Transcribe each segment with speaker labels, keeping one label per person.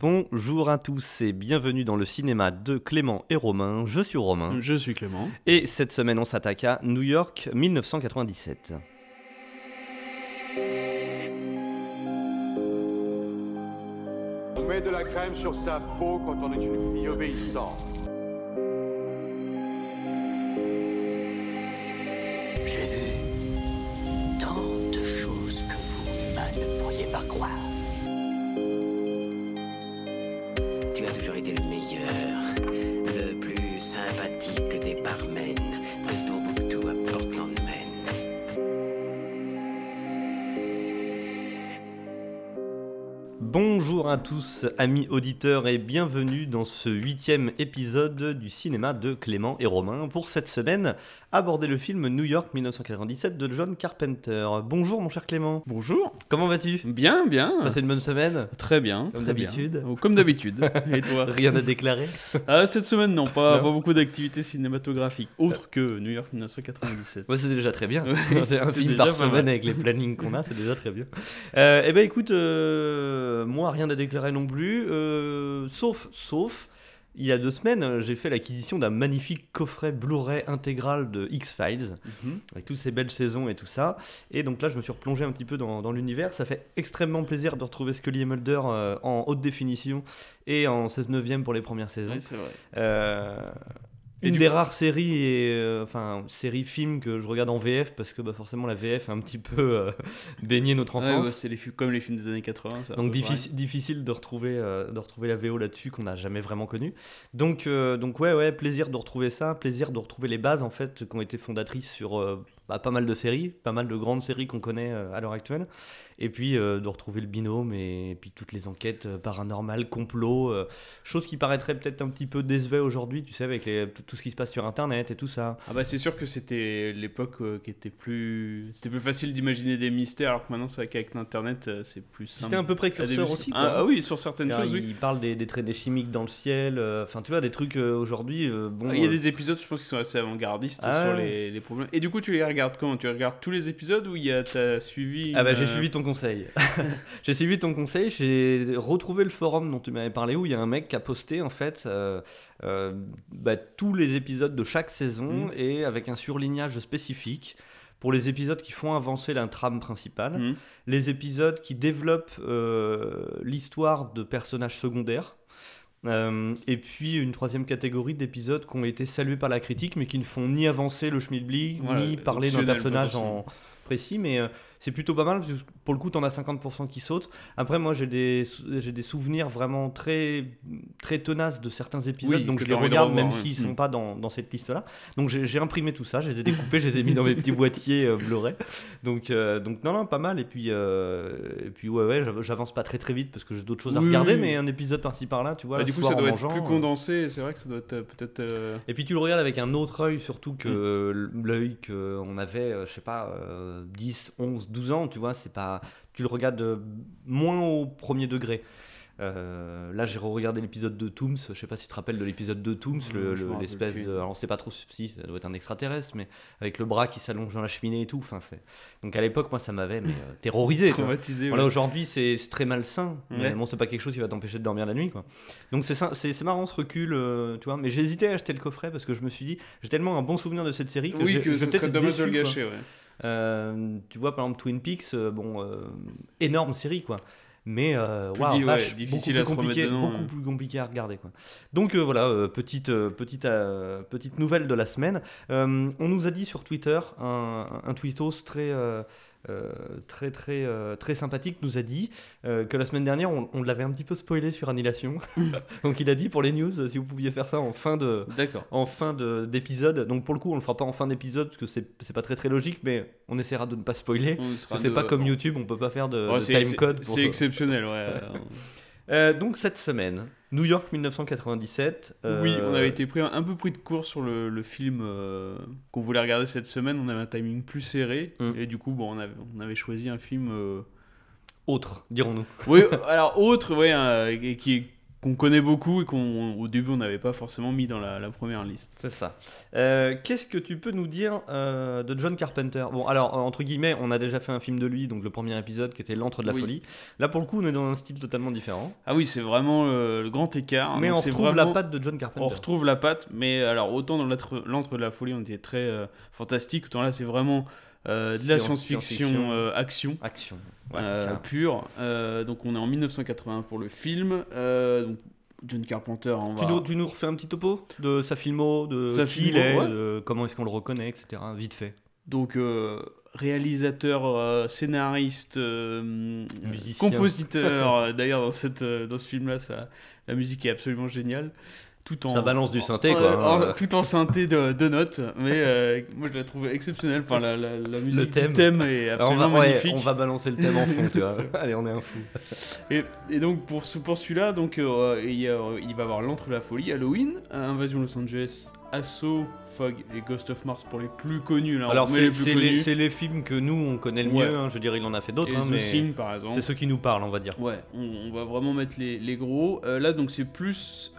Speaker 1: Bonjour à tous et bienvenue dans le cinéma de Clément et Romain. Je suis Romain.
Speaker 2: Je suis Clément.
Speaker 1: Et cette semaine, on s'attaque à New York 1997.
Speaker 3: On met de la crème sur sa peau quand on est une fille obéissante.
Speaker 4: J'ai vu tant de choses que vous, ne pourriez pas croire. Le meilleur, le plus sympathique des barmen
Speaker 1: Bonjour à tous, amis auditeurs, et bienvenue dans ce huitième épisode du cinéma de Clément et Romain. Pour cette semaine, aborder le film New York 1997 de John Carpenter. Bonjour mon cher Clément.
Speaker 2: Bonjour.
Speaker 1: Comment vas-tu?
Speaker 2: Bien, bien.
Speaker 1: Passé une bonne semaine?
Speaker 2: Très bien.
Speaker 1: Comme
Speaker 2: très
Speaker 1: d'habitude.
Speaker 2: Oh, Comme d'habitude. Et toi?
Speaker 1: Rien à déclarer
Speaker 2: ah, Cette semaine, non, pas,
Speaker 1: Non.
Speaker 2: pas beaucoup d'activités cinématographiques, autres que New York 1997.
Speaker 1: Ouais, c'est déjà très bien. Un film par semaine avec les plannings qu'on a, c'est déjà très bien. Euh, eh ben écoute, euh, moi rien à déclarer non plus, euh, sauf, sauf, il y a deux semaines, euh, j'ai fait l'acquisition d'un magnifique coffret Blu-ray intégral de X-Files,
Speaker 2: Mhm.
Speaker 1: avec toutes ces belles saisons et tout ça. Et donc là, je me suis replongé un petit peu dans, dans l'univers. Ça fait extrêmement plaisir de retrouver Scully et Mulder euh, en haute définition et en 16 neuvième pour les premières saisons.
Speaker 2: C'est vrai.
Speaker 1: Euh, une des
Speaker 2: coup-
Speaker 1: rares séries et euh, enfin séries films que je regarde en VF parce que bah, forcément la VF a un petit peu euh, baigné notre enfance.
Speaker 2: ouais, c'est les films, comme les films des années 80. c'est un
Speaker 1: donc difficile, difficile de retrouver euh, de retrouver la VO là-dessus qu'on n'a jamais vraiment connue. Donc donc ouais ouais plaisir de retrouver ça, plaisir de retrouver les bases en fait qui ont été fondatrices sur bah, pas mal de séries, pas mal de grandes séries qu'on connaît à l'heure actuelle. Et puis euh, de retrouver le binôme et, puis toutes les enquêtes euh, paranormales, complots, euh, choses qui paraîtraient peut-être un petit peu décevées aujourd'hui, tu sais, avec les- tout, ce qui se passe sur Internet et tout ça.
Speaker 2: Ah bah c'est sûr que c'était l'époque qui était plus c'était plus facile d'imaginer des mystères alors que maintenant c'est vrai qu'avec l'internet euh, c'est plus simple.
Speaker 1: C'était un peu précurseur
Speaker 2: débuter.
Speaker 1: aussi. Quoi.
Speaker 2: Ah, ah oui sur certaines choses
Speaker 1: il
Speaker 2: oui.
Speaker 1: parle des, des traînées chimiques dans le ciel, enfin tu vois, des trucs aujourd'hui. bon,
Speaker 2: Ah, Il y a des épisodes, je pense, qui sont assez avant-gardistes
Speaker 1: Ah
Speaker 2: sur les, les problèmes. Et du coup, tu les regardes comment? Tu regardes tous les épisodes ou il y a t'as suivi
Speaker 1: Ah bah j'ai suivi ton conseil. j'ai suivi ton conseil, j'ai retrouvé le forum dont tu m'avais parlé où il y a un mec qui a posté en fait euh, euh, bah, tous les épisodes de chaque saison
Speaker 2: Mhm.
Speaker 1: et avec un surlignage spécifique pour les épisodes qui font avancer la trame principale,
Speaker 2: Mhm.
Speaker 1: les épisodes qui développent euh, l'histoire de personnages secondaires. Euh, et puis une troisième catégorie d'épisodes qui ont été salués par la critique mais qui ne font ni avancer le schmilblick
Speaker 2: Voilà,
Speaker 1: ni parler d'un personnage en précis mais euh, c'est plutôt pas mal parce que pour le coup t'en as 50% qui sautent après moi j'ai des j'ai des souvenirs vraiment très très tenaces de certains épisodes
Speaker 2: Oui,
Speaker 1: donc je les regarde même
Speaker 2: ouais.
Speaker 1: s'ils
Speaker 2: Mm.
Speaker 1: sont pas dans, dans cette liste là donc j'ai imprimé tout ça je les ai découpés je les ai mis dans mes petits boîtiers euh, Blu-ray donc euh, donc non non pas mal et puis euh, et puis ouais ouais j'av- j'avance pas très très vite parce que j'ai d'autres choses à regarder
Speaker 2: oui.
Speaker 1: mais un épisode par-ci par-là tu vois
Speaker 2: Bah, du coup, ça doit
Speaker 1: mangeant,
Speaker 2: être plus
Speaker 1: euh,
Speaker 2: condensé. C'est vrai que ça doit être peut-être.
Speaker 1: et puis tu le regardes avec un autre œil, surtout que
Speaker 2: Mm.
Speaker 1: euh, l'œil qu'on avait, je sais pas, euh, 10, 11, 12 ans, tu vois, c'est pas. Tu le regardes euh, moins au premier degré. Euh, là, j'ai regardé l'épisode de Tooms. Je sais pas si tu te rappelles de l'épisode de Tooms, le- l'espèce de. Alors, on sait pas trop si ça doit être un extraterrestre, mais avec le bras qui s'allonge dans la cheminée et tout. Enfin. Donc à l'époque, moi, ça m'avait mais, euh, terrorisé.
Speaker 2: traumatisé.
Speaker 1: Voilà,
Speaker 2: ouais.
Speaker 1: aujourd'hui, c'est très malsain. Mais bon, c'est pas quelque chose qui va t'empêcher de dormir la nuit, quoi. Donc c'est marrant ce recul, euh, tu vois. Mais j'ai hésité à acheter le coffret parce que je me suis dit, j'ai tellement un bon souvenir de cette série que
Speaker 2: Oui, que
Speaker 1: je
Speaker 2: ce
Speaker 1: peut-être
Speaker 2: serait dommage de le gâcher. Ouais.
Speaker 1: Euh, tu vois, par exemple, Twin Peaks, euh, bon, euh, énorme série, quoi. Mais euh,
Speaker 2: di- ouais, difficile
Speaker 1: beaucoup
Speaker 2: à
Speaker 1: plus compliqué,
Speaker 2: dedans,
Speaker 1: beaucoup
Speaker 2: ouais.
Speaker 1: plus compliqué à regarder, quoi. Donc euh, voilà, euh, petite, petite, petite nouvelle de la semaine. On nous a dit sur Twitter, un, un tweetos très, très, très, euh, très sympathique nous a dit euh, que la semaine dernière, on, on l'avait un petit peu spoilé sur Annihilation. Donc il a dit pour les news, si vous pouviez faire ça en fin de,
Speaker 2: D'accord.
Speaker 1: en fin de- d'épisode. Donc pour le coup, on le fera pas en fin d'épisode parce que c'est c'est pas très très logique, mais on essaiera de ne pas spoiler. Parce que c'est
Speaker 2: de-
Speaker 1: pas comme YouTube, on peut pas faire de,
Speaker 2: Ouais,
Speaker 1: de
Speaker 2: c'est-
Speaker 1: time
Speaker 2: c'est-
Speaker 1: code. pour-
Speaker 2: C'est exceptionnel, ouais.
Speaker 1: Euh, donc cette semaine, New York 1997. euh,
Speaker 2: Oui, on avait été pris un, un peu pris de court sur le, le film euh, qu'on voulait regarder cette semaine. On avait un timing plus serré.
Speaker 1: Mm.
Speaker 2: Et du coup, bon, on avait, on avait choisi un film.
Speaker 1: autre, dirons-nous.
Speaker 2: Oui, alors autre, ouais, un- et qui est qu'on connaît beaucoup et qu'on au début on n'avait pas forcément mis dans la, la première liste.
Speaker 1: C'est ça. Euh, Qu'est-ce que tu peux nous dire euh, de John Carpenter? Bon, alors, euh, entre guillemets, on a déjà fait un film de lui, donc le premier épisode qui était L'Antre de la
Speaker 2: Oui.
Speaker 1: Folie. Là, pour le coup, on est dans un style totalement différent.
Speaker 2: Ah oui, c'est vraiment euh, le grand écart.
Speaker 1: mais
Speaker 2: Donc,
Speaker 1: on retrouve
Speaker 2: vraiment-
Speaker 1: la patte de John Carpenter.
Speaker 2: On retrouve la patte, mais alors autant dans l'Antre de la folie on était très fantastique, autant là c'est vraiment de la
Speaker 1: Science-
Speaker 2: science-fiction action.
Speaker 1: Action. Ouais,
Speaker 2: euh, pure. Euh, donc on est en 1980 pour le film. Euh, donc John Carpenter, on
Speaker 1: Tu,
Speaker 2: va...
Speaker 1: nous, tu nous refais un petit topo de sa filmo, de
Speaker 2: Sa
Speaker 1: qui il est,
Speaker 2: ouais.
Speaker 1: de comment est-ce qu'on le reconnaît, etc. Vite fait.
Speaker 2: Donc euh, réalisateur, euh, scénariste, euh,
Speaker 1: Musicien.
Speaker 2: compositeur. D'ailleurs dans, cette, dans ce film-là, ça, la musique est absolument géniale. Tout en,
Speaker 1: Ça balance du synthé,
Speaker 2: en-
Speaker 1: quoi.
Speaker 2: en-
Speaker 1: hein.
Speaker 2: tout en synthé de, de notes, mais euh, moi je la trouve exceptionnelle. Enfin, la, la, la musique du
Speaker 1: thème.
Speaker 2: thème est
Speaker 1: Alors, on,
Speaker 2: absolument
Speaker 1: va, ouais,
Speaker 2: magnifique.
Speaker 1: on va balancer le thème en fond, tu vois.
Speaker 2: C'est
Speaker 1: Allez, on est un fou.
Speaker 2: Et, et donc pour, pour celui-là, donc, euh, il, y a- il va avoir l'entre la folie, Halloween, euh, Invasion Los Angeles, Assaut, Fog et Ghost of Mars pour les plus connus. Là,
Speaker 1: Alors, c'est
Speaker 2: les
Speaker 1: les, les films que nous, on connaît le
Speaker 2: Ouais.
Speaker 1: mieux. hein. Je dire, il en a fait d'autres, hein, mais
Speaker 2: par exemple.
Speaker 1: c'est ceux qui nous parlent, on va dire.
Speaker 2: Ouais, on, on va vraiment mettre les, les gros. Euh, là, donc, c'est plus.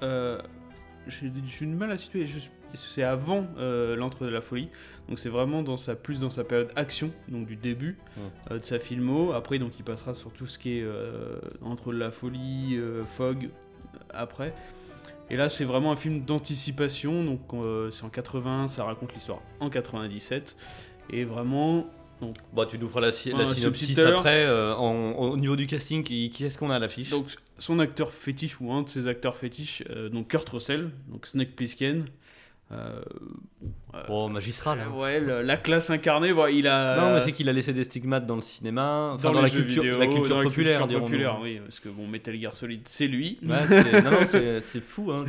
Speaker 2: J'ai du mal à situer. C'est avant euh, l'entre de la folie. Donc, c'est vraiment dans sa, plus dans sa période action, donc du début
Speaker 1: Ouais.
Speaker 2: euh, de sa filmo. Après, donc, il passera sur tout ce qui est euh, entre la folie, euh, Fog, après. Et là, c'est vraiment un film d'anticipation. Donc, euh, c'est en 80, ça raconte l'histoire en 97. Et vraiment,
Speaker 1: Bon, tu nous feras la, si- la synopsis après. euh, en- au niveau du casting, qui, qui est-ce qu'on a à l'affiche?
Speaker 2: Donc, son acteur fétiche ou un de ses acteurs fétiches, euh, donc Kurt Russell, donc Snake Plissken. Euh,
Speaker 1: Oh, magistral. hein.
Speaker 2: ouais, la, la classe incarnée, voilà, il a.
Speaker 1: Non, mais c'est qu'il a laissé des stigmates dans le cinéma, dans,
Speaker 2: les
Speaker 1: la, culture,
Speaker 2: vidéo,
Speaker 1: la culture
Speaker 2: dans
Speaker 1: populaire,
Speaker 2: culture
Speaker 1: dirons-nous.
Speaker 2: populaire, oui, parce que bon, Metal Gear Solid, c'est lui.
Speaker 1: Ouais, non, non, c'est c'est fou. Hein.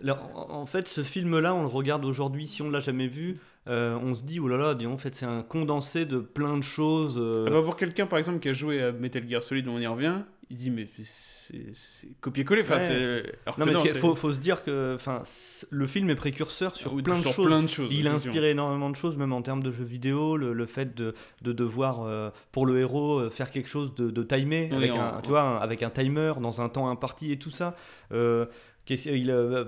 Speaker 1: Là, en, fait, ce film-là, on le regarde aujourd'hui, si on l'a jamais vu, euh, on se dit, oh là là, en fait, c'est un condensé de plein de choses. euh,
Speaker 2: Ah bah, pour quelqu'un, par exemple, qui a joué à Metal Gear Solid, on y revient, il dit, mais c'est copier-coller. Enfin,
Speaker 1: Ouais. Non, mais
Speaker 2: non,
Speaker 1: il faut, faut se dire que enfin, le film est précurseur sur
Speaker 2: oui,
Speaker 1: plein de
Speaker 2: sur
Speaker 1: choses.
Speaker 2: plein de choses.
Speaker 1: Il a inspiré énormément de choses, même en termes de jeux vidéo, le, le fait de, de devoir, euh, pour le héros, euh, faire quelque chose de, de timé,
Speaker 2: Oui,
Speaker 1: avec,
Speaker 2: en-
Speaker 1: un, tu vois, un- avec un timer, dans un temps imparti et tout ça. Euh, il, euh,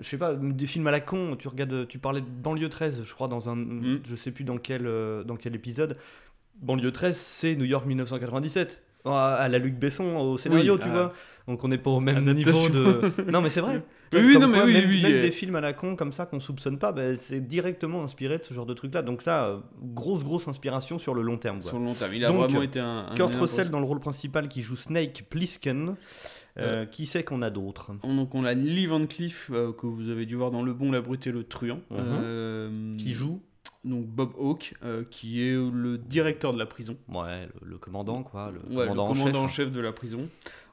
Speaker 1: je sais pas, des films à la con, tu, regardes, tu parlais de Banlieue 13, je crois, dans un.
Speaker 2: Mm.
Speaker 1: Je sais plus dans quel, dans quel épisode. Banlieue 13, c'est New York 1997. À à la Luc Besson au scénario,
Speaker 2: Oui,
Speaker 1: tu vois. Donc on n'est pas au même
Speaker 2: Adaptation.
Speaker 1: niveau de. Non, mais c'est vrai.
Speaker 2: Oui, oui, non, mais
Speaker 1: quoi,
Speaker 2: oui,
Speaker 1: même,
Speaker 2: oui,
Speaker 1: même
Speaker 2: euh.
Speaker 1: des films à la con comme ça qu'on soupçonne pas, bah, c'est directement inspiré de ce genre de truc-là. Donc ça, euh, grosse grosse inspiration sur le long terme. Quoi.
Speaker 2: Sur le long terme. Il a
Speaker 1: Donc,
Speaker 2: vraiment été un. un
Speaker 1: Kurt Russell dans le rôle principal qui joue Snake Plissken. Euh, qui sait qu'on a d'autres?
Speaker 2: Donc on a Lee Van Cleef euh, que vous avez dû voir dans Le Bon, la Brute et le Truand.
Speaker 1: Mhm.
Speaker 2: Euh,
Speaker 1: Qui joue
Speaker 2: Donc Bob Hawke, euh, qui est le directeur de la prison.
Speaker 1: Ouais, le, le commandant quoi, le
Speaker 2: Ouais,
Speaker 1: commandant,
Speaker 2: le commandant
Speaker 1: en
Speaker 2: en
Speaker 1: chef.
Speaker 2: chef de la prison.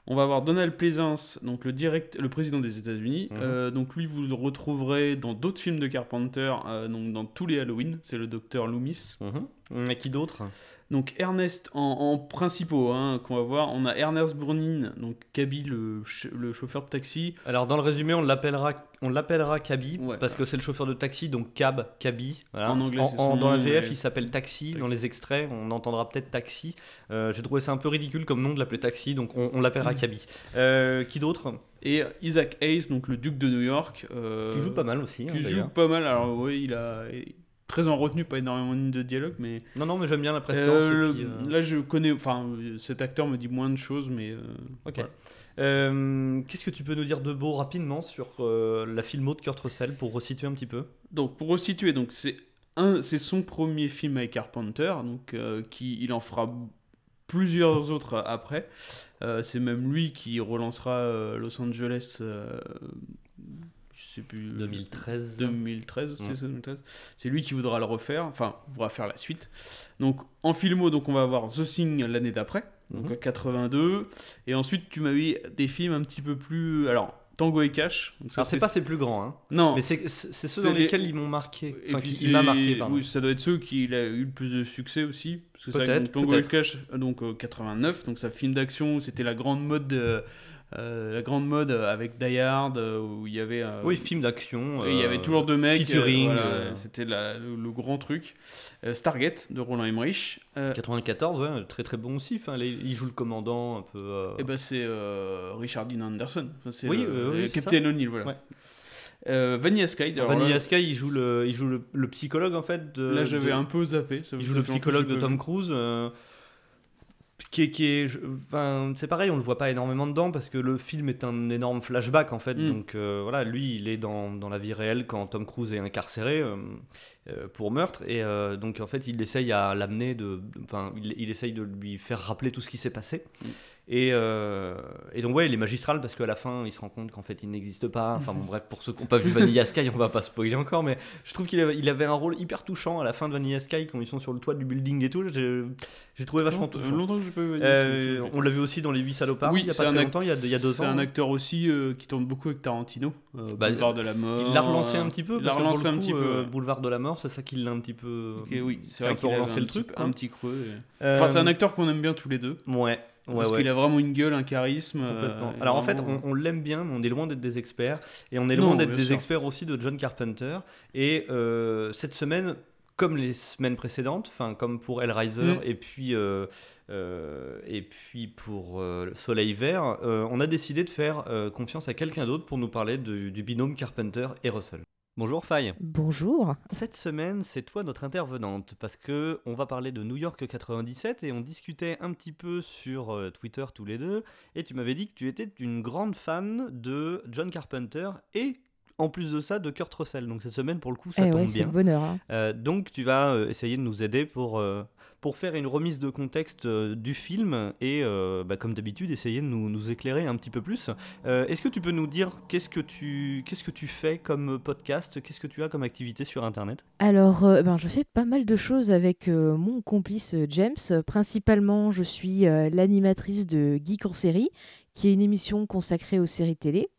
Speaker 2: On va avoir Donald Pleasance, donc le, direct, le président des États-Unis.
Speaker 1: Mhm.
Speaker 2: Euh, donc lui, vous le retrouverez dans d'autres films de Carpenter, euh, donc dans tous les Halloween. C'est le docteur Loomis.
Speaker 1: Mhm. A qui d'autre?
Speaker 2: Donc Ernest en, en principaux hein, qu'on va voir, on a Ernest Brunnin, donc Kaby le, ch- le chauffeur de taxi.
Speaker 1: Alors dans le résumé, on l'appellera, on l'appellera
Speaker 2: Ouais,
Speaker 1: parce que c'est le chauffeur de taxi, donc cab, cabby. Voilà.
Speaker 2: En anglais, c'est son
Speaker 1: dans la
Speaker 2: ouais.
Speaker 1: il s'appelle taxi. Dans les extraits, on entendra peut-être taxi. Euh, J'ai trouvé ça un peu ridicule comme nom de l'appeler taxi, donc on, on l'appellera cabby. Euh, qui d'autre?
Speaker 2: Et Isaac Hayes, donc le duc de New York. euh,
Speaker 1: Qui joue pas mal aussi. hein,
Speaker 2: Qui joue pas mal. Alors oui, il a très en retenue, pas énormément de dialogue, mais
Speaker 1: Non, non, mais j'aime bien la.
Speaker 2: Euh,
Speaker 1: puis, euh,
Speaker 2: là je connais, enfin cet acteur me dit moins de choses, mais euh,
Speaker 1: Ok.
Speaker 2: voilà.
Speaker 1: Euh, Qu'est-ce que tu peux nous dire de beau rapidement sur la filmo de Kurt Russell pour resituer un petit peu?
Speaker 2: Donc pour resituer, donc c'est un, c'est son premier film avec Carpenter, donc qui il en fera plusieurs autres après. C'est même lui qui relancera Los Angeles. Euh, je sais plus.
Speaker 1: 2013.
Speaker 2: 2013, c'est
Speaker 1: Mm.
Speaker 2: ça, 2013. C'est lui qui voudra le refaire, enfin, voudra faire la suite. Donc, en filmo, donc on va avoir The Thing l'année d'après, donc
Speaker 1: Mhm.
Speaker 2: euh, 82. Et ensuite, tu m'as mis des films un petit peu plus. Alors, Tango et Cash. Donc ça,
Speaker 1: Alors c'est pas ses plus grands, hein,
Speaker 2: Non.
Speaker 1: mais c'est c'est- c'est ceux
Speaker 2: C'est
Speaker 1: dans
Speaker 2: les-
Speaker 1: lesquels ils m'ont marqué. Enfin, il m'a
Speaker 2: c'est-
Speaker 1: marqué, pardon.
Speaker 2: Oui, ça doit être ceux qui il a eu le plus de succès aussi. Parce que c'est Tango et. Cash, euh, donc euh, 89, donc ça film d'action, c'était la grande mode de, euh, la grande mode avec Die Hard, euh, où il y avait. euh,
Speaker 1: Oui, film d'action.
Speaker 2: il y avait toujours deux mecs.
Speaker 1: featuring,
Speaker 2: voilà. C'était le, le grand truc. Stargate de Roland Emmerich. Euh,
Speaker 1: 94, ouais, très très bon aussi. Enfin, il joue le commandant un peu.
Speaker 2: Et ben c'est Richard Dean Anderson. Enfin, c'est
Speaker 1: Oui,
Speaker 2: le- Captain O'Neill, voilà.
Speaker 1: Ouais.
Speaker 2: Euh, Vanilla Sky.
Speaker 1: Vanilla
Speaker 2: là,
Speaker 1: Sky, il joue le, il joue le, le psychologue en fait. De,
Speaker 2: Là, j'avais un peu zappé. ça-
Speaker 1: Il joue le psychologue de Tom. Cruise. euh, qui est, qui est, enfin, c'est pareil, on le voit pas énormément dedans parce que le film est un énorme flashback en fait.
Speaker 2: Mm.
Speaker 1: Donc euh, voilà, lui, il est dans, dans la vie réelle quand Tom Cruise est incarcéré euh, euh, pour meurtre et euh, donc en fait, il essaye à l'amener de, enfin, il, il essaye de lui faire rappeler tout ce qui s'est passé.
Speaker 2: Mm.
Speaker 1: Et, euh, et donc ouais, il est magistral parce qu'à la fin, il se rend compte qu'en fait, il n'existe pas. Enfin bon, bref, pour ceux qui n'ont pas vu Vanilla Sky, on va pas spoiler encore, mais je trouve qu'il avait, il avait un rôle hyper touchant à la fin de Vanilla Sky quand ils sont sur le toit du building et tout. J'ai, trouvé vachement touchant.
Speaker 2: longtemps que j'ai pas vu
Speaker 1: Euh, on l'a vu aussi dans Les 8 salopards
Speaker 2: oui,
Speaker 1: il y a
Speaker 2: c'est
Speaker 1: pas très longtemps, il y a, il y a deux
Speaker 2: C'est
Speaker 1: ans.
Speaker 2: un acteur aussi euh, qui tourne beaucoup avec Tarantino. euh,
Speaker 1: Bah,
Speaker 2: Boulevard de la mort.
Speaker 1: Il l'a relancé un petit peu, parce que pour
Speaker 2: un petit.
Speaker 1: Boulevard de la mort, c'est ça qui l'a un petit peu.
Speaker 2: Ok, oui, c'est
Speaker 1: a
Speaker 2: vrai qu'il avait
Speaker 1: relancé le truc.
Speaker 2: Un petit creux. Enfin, c'est un acteur qu'on aime bien tous les deux.
Speaker 1: Ouais, ouais,
Speaker 2: parce
Speaker 1: ouais.
Speaker 2: qu'il a vraiment une gueule, un charisme. euh,
Speaker 1: Complètement. Alors en fait,
Speaker 2: vraiment-
Speaker 1: on, on l'aime bien, mais on est loin d'être des experts. Et on est loin d'être des
Speaker 2: sûr.
Speaker 1: experts aussi de John Carpenter. Et euh, cette semaine, comme les semaines précédentes, enfin comme pour Hellraiser
Speaker 2: Mm.
Speaker 1: et puis euh, euh, et puis pour euh, Soleil Vert, euh, on a décidé de faire euh, confiance à quelqu'un d'autre pour nous parler du, du binôme Carpenter et Russell. Bonjour Faye.
Speaker 5: Bonjour.
Speaker 1: Cette semaine, c'est toi notre intervenante parce que on va parler de New York 97 et on discutait un petit peu sur euh, Twitter tous les deux et tu m'avais dit que tu étais une grande fan de John Carpenter et en plus de ça de Kurt Russell. Donc cette semaine pour le coup ça
Speaker 5: Eh
Speaker 1: tombe
Speaker 5: ouais,
Speaker 1: bien.
Speaker 5: le bonheur. hein.
Speaker 1: Euh, donc tu vas euh, essayer de nous aider pour euh, pour faire une remise de contexte euh, du film et bah, comme d'habitude essayer de nous, nous éclairer un petit peu plus. Est-ce que tu peux nous dire qu'est-ce que tu qu'est-ce que tu fais comme podcast, qu'est-ce que tu as comme activité sur internet?
Speaker 5: Alors, ben, je fais pas mal de choses avec mon complice James. Principalement, je suis l'animatrice de Geek en série, qui est une émission consacrée aux séries télé.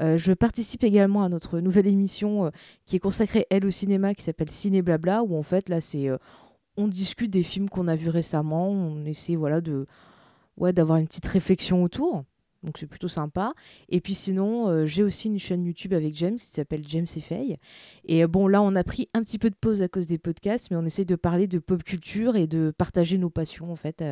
Speaker 5: Euh, je participe également à notre nouvelle émission euh, qui est consacrée, elle, au cinéma, qui s'appelle Ciné Blabla, où en fait, là, c'est euh, on discute des films qu'on a vus récemment. On essaie, voilà, de ouais, d'avoir une petite réflexion autour. Donc c'est plutôt sympa. Et puis sinon, j'ai aussi une chaîne YouTube avec James qui s'appelle James et Faye. Et bon, là, on a pris un petit peu de pause à cause des podcasts, mais on essaie de parler de pop culture et de partager nos passions, en fait,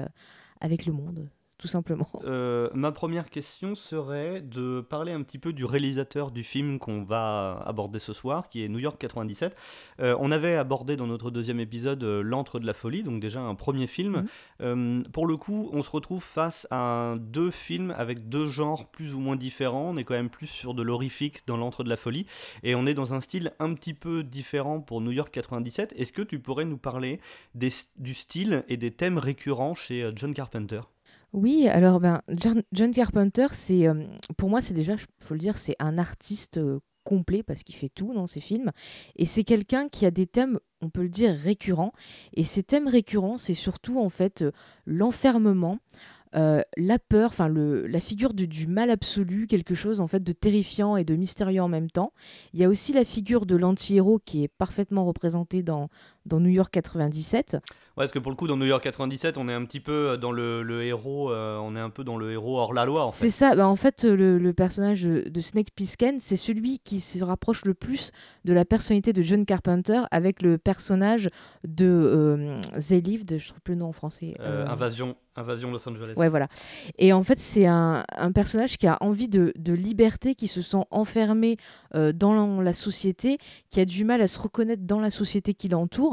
Speaker 5: avec le monde, tout simplement.
Speaker 1: Euh, ma première question serait de parler un petit peu du réalisateur du film qu'on va aborder ce soir, qui est New York 97. Euh, on avait abordé dans notre deuxième épisode euh, L'antre de la folie, donc déjà un premier film.
Speaker 5: Mhm.
Speaker 1: Pour le coup, on se retrouve face à deux films avec deux genres plus ou moins différents. On est quand même plus sur de l'horrifique dans L'antre de la folie, et on est dans un style un petit peu différent pour New York 97. Est-ce que tu pourrais nous parler des- du style et des thèmes récurrents chez John Carpenter?
Speaker 5: Oui, alors ben, John, Carpenter, c'est euh, pour moi, c'est déjà, faut le dire, c'est un artiste euh, complet parce qu'il fait tout dans ses films. Et c'est quelqu'un qui a des thèmes, on peut le dire, récurrents. Et ces thèmes récurrents, c'est surtout en fait euh, l'enfermement. la peur, enfin la figure du, du mal absolu, quelque chose en fait de terrifiant et de mystérieux en même temps. Il y a aussi la figure de l'anti-héros qui est parfaitement représentée dans, dans New York 97.
Speaker 1: Ouais, parce que pour le coup, dans New York 97, on est un petit peu dans le, le héros, euh, on est un peu dans le héros hors la loi
Speaker 5: C'est ça, bah, en fait, euh, le, le personnage de de Snake Plissken, c'est celui qui se rapproche le plus de la personnalité de John Carpenter avec le personnage de euh, They Lived, je trouve plus le nom en français.
Speaker 1: Euh,
Speaker 5: euh,
Speaker 1: invasion, invasion Los Angeles.
Speaker 5: Ouais, voilà. Et en fait, c'est un, un personnage qui a envie de, de liberté, qui se sent enfermé euh, dans la société, qui a du mal à se reconnaître dans la société qui l'entoure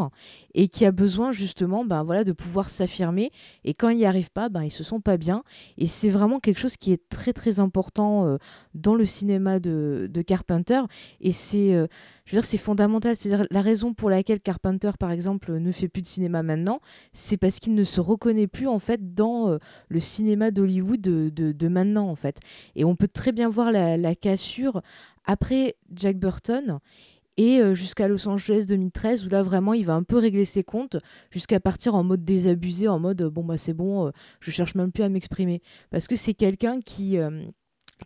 Speaker 5: et qui a besoin justement ben, voilà, de pouvoir s'affirmer. Et quand il n'y arrive pas, ben, il se sent pas bien. Et c'est vraiment quelque chose qui est très très important euh, dans le cinéma de, de Carpenter. Et c'est euh, je veux dire, c'est fondamental. C'est-à-dire la raison pour laquelle Carpenter, par exemple, ne fait plus de cinéma maintenant, c'est parce qu'il ne se reconnaît plus en fait dans euh, le cinéma d'Hollywood de, de, maintenant en fait. Et on peut très bien voir la cassure après Jack Burton et euh, jusqu'à Los Angeles 2013 où là vraiment il va un peu régler ses comptes jusqu'à partir en mode désabusé, en mode euh, bon bah c'est bon, euh, je cherche même plus à m'exprimer. Parce que c'est quelqu'un qui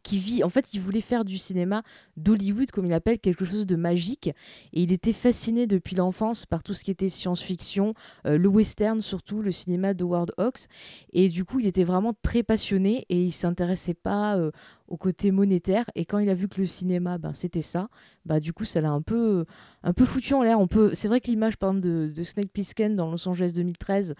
Speaker 5: qui vit. En fait, il voulait faire du cinéma d'Hollywood, comme il appelle, quelque chose de magique. Et il était fasciné depuis l'enfance par tout ce qui était science-fiction, euh, le western surtout, le cinéma d'Howard Hawks. Et du coup, il était vraiment très passionné et il s'intéressait pas euh, au côté monétaire. Et quand il a vu que le cinéma, ben, c'était ça, bah, du coup, ça l'a un peu, un peu foutu en l'air. On peut... C'est vrai que l'image, par exemple, de, de Snake Plissken dans Los Angeles 2013,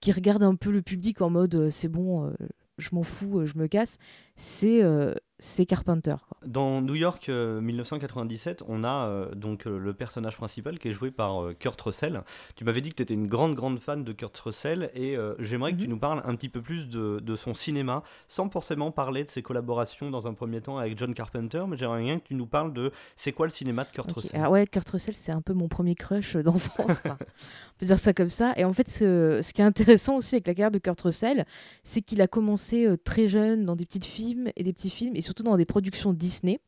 Speaker 5: qui regarde un peu le public en mode euh, c'est bon je m'en fous, euh, je me casse, c'est euh, c'est Carpenter. Quoi.
Speaker 1: Dans New York 1997, euh, on a donc le personnage principal qui est joué par Kurt Russell. Tu m'avais dit que tu étais une grande, grande fan de Kurt Russell et j'aimerais que tu mhm. nous parles un petit peu plus de, de, son cinéma, sans forcément parler de ses collaborations dans un premier temps avec John Carpenter, mais j'aimerais bien que tu nous parles de c'est quoi le cinéma de Kurt Russell.
Speaker 5: Ah ouais, Kurt Russell, c'est un peu mon premier crush d'enfance. on peut dire ça comme ça. Et en fait, ce, ce qui est intéressant aussi avec la carrière de Kurt Russell, c'est qu'il a commencé euh, très jeune dans des petits films et des petits films et surtout dans des productions Disney.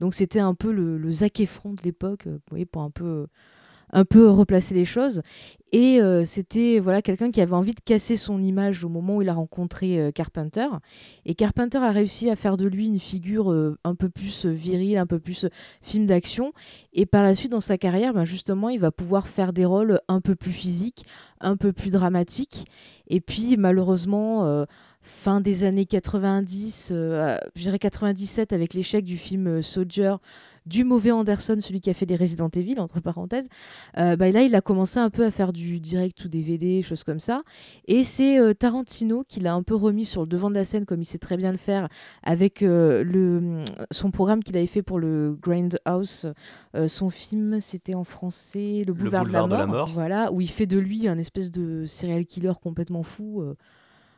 Speaker 5: Donc c'était un peu le, le Zac Efron de l'époque, euh, pour un peu un peu replacer les choses. Et euh, c'était voilà quelqu'un qui avait envie de casser son image au moment où il a rencontré euh, Carpenter. Et Carpenter a réussi à faire de lui une figure euh, un peu plus virile, un peu plus film d'action. Et par la suite, dans sa carrière, ben justement, il va pouvoir faire des rôles un peu plus physiques, un peu plus dramatiques. Et puis, malheureusement, fin des années 90, je dirais 97, avec l'échec du film Soldier, du mauvais Anderson, celui qui a fait des Resident Evil, entre parenthèses, bah là, il a commencé un peu à faire du direct ou DVD, choses comme ça. Et c'est euh, Tarantino qui l'a un peu remis sur le devant de la scène, comme il sait très bien le faire, avec euh, le, son programme qu'il avait fait pour le Grindhouse. Euh, son film, c'était en français Le Boulevard, de, la mort, Voilà, où il fait de lui un espèce de serial killer complètement fou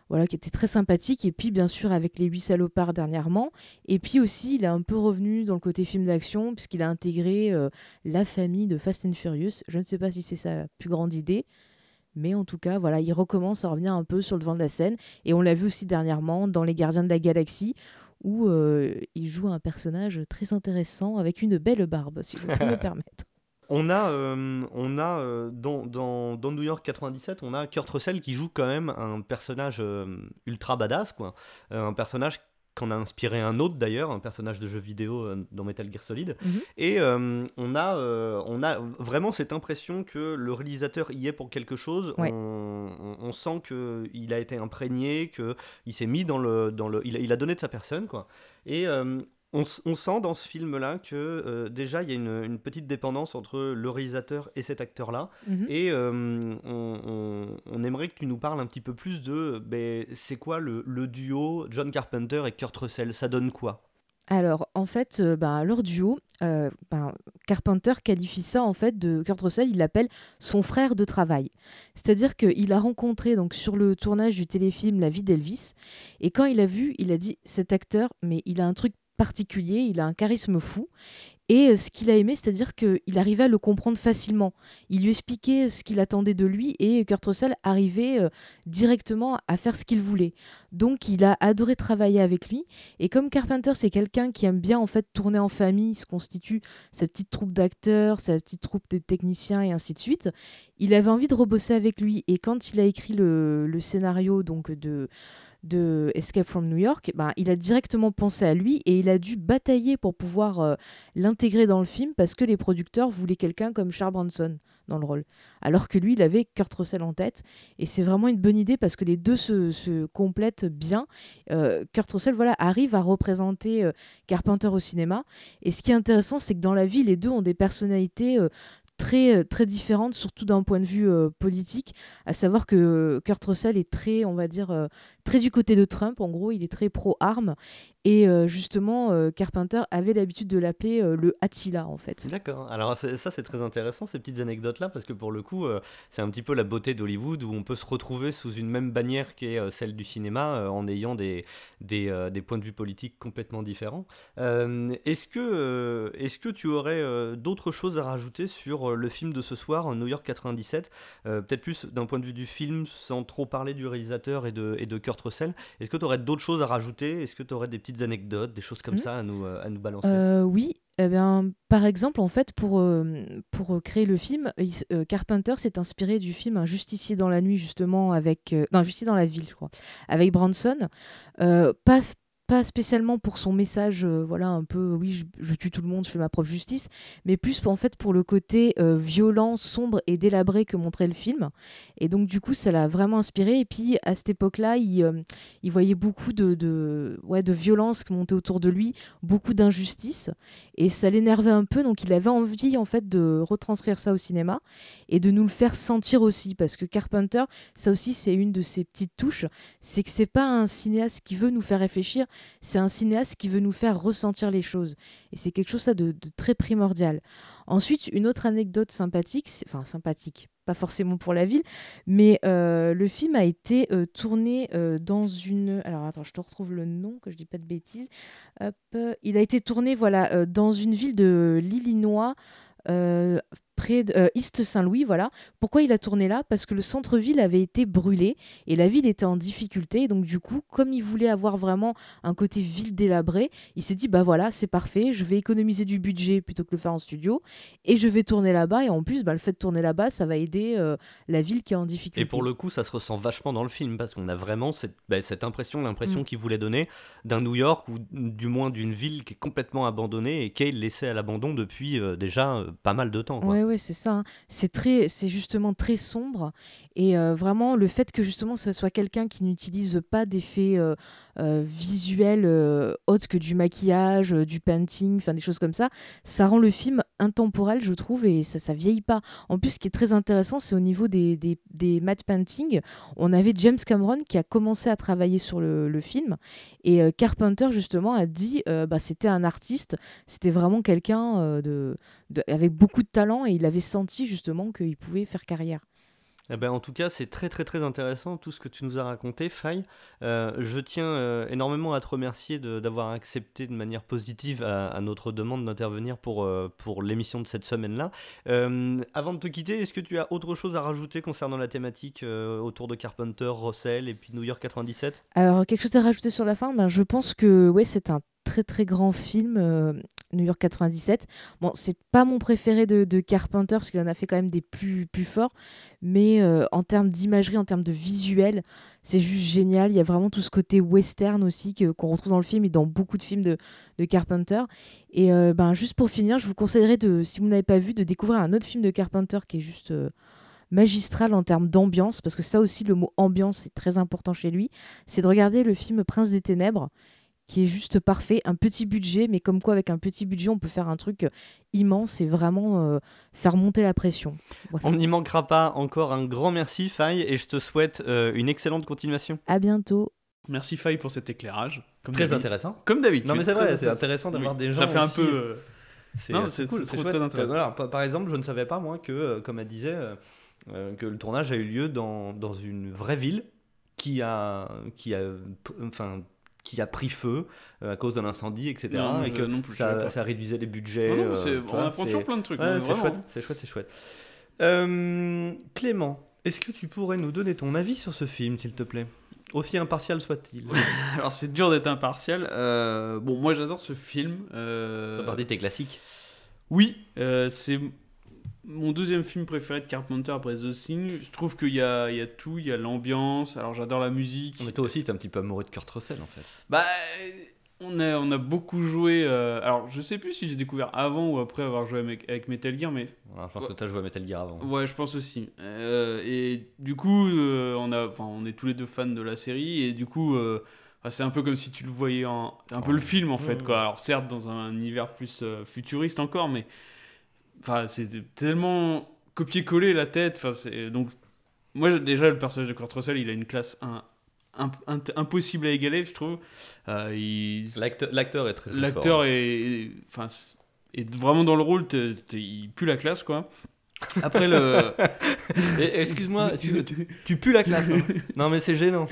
Speaker 5: voilà, qui était très sympathique. Et puis, bien sûr, avec Les Huit Salopards dernièrement. Et puis aussi, il est un peu revenu dans le côté film d'action, puisqu'il a intégré euh, la famille de Fast and Furious. Je ne sais pas si c'est sa plus grande idée. Mais en tout cas, voilà, il recommence à revenir un peu sur le devant de la scène. Et on l'a vu aussi dernièrement dans Les Gardiens de la Galaxie, où euh, il joue un personnage très intéressant avec une belle barbe, si je peux me permettre.
Speaker 1: On a, euh, on a euh, dans, dans, dans, New York 97, on a Kurt Russell qui joue quand même un personnage euh, ultra badass, quoi. un personnage qu'on a inspiré un autre d'ailleurs, un personnage de jeu vidéo dans Metal Gear Solid. Mhm. Et on, a, on a vraiment cette impression que le réalisateur y est pour quelque chose. On, on, sent qu'il a été imprégné, qu'il s'est mis dans le... Dans le il, a, il, a donné de sa personne, quoi. Et on, sent dans ce film-là que euh, déjà il y a une, petite dépendance entre le réalisateur et cet acteur-là. Mhm. Et euh, on, aimerait que tu nous parles un petit peu plus de ben, c'est quoi le, duo John Carpenter et Kurt Russell? Ça donne quoi?
Speaker 5: Alors, en fait, euh, ben, leur duo, ben, Carpenter qualifie ça, en fait, de Kurt Russell, il l'appelle son frère de travail. C'est-à-dire qu'il a rencontré, donc, sur le tournage du téléfilm La vie d'Elvis, et quand il a vu, il a dit, cet acteur, mais il a un truc particulier, il a un charisme fou. Et euh, ce qu'il a aimé, c'est-à-dire qu'il arrivait à le comprendre facilement. Il lui expliquait ce qu'il attendait de lui et Kurt Russell arrivait euh, directement à faire ce qu'il voulait. Donc il a adoré travailler avec lui. Et comme Carpenter, c'est quelqu'un qui aime bien en fait tourner en famille, il se constitue sa petite troupe d'acteurs, sa petite troupe de techniciens et ainsi de suite. Il avait envie de rebosser avec lui. Et quand il a écrit le, le scénario donc de de Escape from New York, ben, il a directement pensé à lui et il a dû batailler pour pouvoir euh, l'intégrer dans le film parce que les producteurs voulaient quelqu'un comme Charles Bronson dans le rôle. Alors que lui, il avait Kurt Russell en tête. Et c'est vraiment une bonne idée parce que les deux se, complètent bien. Euh, Kurt Russell voilà, arrive à représenter euh, Carpenter au cinéma. Et ce qui est intéressant, c'est que dans la vie, les deux ont des personnalités très, très différentes, surtout d'un point de vue politique, à savoir que Kurt Russell est très, on va dire, très du côté de Trump, en gros, il est très pro-armes. Et euh, justement, euh, Carpenter avait l'habitude de l'appeler euh, le Attila, en fait.
Speaker 1: D'accord. Alors ça, c'est très intéressant, ces petites anecdotes-là, parce que pour le coup, c'est un petit peu la beauté d'Hollywood, où on peut se retrouver sous une même bannière qui est celle du cinéma, en ayant des, des, points de vue politiques complètement différents. est-ce, que, est-ce que tu aurais d'autres choses à rajouter sur le film de ce soir, New York 97 Peut-être plus d'un point de vue du film, sans trop parler du réalisateur et de, et de Kurt Russell. Est-ce que tu aurais d'autres choses à rajouter? Est-ce que tu aurais des petites anecdotes, des choses comme mmh. ça à nous, euh, à nous balancer
Speaker 5: euh, Oui. Eh bien, par exemple, en fait, pour, euh, pour créer le film, Carpenter s'est inspiré du film Un justicier dans la nuit, justement, avec. non, Justicier dans la ville, je crois, avec Branson. pas pas spécialement pour son message, euh, voilà, un peu, oui, je, tue tout le monde, je fais ma propre justice, mais plus en fait pour le côté euh, violent, sombre et délabré que montrait le film. Et donc du coup, ça l'a vraiment inspiré. Et puis à cette époque-là, il, euh, il voyait beaucoup de, de, ouais, de violence qui montait autour de lui, beaucoup d'injustice, et ça l'énervait un peu. Donc il avait envie en fait de retranscrire ça au cinéma et de nous le faire sentir aussi, parce que Carpenter, ça aussi c'est une de ses petites touches, c'est que c'est pas un cinéaste qui veut nous faire réfléchir, c'est un cinéaste qui veut nous faire ressentir les choses. Et c'est quelque chose de, très primordial. Ensuite, une autre anecdote sympathique, enfin sympathique, pas forcément pour la ville, mais euh, le film a été euh, tourné euh, dans une... Alors attends, je te retrouve le nom, que je dis pas de bêtises. Il a été tourné voilà, dans une ville de l'Illinois. Euh, près de euh, East Saint-Louis, voilà. Pourquoi il a tourné là? Parce que le centre-ville avait été brûlé et la ville était en difficulté. Et donc du coup, comme il voulait avoir vraiment un côté ville délabré, il s'est dit bah voilà, c'est parfait, je vais économiser du budget plutôt que le faire en studio et je vais tourner là-bas. Et en plus, bah, le fait de tourner là-bas, ça va aider euh, la ville qui est en difficulté.
Speaker 1: Et pour le coup, ça se ressent vachement dans le film parce qu'on a vraiment cette, bah, cette impression, l'impression
Speaker 5: Mm.
Speaker 1: qu'il voulait donner d'un New York ou du moins d'une ville qui est complètement abandonnée et qui est laissée à l'abandon depuis euh, déjà euh, pas mal de temps. quoi.
Speaker 5: Ouais, ouais, c'est ça. hein. C'est très, c'est justement très sombre et euh, vraiment le fait que justement ce soit quelqu'un qui n'utilise pas d'effets euh, euh, visuels autres que du maquillage, du painting, enfin des choses comme ça, ça rend le film intemporel, je trouve, et ça, ça vieillit pas. En plus, ce qui est très intéressant, c'est au niveau des, des, des matte painting. On avait James Cameron qui a commencé à travailler sur le, film et Carpenter justement a dit, bah c'était un artiste, c'était vraiment quelqu'un de de- avec beaucoup de talent et il avait senti justement qu'il pouvait faire carrière.
Speaker 1: Eh ben, en tout cas, c'est très très très intéressant tout ce que tu nous as raconté, Faye. Euh, je tiens euh, énormément à te remercier d'avoir accepté de manière positive à, à notre demande d'intervenir pour, euh, pour l'émission de cette semaine-là. Euh, avant de te quitter, est-ce que tu as autre chose à rajouter concernant la thématique euh, autour de Carpenter, Russell et puis New York 97
Speaker 5: Alors quelque chose à rajouter sur la fin, ben, je pense que ouais, c'est un très très grand film, euh, New York 97. Bon, c'est pas mon préféré de, Carpenter parce qu'il en a fait quand même des plus, plus forts, mais euh, en termes d'imagerie, en termes de visuel, c'est juste génial. Il y a vraiment tout ce côté western aussi qu'on retrouve dans le film et dans beaucoup de films de, de Carpenter. Et euh, ben, juste pour finir, je vous conseillerais, de, si vous n'avez pas vu, de découvrir un autre film de Carpenter qui est juste... euh, magistral en termes d'ambiance, parce que ça aussi, le mot ambiance est très important chez lui, c'est de regarder le film Prince des Ténèbres, qui est juste parfait, un petit budget, mais comme quoi avec un petit budget, on peut faire un truc euh, immense et vraiment euh, faire monter la pression. Voilà.
Speaker 1: On n'y manquera pas. Encore un grand merci, Faye, et je te souhaite euh, une excellente continuation.
Speaker 5: À bientôt.
Speaker 2: Merci Faye pour cet éclairage. Comme
Speaker 1: Très
Speaker 2: d'habitude.
Speaker 1: intéressant.
Speaker 2: Comme d'habitude.
Speaker 1: Non mais c'est vrai, c'est intéressant d'avoir
Speaker 2: Oui.
Speaker 1: des gens
Speaker 2: Ça fait un
Speaker 1: aussi,
Speaker 2: peu. euh,
Speaker 1: C'est
Speaker 2: Non, c'est-
Speaker 1: cool,
Speaker 2: c'est très intéressant.
Speaker 1: Voilà, par, exemple, je ne savais pas moi que, euh, comme elle disait, euh, que le tournage a eu lieu dans, dans une vraie ville qui a, qui a, enfin, qui a pris feu euh, à cause d'un incendie, etc.
Speaker 2: Non,
Speaker 1: et que
Speaker 2: non plus,
Speaker 1: ça, réduisait les budgets.
Speaker 2: Non,
Speaker 1: euh,
Speaker 2: on apprend toujours plein de trucs.
Speaker 1: Ouais,
Speaker 2: mais
Speaker 1: c'est chouette, c'est chouette, c'est chouette. Euh, Clément, est-ce que tu pourrais nous donner ton avis sur ce film, s'il te plaît? Aussi impartial soit-il.
Speaker 2: Alors c'est dur d'être impartial. Euh, bon, moi j'adore ce film. Euh,
Speaker 1: Ça part tes classiques?
Speaker 2: Oui, euh, c'est mon deuxième film préféré de Carpenter après The Thing. Je trouve qu'il y a, il y a tout, il y a l'ambiance. Alors j'adore la musique.
Speaker 1: Mais toi aussi, t'es un petit peu amoureux de Kurt Russell, en fait.
Speaker 2: Bah, on a, on a beaucoup joué. euh, alors je sais plus si j'ai découvert avant ou après avoir joué avec, avec Metal Gear, mais
Speaker 1: je pense que t'as joué à Metal Gear avant.
Speaker 2: Ouais, je pense aussi. Euh, et du coup, euh, on, a, enfin, on est tous les deux fans de la série, et du coup, euh, enfin, c'est un peu comme si tu le voyais en. Un peu le film en fait, quoi. Alors, certes, dans un univers plus euh, futuriste encore, mais. Enfin, c'est tellement copier-coller la tête. Enfin, c'est. Donc, moi, déjà, le personnage de Kurt Russell, il a une classe un- un- un- impossible à égaler, je trouve. Euh, il-
Speaker 1: L'acteur l'acteur est très, très
Speaker 2: L'acteur
Speaker 1: fort.
Speaker 2: est, enfin, est vraiment dans le rôle, il pue la classe, quoi. Après le.
Speaker 1: Excuse-moi, tu, tu, tu pues la classe. hein. non, mais c'est gênant.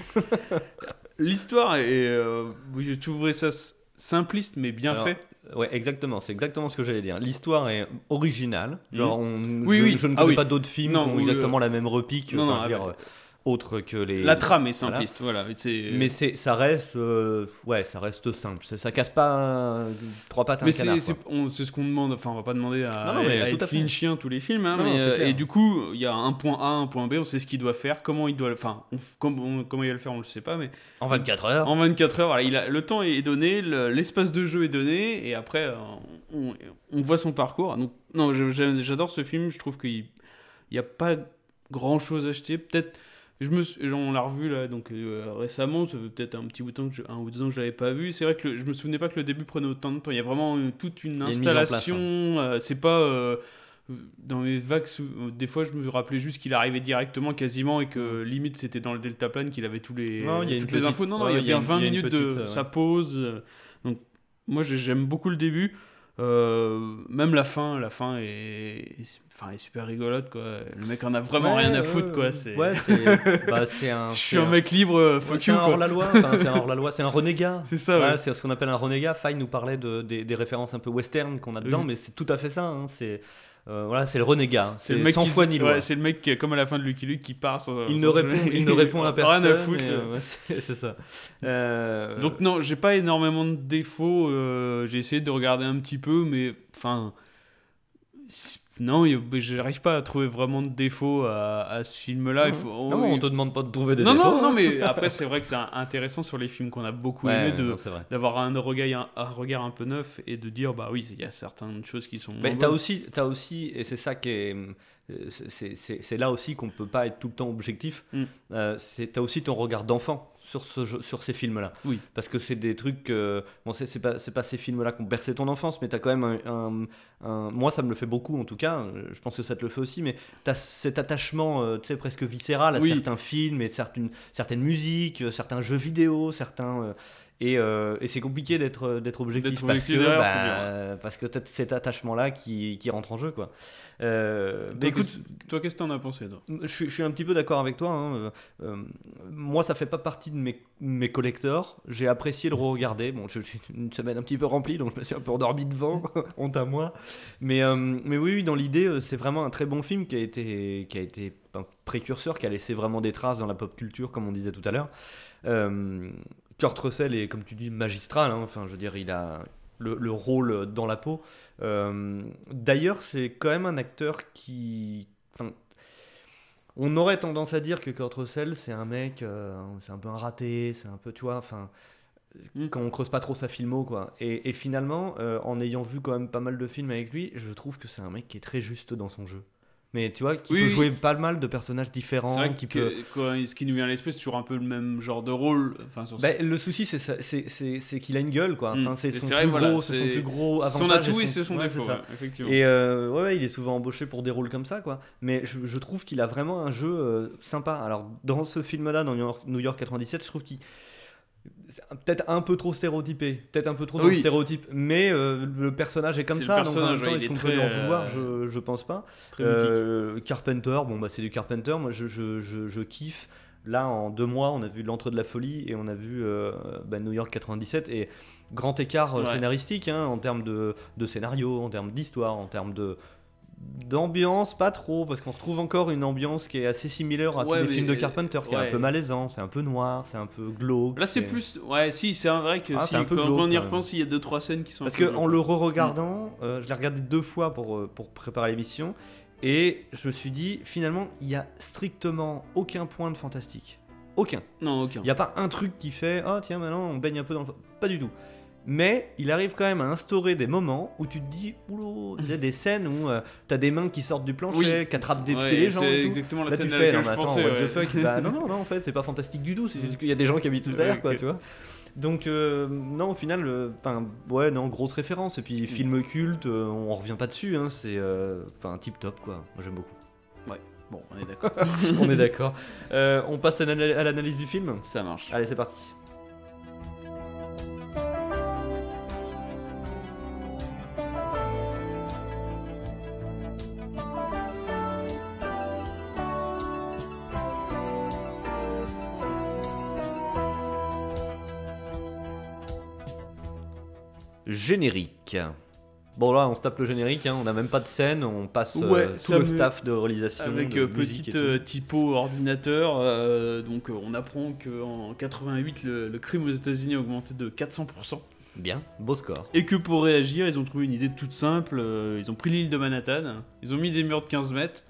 Speaker 2: L'histoire est. Euh, je trouverais ça simpliste, mais bien
Speaker 1: Alors,
Speaker 2: fait.
Speaker 1: Ouais, exactement, c'est exactement ce que j'allais dire. L'histoire est originale. Genre, on,
Speaker 2: Oui,
Speaker 1: je,
Speaker 2: oui.
Speaker 1: je ne
Speaker 2: Ah
Speaker 1: connais
Speaker 2: oui.
Speaker 1: pas d'autres films
Speaker 2: Non,
Speaker 1: qui ont exactement
Speaker 2: euh,
Speaker 1: la même repique.
Speaker 2: non,
Speaker 1: enfin,
Speaker 2: non,
Speaker 1: je veux dire,
Speaker 2: avec-
Speaker 1: autre que les.
Speaker 2: La trame est simpliste, voilà. c'est-
Speaker 1: Mais c'est, ça reste, euh, ouais, ça reste simple. Ça, ça casse pas euh, trois pattes à un
Speaker 2: Mais
Speaker 1: canard.
Speaker 2: c'est c'est- on- c'est ce qu'on demande, enfin on va pas demander à,
Speaker 1: Non, non, mais
Speaker 2: à
Speaker 1: tout
Speaker 2: être
Speaker 1: à fait.
Speaker 2: Lynchien tous les films, hein,
Speaker 1: Non,
Speaker 2: mais, euh, et du coup il y a un point A, un point B, on sait ce qu'il doit faire, comment il doit, le- enfin comment, comment il va le faire on le sait pas, mais
Speaker 1: En 24 heures.
Speaker 2: en 24 heures, voilà, il a, le temps est donné, le- l'espace de jeu est donné, et après euh, on, on voit son parcours. Donc non, j'adore ce film, je trouve qu'il n'y a pas grand chose à acheter, peut-être. Je me, suis- on l'a revu là, donc euh, récemment, ça fait peut-être un petit bout de temps que je, un ou deux ans que je l'avais pas vu. C'est vrai que le- je me souvenais pas que le début prenait autant de temps. Il y a vraiment euh, toute une
Speaker 1: place,
Speaker 2: installation. euh, c'est pas euh, dans les vagues. Des fois, je me rappelais juste qu'il arrivait directement, quasiment, et que limite c'était dans le deltaplane qu'il avait tous les
Speaker 1: Non,
Speaker 2: toutes les
Speaker 1: petite-
Speaker 2: infos. Non, non,
Speaker 1: ouais,
Speaker 2: il y a bien
Speaker 1: une-
Speaker 2: 20
Speaker 1: il y a une
Speaker 2: minutes de sa pause. Donc moi j'ai- j'aime beaucoup le début. Euh, même la fin, la fin est, est- enfin, est super rigolote quoi. Le mec en a vraiment
Speaker 1: Ouais,
Speaker 2: rien à foutre quoi. C'est...
Speaker 1: Ouais, c'est, bah, c'est un.
Speaker 2: je suis un mec libre, euh,
Speaker 1: ouais,
Speaker 2: fuck
Speaker 1: c'est
Speaker 2: you
Speaker 1: un hors la loi. Enfin, c'est un hors la loi. C'est un renégat.
Speaker 2: C'est ça.
Speaker 1: Ouais, c'est ce qu'on appelle un renégat. Faye nous parlait de, des, des références un peu western qu'on a dedans,
Speaker 2: Oui.
Speaker 1: mais c'est tout à fait ça. hein. C'est euh, voilà, c'est le renégat.
Speaker 2: C'est le mec
Speaker 1: sans foi ni loi.
Speaker 2: ouais, c'est le mec comme à la fin de Lucky Luke qui part. Sur,
Speaker 1: il, ne répond, il ne répond à personne.
Speaker 2: Rien à foutre.
Speaker 1: euh, ouais, c'est ça. Euh,
Speaker 2: Donc non, j'ai pas énormément de défauts. j'ai essayé de regarder un petit peu, mais enfin, non, j'arrive pas à trouver vraiment de défauts à, à ce film-là.
Speaker 1: Non, on te demande pas de trouver des
Speaker 2: non,
Speaker 1: défauts.
Speaker 2: non, non, mais après c'est vrai que c'est intéressant sur les films qu'on a beaucoup
Speaker 1: Ouais,
Speaker 2: aimé de
Speaker 1: non, c'est vrai.
Speaker 2: d'avoir un regard, un, un regard un peu neuf et de dire bah oui, il y a certaines choses qui sont.
Speaker 1: Mais t'as aussi, as aussi, et c'est ça qui est, euh, c'est- là aussi qu'on peut pas être tout le temps objectif.
Speaker 2: Mm.
Speaker 1: Euh, t'as aussi ton regard d'enfant sur ce jeu- sur ces films-là.
Speaker 2: Oui.
Speaker 1: Parce que c'est des trucs, euh, bon c'est pas c'est pas ces films-là qui ont bercé ton enfance, mais t'as quand même un, un- un- moi ça me le fait beaucoup en tout cas. Je pense que ça te le fait aussi, mais t'as cet attachement, euh, tu sais presque viscéral à
Speaker 2: Oui.
Speaker 1: certains films et certaines certaines musiques, euh, certains jeux vidéo, certains euh, et, euh, et c'est compliqué d'être d'être objectif
Speaker 2: D'être
Speaker 1: parce que
Speaker 2: derrière,
Speaker 1: bah, euh, parce que cet attachement là qui, qui rentre en jeu quoi. Euh,
Speaker 2: Toi,
Speaker 1: écoute,
Speaker 2: qu'est-ce- toi, qu'est-ce que t'en as pensé toi?
Speaker 1: je, suis- je suis un petit peu d'accord avec toi. hein, euh, euh, moi, ça fait pas partie de mes, mes collecteurs. J'ai apprécié le re-regarder. Bon, je suis une semaine un petit peu remplie, donc je me suis un peu endormi devant. Honte à moi. Mais, euh, mais oui, oui, dans l'idée, euh, c'est vraiment un très bon film qui a été, qui a été un précurseur, qui a laissé vraiment des traces dans la pop culture, comme on disait tout à l'heure. Euh, Kurt Russell est, comme tu dis, magistral. hein. Enfin, je veux dire, il a le, le rôle dans la peau. Euh, D'ailleurs, c'est quand même un acteur qui. Enfin, on aurait tendance à dire que Kurt Russell, c'est un mec, euh, c'est un peu un raté, c'est un peu, tu vois, enfin,
Speaker 2: Mm.
Speaker 1: quand on creuse pas trop sa filmo, quoi. Et, et finalement, euh, en ayant vu quand même pas mal de films avec lui, je trouve que c'est un mec qui est très juste dans son jeu. Mais tu vois, qui
Speaker 2: Oui,
Speaker 1: peut
Speaker 2: oui.
Speaker 1: jouer pas mal de personnages différents,
Speaker 2: vrai
Speaker 1: qui
Speaker 2: que
Speaker 1: peut.
Speaker 2: quoi, ce qui nous vient à l'esprit, c'est toujours un peu le même genre de rôle. Enfin, sur
Speaker 1: Bah, le souci, c'est qu'il a une gueule, quoi.
Speaker 2: Mm.
Speaker 1: Enfin, c'est son,
Speaker 2: vrai,
Speaker 1: plus
Speaker 2: voilà,
Speaker 1: gros, c'est son plus gros
Speaker 2: son
Speaker 1: avantage
Speaker 2: atout et c'est son
Speaker 1: ouais,
Speaker 2: défaut,
Speaker 1: ça.
Speaker 2: ouais.
Speaker 1: Et euh, ouais, ouais, il est souvent embauché pour des rôles comme ça, quoi. Mais je, je trouve qu'il a vraiment un jeu euh, sympa. Alors, dans ce film-là, dans New York, New York 97, je trouve qu'il. Peut-être un peu trop stéréotypé, peut-être un peu trop dans
Speaker 2: Oui.
Speaker 1: le stéréotype, mais euh, le personnage est comme ça, donc en même temps,
Speaker 2: ouais,
Speaker 1: est-ce qu'on peut lui en vouloir?
Speaker 2: euh,
Speaker 1: je, je pense pas. Euh, Carpenter, bon bah c'est du Carpenter, moi je, je, je, je kiffe. Là en deux mois on a vu L'Entre de la Folie et on a vu euh, bah, New York 97 et grand écart
Speaker 2: Ouais.
Speaker 1: scénaristique hein, en termes de, de scénario, en termes d'histoire, en termes de d'ambiance pas trop parce qu'on retrouve encore une ambiance qui est assez similaire à
Speaker 2: Ouais,
Speaker 1: tous les films de Carpenter qui est un peu malaisant, c'est un peu noir, c'est un peu glauque.
Speaker 2: Là, c'est plus. Ouais, si, c'est vrai que
Speaker 1: Ah,
Speaker 2: si,
Speaker 1: un peu
Speaker 2: quand,
Speaker 1: glauque,
Speaker 2: on y repense, il y a deux trois scènes qui sont.
Speaker 1: Parce
Speaker 2: peu
Speaker 1: que en
Speaker 2: glauques.
Speaker 1: le re-regardant, euh, je l'ai regardé deux fois pour, euh, pour préparer l'émission, et je me suis dit, finalement, il y a strictement aucun point de fantastique. Aucun.
Speaker 2: Non, aucun.
Speaker 1: Il n'y a pas un truc qui fait, oh tiens, maintenant on baigne un peu dans le... Pas du tout. Mais il arrive quand même à instaurer des moments où tu te dis, oulou, il y a des scènes où tu t'as des mains qui sortent du plancher, qui attrapent des
Speaker 2: Ouais,
Speaker 1: pieds les gens.
Speaker 2: C'est exactement la
Speaker 1: Là
Speaker 2: scène
Speaker 1: tu fais, non mais attends,
Speaker 2: pensais.
Speaker 1: what
Speaker 2: ouais.
Speaker 1: the fuck Bah non, non, non, en fait, c'est pas fantastique du tout, c'est juste qu'il y a des gens qui habitent tout derrière, quoi,
Speaker 2: Ok.
Speaker 1: tu vois. Donc, euh, non, au final, euh, ouais, non, grosse référence. Et
Speaker 2: Mm.
Speaker 1: puis, film culte, euh, on revient pas dessus, hein, c'est, euh, enfin, tip top, quoi. Moi, j'aime beaucoup.
Speaker 2: Bon, on est d'accord.
Speaker 1: on est d'accord. Euh, on passe à l'analyse du film?
Speaker 2: Ça marche.
Speaker 1: Allez, c'est parti. Générique. Bon là, on se tape le générique, hein, on n'a même pas de scène, on passe euh,
Speaker 2: Ouais,
Speaker 1: tout le staff de réalisation,
Speaker 2: Avec
Speaker 1: de
Speaker 2: euh, petite euh, typo ordinateur, euh, donc euh, on apprend qu'en 88 le, le crime aux États-Unis a augmenté de 400%.
Speaker 1: Bien, beau score.
Speaker 2: Et que pour réagir, ils ont trouvé une idée toute simple. euh, ils ont pris l'île de Manhattan, ils ont mis des murs de 15 mètres,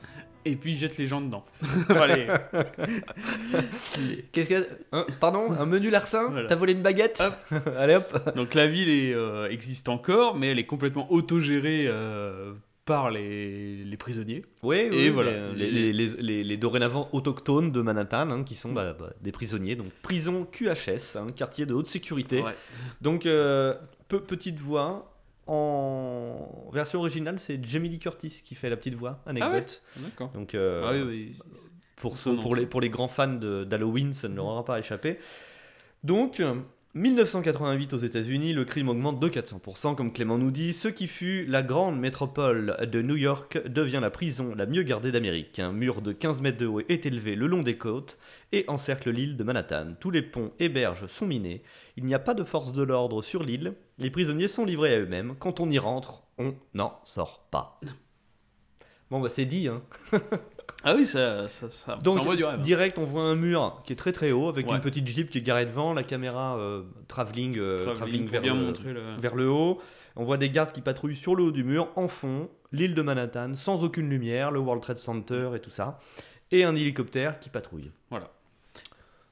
Speaker 2: et puis ils jettent les gens dedans. Allez.
Speaker 1: Qu'est-ce que... hein, pardon, un menu larcin?
Speaker 2: Voilà.
Speaker 1: T'as volé une baguette? Allez hop
Speaker 2: Donc la ville est, euh, existe encore, mais elle est complètement autogérée euh, par les, les prisonniers.
Speaker 1: Oui, oui,
Speaker 2: Et voilà.
Speaker 1: les, les, dorénavant autochtones de Manhattan, hein, qui sont bah, bah, des prisonniers, donc prison QHS, un quartier de haute sécurité.
Speaker 2: Ouais.
Speaker 1: Donc, euh, pe- petite voix. En version originale, c'est Jamie Lee Curtis qui fait la petite voix, anecdote.
Speaker 2: D'accord.
Speaker 1: Donc, euh,
Speaker 2: Ah oui, oui.
Speaker 1: pour, ceux- les, pour les grands fans de- d'Halloween, ça ne leur aura pas échappé. Donc, 1988 aux États-Unis, le crime augmente de 400%, comme Clément nous dit. Ce qui fut la grande métropole de New York devient la prison la mieux gardée d'Amérique. Un mur de 15 mètres de haut est élevé le long des côtes et encercle l'île de Manhattan. Tous les ponts et berges sont minés. Il n'y a pas de force de l'ordre sur l'île. Les prisonniers sont livrés à eux-mêmes. Quand on y rentre, on n'en sort pas. Bon, bah c'est dit, hein.
Speaker 2: Ah oui, ça, ça, ça,
Speaker 1: Donc,
Speaker 2: ça envoie du rêve.
Speaker 1: direct, on voit un mur qui est très très haut avec
Speaker 2: Ouais.
Speaker 1: une petite jeep qui est garée devant, la caméra euh, travelling, euh,
Speaker 2: Travelling
Speaker 1: travelling
Speaker 2: pour
Speaker 1: vers, le,
Speaker 2: montrer le...
Speaker 1: vers le haut. On voit des gardes qui patrouillent sur le haut du mur, en fond, l'île de Manhattan, sans aucune lumière, le World Trade Center et tout ça. Et un hélicoptère qui patrouille.
Speaker 2: Voilà.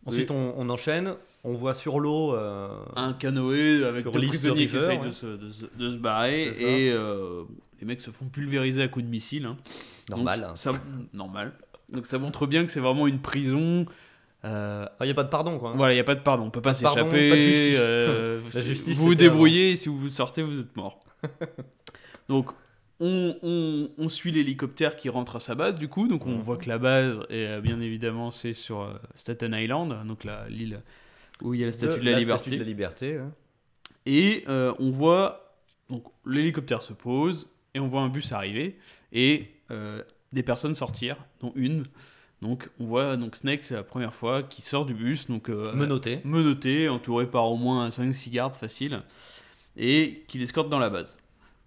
Speaker 1: Ensuite, on, on enchaîne, on voit sur l'eau. euh,
Speaker 2: un canoë avec
Speaker 1: l'East
Speaker 2: prisonniers qui essayent
Speaker 1: ouais.
Speaker 2: de, se, de se- de se barrer et les mecs se font pulvériser à coups de missile. hein.
Speaker 1: normal.
Speaker 2: Donc, ça, normal. Donc ça montre bien que c'est vraiment une prison. Euh,
Speaker 1: Il n'y a pas de pardon, quoi. hein.
Speaker 2: voilà, il n'y a pas de pardon, on peut pas
Speaker 1: de
Speaker 2: s'échapper.
Speaker 1: de justice.
Speaker 2: euh,
Speaker 1: La justice,
Speaker 2: vous vous débrouillez, si vous sortez, vous êtes mort. Donc on, on- on suit l'hélicoptère qui rentre à sa base du coup, donc on
Speaker 1: Mhm.
Speaker 2: voit que la base, et euh, bien évidemment, c'est sur euh, Staten Island, donc la- l'île où il y a la statue de, la, liberté.
Speaker 1: Statue de la liberté. hein.
Speaker 2: Et euh, on voit, donc l'hélicoptère se pose, et on voit un bus arriver, et euh, des personnes sortir, dont une. Donc on voit donc Snake, c'est la première fois, qui sort du bus, donc euh,
Speaker 1: Menotté.
Speaker 2: menotté, entouré par au moins 5-6 gardes faciles, et qui l'escorte dans la base.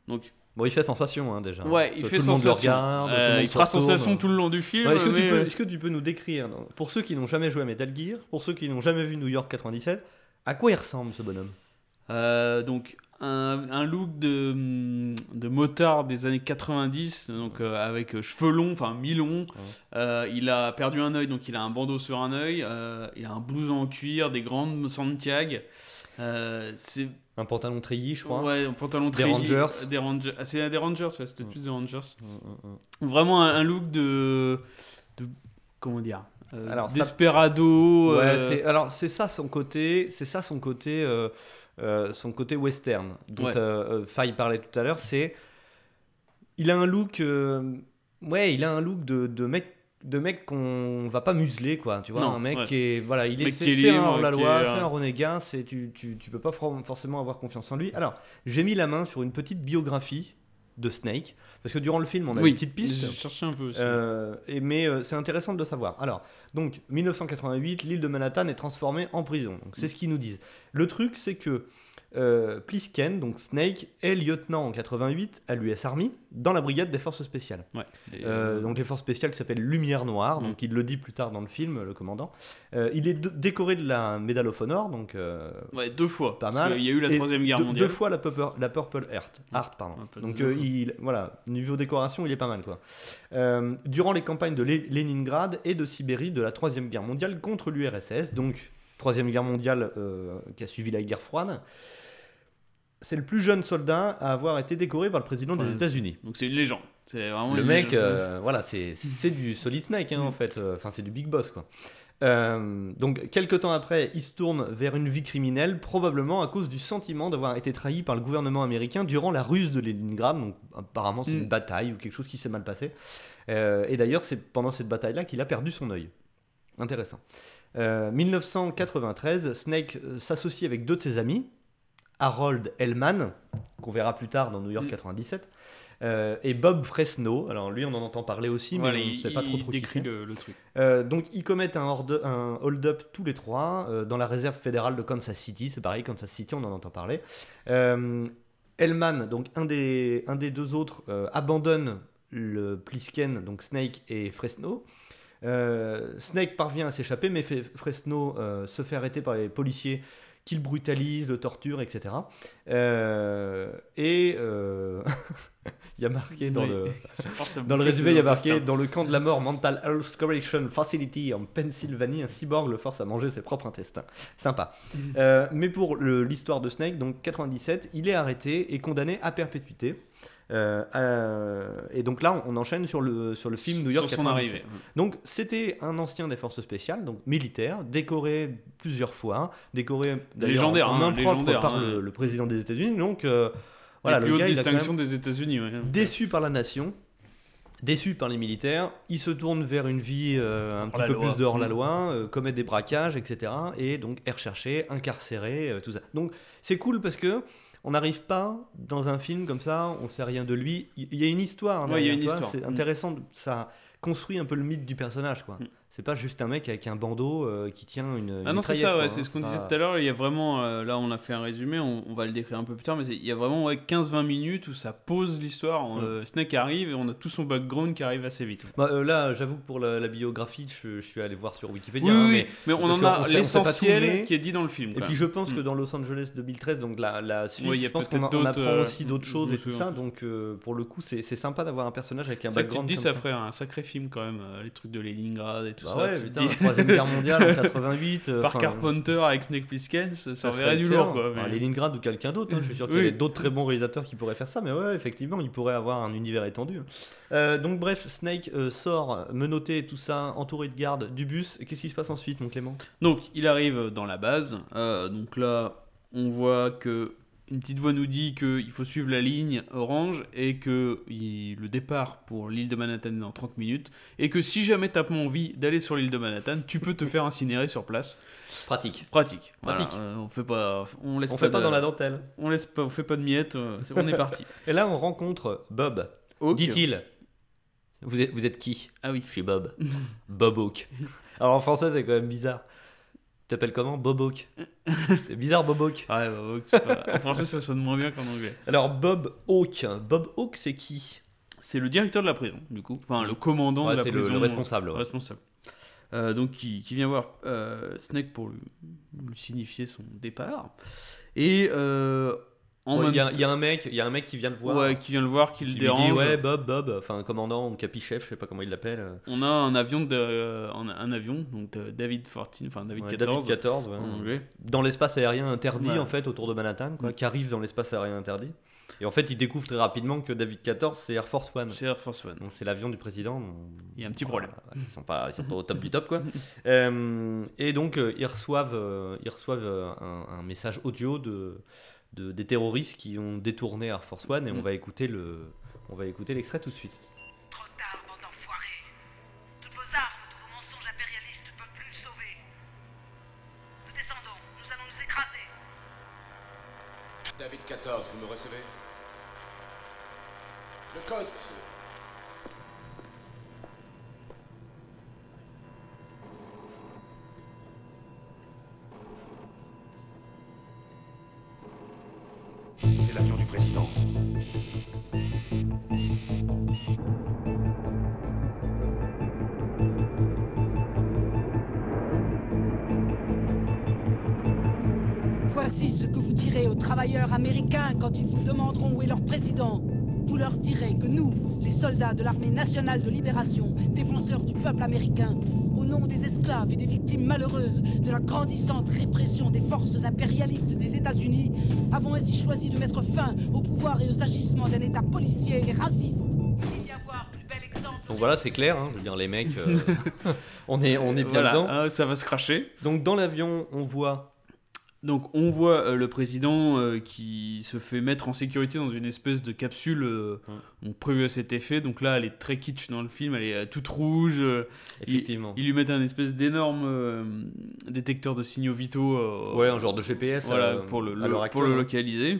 Speaker 2: Donc
Speaker 1: Bon, il fait sensation, hein, déjà.
Speaker 2: ouais, il
Speaker 1: Tout
Speaker 2: fait sensation.
Speaker 1: regarde,
Speaker 2: Euh, il fera sensation tout le long du film.
Speaker 1: Ouais, Est-ce que,
Speaker 2: mais,
Speaker 1: tu peux-
Speaker 2: euh,
Speaker 1: est-ce que tu peux nous décrire, pour ceux qui n'ont jamais joué à Metal Gear, pour ceux qui n'ont jamais vu New York 97, à quoi il ressemble ce bonhomme?
Speaker 2: Euh, donc un, un look de, hum, de motard des années 90, donc euh, avec euh, cheveux longs, enfin mi-longs. Euh, il a perdu un œil, donc il a un bandeau sur un œil. euh, il a un blouson en cuir, des grandes Santiago. C'est
Speaker 1: Un pantalon treillis, je crois.
Speaker 2: ouais, un pantalon
Speaker 1: Des Rangers.
Speaker 2: Des Rangers. Ah, c'est des Rangers, ouais, c'était
Speaker 1: Mm.
Speaker 2: plus des Rangers.
Speaker 1: Mm, mm, mm.
Speaker 2: Vraiment un, un look de, de comment dire,
Speaker 1: Alors,
Speaker 2: desperado.
Speaker 1: Ouais, alors c'est ça son côté, c'est ça son côté, euh, son côté western dont
Speaker 2: Ouais.
Speaker 1: euh, euh, Faye parlait tout à l'heure. C'est, il a un look, ouais, il a un look de, de mec, de mec qu'on va pas museler quoi. Tu vois,
Speaker 2: Non,
Speaker 1: un mec
Speaker 2: ouais.
Speaker 1: qui est, voilà, il est, c'est un hors la loi,
Speaker 2: est,
Speaker 1: c'est un renégat, c'est tu, tu, tu peux pas for- forcément avoir confiance en lui. Alors, j'ai mis la main sur une petite biographie de Snake parce que durant le film on a
Speaker 2: oui,
Speaker 1: une petite piste.
Speaker 2: J'ai un peu aussi.
Speaker 1: Euh, et, mais euh, c'est intéressant de le savoir. Alors, donc, 1988, l'île de Manhattan est transformée en prison. Donc, c'est ce qu'ils nous disent. Le truc, c'est que euh, Plisken, donc Snake, est lieutenant en 88 à l'US Army dans la brigade des forces spéciales.
Speaker 2: Ouais. Et,
Speaker 1: Euh, donc, les forces spéciales qui s'appellent Lumière Noire.
Speaker 2: Mm.
Speaker 1: Donc, il le dit plus tard dans le film, le commandant. Euh, il est décoré de la Medal of Honor. Donc, euh,
Speaker 2: Ouais, deux fois.
Speaker 1: Pas
Speaker 2: parce
Speaker 1: mal.
Speaker 2: qu'il y a eu la troisième guerre
Speaker 1: deux,
Speaker 2: mondiale.
Speaker 1: deux fois la Purple, la Purple Heart. Heart, pardon. Donc il, voilà, niveau décoration, il est pas mal quoi. Durant les campagnes de Lé- Leningrad et de Sibérie de la troisième guerre mondiale contre l'URSS, donc troisième guerre mondiale euh, qui a suivi la guerre froide, c'est le plus jeune soldat à avoir été décoré par le président des États-Unis.
Speaker 2: Donc c'est une légende. C'est vraiment
Speaker 1: Le
Speaker 2: une
Speaker 1: mec, euh, voilà, c'est c'est du Solid Snake hein, en fait. Euh, Enfin, c'est du Big Boss quoi. Euh, donc, quelques temps après, il se tourne vers une vie criminelle, probablement à cause du sentiment d'avoir été trahi par le gouvernement américain durant la ruse de Leningrad. Donc, apparemment, c'est
Speaker 2: Mm.
Speaker 1: une bataille ou quelque chose qui s'est mal passé. Euh, et d'ailleurs, c'est pendant cette bataille-là qu'il a perdu son œil. Intéressant. Euh, 1993, Snake euh, s'associe avec deux de ses amis, Harold Hellman, qu'on verra plus tard dans New York
Speaker 2: Mm.
Speaker 1: 97, euh, et Bob Fresno. Alors lui, on en entend parler aussi, mais
Speaker 2: Voilà,
Speaker 1: on ne sait pas trop trop qui
Speaker 2: décrit le, le truc.
Speaker 1: Euh, donc ils commettent un hold- un hold-up tous les trois euh, dans la réserve fédérale de Kansas City. C'est pareil, Kansas City, on en entend parler. Euh, Hellman, donc un des, un des deux autres, euh, abandonne le Plisken, donc Snake et Fresno. Euh, Snake parvient à s'échapper, mais Fresno euh, se fait arrêter par les policiers qui le brutalisent, le torturent, etc. Euh, et euh, il y a marqué dans
Speaker 2: Oui.
Speaker 1: le, dans le résumé, il y a marqué. Dans le camp de la mort Mental Health Correction Facility en Pennsylvanie, un cyborg le force à manger ses propres intestins. Sympa. Euh, mais pour l'histoire de Snake, donc 97, il est arrêté et condamné à perpétuité. Euh, euh, et donc là, on enchaîne sur le, sur le film New York
Speaker 2: Sur son
Speaker 1: 97.
Speaker 2: arrivée.
Speaker 1: Donc c'était un ancien des forces spéciales, donc militaire, décoré plusieurs fois, décoré d'ailleurs
Speaker 2: Légendaire,
Speaker 1: en main
Speaker 2: hein,
Speaker 1: propre
Speaker 2: légendaire,
Speaker 1: par
Speaker 2: hein.
Speaker 1: le, le président des États-Unis. Donc euh, voilà, le gars, il a
Speaker 2: des États-Unis. ouais.
Speaker 1: déçu par la nation, déçu par les militaires, il se tourne vers une vie euh, un petit
Speaker 2: la
Speaker 1: peu
Speaker 2: loi.
Speaker 1: plus dehors la
Speaker 2: Mm.
Speaker 1: loi, euh, commet des braquages, etc. Et donc est recherché, incarcéré, euh, tout ça. Donc c'est cool parce que on n'arrive pas dans un film comme ça, on sait rien de lui. Il y a une histoire. hein,
Speaker 2: Ouais, il y a
Speaker 1: derrière,
Speaker 2: une
Speaker 1: tu vois,
Speaker 2: histoire.
Speaker 1: C'est
Speaker 2: Mm.
Speaker 1: intéressant, ça construit un peu le mythe du personnage, quoi.
Speaker 2: Mm.
Speaker 1: C'est pas juste un mec avec un bandeau euh, qui tient une.
Speaker 2: Ah non, c'est ça, ouais,
Speaker 1: hein.
Speaker 2: c'est ce qu'on
Speaker 1: pas-
Speaker 2: disait tout à l'heure. Il y a vraiment, euh, là on a fait un résumé, on, on va le décrire un peu plus tard, mais il y a vraiment ouais, 15-20 minutes où ça pose l'histoire.
Speaker 1: Mm.
Speaker 2: Euh, Snake arrive et on a tout son background qui arrive assez vite.
Speaker 1: Bah, euh, là, j'avoue que pour la, la biographie, je, je suis allé voir sur Wikipédia.
Speaker 2: Oui,
Speaker 1: hein,
Speaker 2: oui,
Speaker 1: mais-
Speaker 2: mais on en
Speaker 1: qu'on
Speaker 2: a l'essentiel qui est dit dans le film.
Speaker 1: Et
Speaker 2: quoi.
Speaker 1: puis je pense que
Speaker 2: Mm.
Speaker 1: dans Los Angeles 2013, donc la, la suite,
Speaker 2: Ouais,
Speaker 1: je pense qu'on apprend aussi d'autres choses et tout ça. Donc pour le coup, c'est sympa d'avoir un personnage avec un
Speaker 2: C'est ça que tu te
Speaker 1: background.
Speaker 2: dis, ça ferait un sacré film quand même, les trucs de Leningrad et tout
Speaker 1: Bah
Speaker 2: ça.
Speaker 1: ouais, putain,
Speaker 2: dis-
Speaker 1: troisième guerre mondiale en 88. euh,
Speaker 2: Par Carpenter avec Snake Plissken, ça, ça enverrait
Speaker 1: serait
Speaker 2: du lourd quoi. Mais-
Speaker 1: Leningrad ou quelqu'un d'autre, hein, je suis sûr qu'il y a d'autres très bons réalisateurs qui pourraient faire ça, mais ouais, effectivement, il pourrait avoir un univers étendu. Euh, donc bref, Snake euh, sort menotté et tout ça, entouré de gardes du bus. Et Qu'est-ce qui se passe ensuite, mon Clément?
Speaker 2: Donc, il arrive dans la base. euh, donc là, on voit que une petite voix nous dit qu'il faut suivre la ligne orange et que il- le départ pour l'île de Manhattan est dans 30 minutes. Et que si jamais t'as pas envie d'aller sur l'île de Manhattan, tu peux te faire incinérer sur place.
Speaker 1: Pratique.
Speaker 2: Pratique. Voilà,
Speaker 1: Pratique.
Speaker 2: euh, on fait pas, on laisse
Speaker 1: On
Speaker 2: pas,
Speaker 1: fait pas
Speaker 2: de-
Speaker 1: dans la dentelle.
Speaker 2: on laisse pas, on fait pas de miettes. euh, on est parti.
Speaker 1: Et là, on rencontre Bob. Dit-il. Vous êtes, vous êtes qui?
Speaker 2: Ah oui.
Speaker 1: Je suis Bob. Bob Hawk. Alors en français, c'est quand même bizarre. Tu t'appelles comment Bob Hawk. C'est bizarre, Bob.
Speaker 2: Ah ouais, bah, Hawk, c'est pas- En français, ça sonne moins bien qu'en anglais.
Speaker 1: Alors Bob Hawk. Bob Hawk, c'est qui?
Speaker 2: C'est le directeur de la prison, du coup. Enfin, le commandant
Speaker 1: Ouais,
Speaker 2: de la
Speaker 1: C'est le,
Speaker 2: prison.
Speaker 1: le responsable. ouais.
Speaker 2: responsable. Euh, donc qui, qui vient voir euh, Snake pour lui, lui signifier son départ. Et euh, en
Speaker 1: Ouais,
Speaker 2: même
Speaker 1: Il y, a-
Speaker 2: temps-
Speaker 1: il y a un mec, il y a un mec qui vient le voir.
Speaker 2: ouais, qui vient le voir, qui
Speaker 1: qui
Speaker 2: le
Speaker 1: lui
Speaker 2: dérange.
Speaker 1: dit ouais Bob Bob, enfin commandant ou capichef, je sais pas comment il l'appelle. euh,
Speaker 2: On a un avion de, euh, un, avion donc de David 14, enfin David
Speaker 1: ouais,
Speaker 2: 14,
Speaker 1: David 14, ouais.
Speaker 2: en anglais.
Speaker 1: dans l'espace aérien interdit en fait autour de Manhattan, quoi,
Speaker 2: Mm.
Speaker 1: qui arrive dans l'espace aérien interdit. Et en fait, il découvre très rapidement que David 14 c'est Air Force One.
Speaker 2: C'est Air Force One.
Speaker 1: Donc c'est l'avion du président.
Speaker 2: Il y a un petit
Speaker 1: Voilà,
Speaker 2: problème.
Speaker 1: Ils sont pas, ils sont pas au top du top quoi. Euh, et donc euh, ils reçoivent, euh, ils reçoivent euh, un, un message audio de, de- des terroristes qui ont détourné Air Force One et on
Speaker 2: Mm.
Speaker 1: va écouter le, on va écouter l'extrait tout de suite.
Speaker 6: Trop tard, bande d'enfoirés. Toutes vos armes, tous vos mensonges impérialistes ne peuvent plus le sauver. Nous descendons, nous allons nous écraser.
Speaker 3: David 14, vous me recevez? Le code, monsieur.
Speaker 6: Travailleurs américains quand ils vous demanderont où est leur président. Vous leur direz que nous, les soldats de l'armée nationale de libération, défenseurs du peuple américain, au nom des esclaves et des victimes malheureuses de la grandissante répression des forces impérialistes des États-Unis, avons ainsi choisi de mettre fin au pouvoir et aux agissements d'un État policier et raciste.
Speaker 1: Donc voilà, c'est clair. hein, je veux dire, les mecs, euh, on est, on est bien
Speaker 2: Voilà,
Speaker 1: dedans.
Speaker 2: ah, ça va se cracher.
Speaker 1: Donc dans l'avion, on voit.
Speaker 2: Donc on voit euh, le président euh, qui se fait mettre en sécurité dans une espèce de capsule euh,
Speaker 1: Ouais.
Speaker 2: prévue à cet effet. Donc là, elle est très kitsch dans le film, elle est toute rouge.
Speaker 1: Effectivement.
Speaker 2: Ils lui mettent un espèce d'énorme détecteur de signaux vitaux.
Speaker 1: Ouais, un genre de GPS.
Speaker 2: voilà, pour, le, pour le
Speaker 1: hein.
Speaker 2: localiser.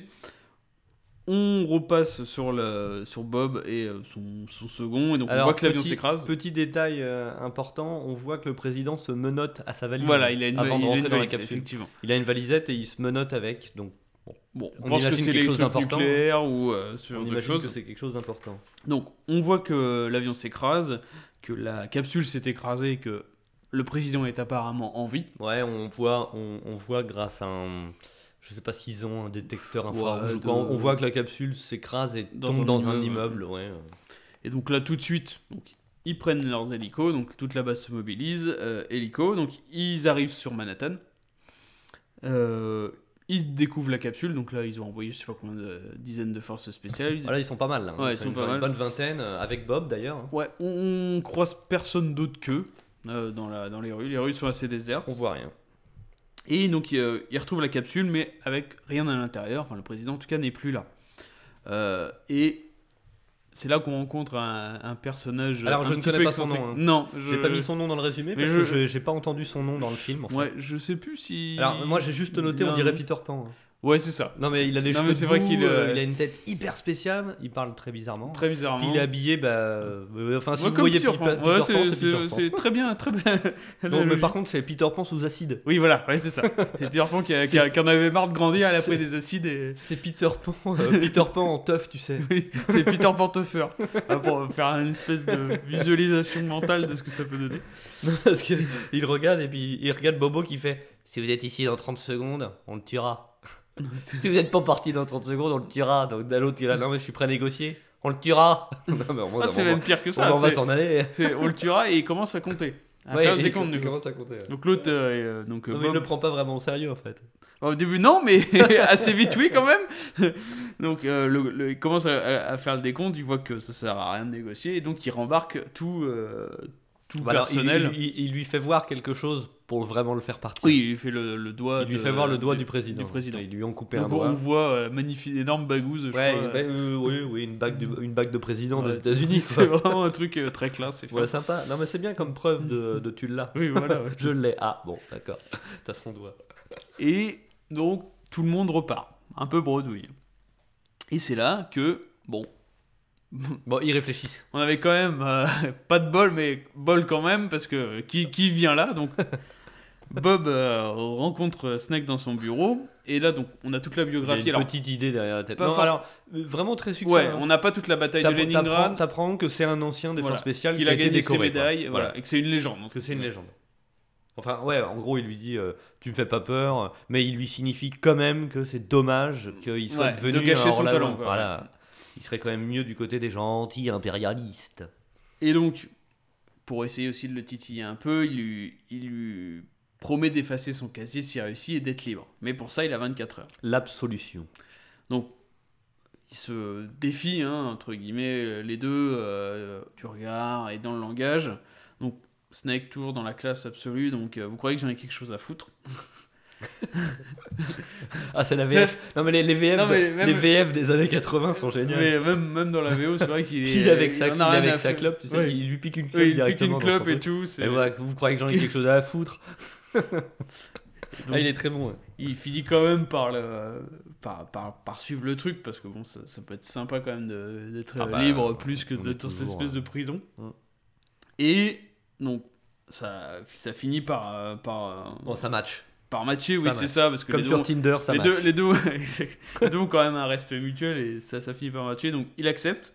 Speaker 2: On repasse sur, le, sur Bob et euh, son, son second, et donc on
Speaker 1: Alors,
Speaker 2: voit que l'avion s'écrase.
Speaker 1: Petit détail euh, important, on voit que le président se menotte à sa valise
Speaker 2: Voilà, il a une,
Speaker 1: avant
Speaker 2: il
Speaker 1: de rentrer dans la
Speaker 2: valise,
Speaker 1: capsule.
Speaker 2: effectivement.
Speaker 1: Il a une valisette et il se menotte avec. Donc
Speaker 2: Bon, on,
Speaker 1: On
Speaker 2: pense que c'est
Speaker 1: quelque chose d'important.
Speaker 2: ou euh,
Speaker 1: On imagine
Speaker 2: choses.
Speaker 1: que c'est quelque chose d'important.
Speaker 2: Donc, on voit que l'avion s'écrase, que la capsule s'est écrasée et que le président est apparemment en vie.
Speaker 1: Ouais, on voit, on, on voit grâce à un. Je sais pas s'ils ont un détecteur infrarouge
Speaker 2: Ouais,
Speaker 1: ou quoi,
Speaker 2: de-
Speaker 1: on voit que la capsule s'écrase et
Speaker 2: Dans
Speaker 1: tombe
Speaker 2: un
Speaker 1: dans un
Speaker 2: immeuble.
Speaker 1: Ouais.
Speaker 2: Et donc là, tout de suite, donc, ils prennent leurs hélicos, donc toute la base se mobilise, euh, hélico, donc ils arrivent sur Manhattan. Euh, ils découvrent la capsule, donc là, ils ont envoyé je sais pas combien de dizaines de forces spéciales. Ils-
Speaker 1: Voilà, ils sont pas mal là.
Speaker 2: Ouais, ils sont
Speaker 1: une,
Speaker 2: pas
Speaker 1: une
Speaker 2: mal.
Speaker 1: bonne vingtaine, euh, avec Bob d'ailleurs. hein.
Speaker 2: Ouais, on, on croise personne d'autre qu'eux euh, dans, la, dans les rues. Les rues sont assez désertes.
Speaker 1: On voit rien.
Speaker 2: Et donc, euh, ils retrouvent la capsule, mais avec rien à l'intérieur. Enfin, le président, en tout cas, n'est plus là. Euh, et c'est là qu'on rencontre un, un personnage.
Speaker 1: Alors,
Speaker 2: un
Speaker 1: je ne connais pas son nom, hein.
Speaker 2: Non, je...
Speaker 1: J'ai pas mis son nom dans le résumé
Speaker 2: Mais
Speaker 1: parce
Speaker 2: je-
Speaker 1: que je- j'ai pas entendu son nom dans le film. en fait.
Speaker 2: Ouais, je sais plus si.
Speaker 1: Alors moi j'ai juste noté,
Speaker 2: Il
Speaker 1: on dirait. Peter Pan. hein.
Speaker 2: Ouais, c'est ça.
Speaker 1: Non mais il a les
Speaker 2: Non,
Speaker 1: cheveux
Speaker 2: c'est vrai qu'il,
Speaker 1: euh,
Speaker 2: euh,
Speaker 1: il a une tête hyper spéciale, il parle très bizarrement.
Speaker 2: Très bizarrement.
Speaker 1: Puis il est habillé, bah, euh, enfin si
Speaker 2: Ouais,
Speaker 1: vous voyez
Speaker 2: Peter Pan. Ouais,
Speaker 1: Pan,
Speaker 2: c'est-
Speaker 1: Pan.
Speaker 2: très bien, très bien.
Speaker 1: Non, mais par contre c'est Peter Pan sous acide.
Speaker 2: Oui, voilà, ouais, c'est ça. C'est Peter Pan qui, a- qui a- qui en avait marre de grandir, elle a pris des acides et.
Speaker 1: C'est Peter Pan, euh, Peter Pan en teuf, tu sais.
Speaker 2: Oui, c'est Peter Pantoffer. Ah, pour faire une espèce de visualisation mentale de ce que ça peut donner.
Speaker 1: Parce qu'il regarde et puis il regarde Bobo qui fait Si vous êtes ici dans 30 secondes, on le tuera. Si vous n'êtes pas parti dans 30 secondes, on le tuera. Donc d'un l'autre qui est là, non mais je suis prêt à négocier, on le tuera. non, mais
Speaker 2: Ah, c'est même pire que ça.
Speaker 1: on va s'en aller.
Speaker 2: On le tuera et il commence à compter. À
Speaker 1: Ouais,
Speaker 2: faire le
Speaker 1: et
Speaker 2: décompte,
Speaker 1: il commence à compter. ouais.
Speaker 2: Donc l'autre, euh, euh, donc
Speaker 1: Non, mais il
Speaker 2: Bob-
Speaker 1: le prend pas vraiment au sérieux en fait.
Speaker 2: Au début, non, mais assez vite, oui, quand même. donc, euh, le- le- il commence à, à- à faire le décompte, il voit que ça sert à rien de négocier, et donc il rembarque tout, euh, tout
Speaker 1: Voilà,
Speaker 2: personnel.
Speaker 1: Il, il- il lui fait voir quelque chose pour vraiment le faire partir.
Speaker 2: Oui, il lui fait le, le doigt.
Speaker 1: il lui
Speaker 2: de-
Speaker 1: fait voir le doigt du président.
Speaker 2: du président.
Speaker 1: Ils lui ont coupé
Speaker 2: Donc,
Speaker 1: un
Speaker 2: on
Speaker 1: doigt.
Speaker 2: voit euh, magnifique, énorme bagouze, je
Speaker 1: Ouais,
Speaker 2: crois.
Speaker 1: bah, euh, oui, oui, une bague de, une bague de président
Speaker 2: Ouais.
Speaker 1: des États-Unis.
Speaker 2: C'est vraiment un truc euh, très classe. fin.
Speaker 1: Ouais, sympa. Non, mais c'est bien comme preuve de, de tu l'as.
Speaker 2: Oui, voilà. ouais.
Speaker 1: Je l'ai. Ah, bon, d'accord. T'as son doigt.
Speaker 2: Et donc, tout le monde repart. Un peu bredouille. Et c'est là que, bon,
Speaker 1: Bon, ils réfléchissent.
Speaker 2: on avait quand même euh, pas de bol, mais bol quand même, parce que euh, qui, qui vient là Donc, Bob euh, rencontre Snake dans son bureau. Et là, donc, on a toute la
Speaker 1: Il y a
Speaker 2: biographie.
Speaker 1: une
Speaker 2: Alors,
Speaker 1: petite idée derrière la tête. Non, alors, euh, vraiment très succinct.
Speaker 2: ouais,
Speaker 1: hein.
Speaker 2: on n'a pas toute la bataille de Leningrad.
Speaker 1: t'apprends que c'est un ancien des
Speaker 2: Voilà.
Speaker 1: forces spéciales qui a,
Speaker 2: gagné ses
Speaker 1: quoi.
Speaker 2: médailles, voilà, et que c'est une légende.
Speaker 1: Que c'est une légende. Enfin, ouais, en gros, il lui dit euh, Tu me fais pas peur, mais il lui signifie quand même que c'est dommage qu'il soit
Speaker 2: Ouais,
Speaker 1: devenu
Speaker 2: de gâcher
Speaker 1: un
Speaker 2: son
Speaker 1: hors-la-loi.
Speaker 2: talent, quoi,
Speaker 1: Voilà. Il serait quand même mieux du côté des gentils impérialistes.
Speaker 2: Et donc, pour essayer aussi de le titiller un peu, il lui, il lui promet d'effacer son casier s'il réussit et d'être libre. Mais pour ça, il a 24 heures.
Speaker 1: L'absolution.
Speaker 2: Donc, il se défie, hein, entre guillemets, les deux, euh, du regard et dans le langage. Donc, Snake toujours dans la classe absolue, donc euh, vous croyez que j'en ai quelque chose à foutre?
Speaker 1: Ah, c'est la VF. non, mais les, les VF,
Speaker 2: Non,
Speaker 1: de-
Speaker 2: mais même-
Speaker 1: les VF des années 80 sont géniaux.
Speaker 2: Mais même, même dans la VO, c'est vrai qu'il est.
Speaker 1: Il est avec sa, il avec sa clope, tu sais,
Speaker 2: Ouais.
Speaker 1: il lui pique une clope
Speaker 2: il pique une clope et tout. c'est-
Speaker 1: Et voilà, vous croyez que j'en ai quelque chose à foutre? Ah, il est très bon. ouais.
Speaker 2: il finit quand même par, le, par, par, par suivre le truc parce que bon, ça, ça peut être sympa quand même d'être
Speaker 1: Ah bah,
Speaker 2: libre plus que d'être dans cette espèce
Speaker 1: euh,
Speaker 2: de prison.
Speaker 1: hum.
Speaker 2: Et donc, ça, ça finit par, euh, par, euh,
Speaker 1: Bon, ça match.
Speaker 2: par matcher, oui,
Speaker 1: Ça
Speaker 2: c'est
Speaker 1: match.
Speaker 2: ça, parce que
Speaker 1: Comme
Speaker 2: les
Speaker 1: sur
Speaker 2: deux,
Speaker 1: Tinder, ça
Speaker 2: les
Speaker 1: match.
Speaker 2: deux, les, deux, exact. les deux ont quand même un respect mutuel et ça, ça finit par matcher. Donc, il accepte.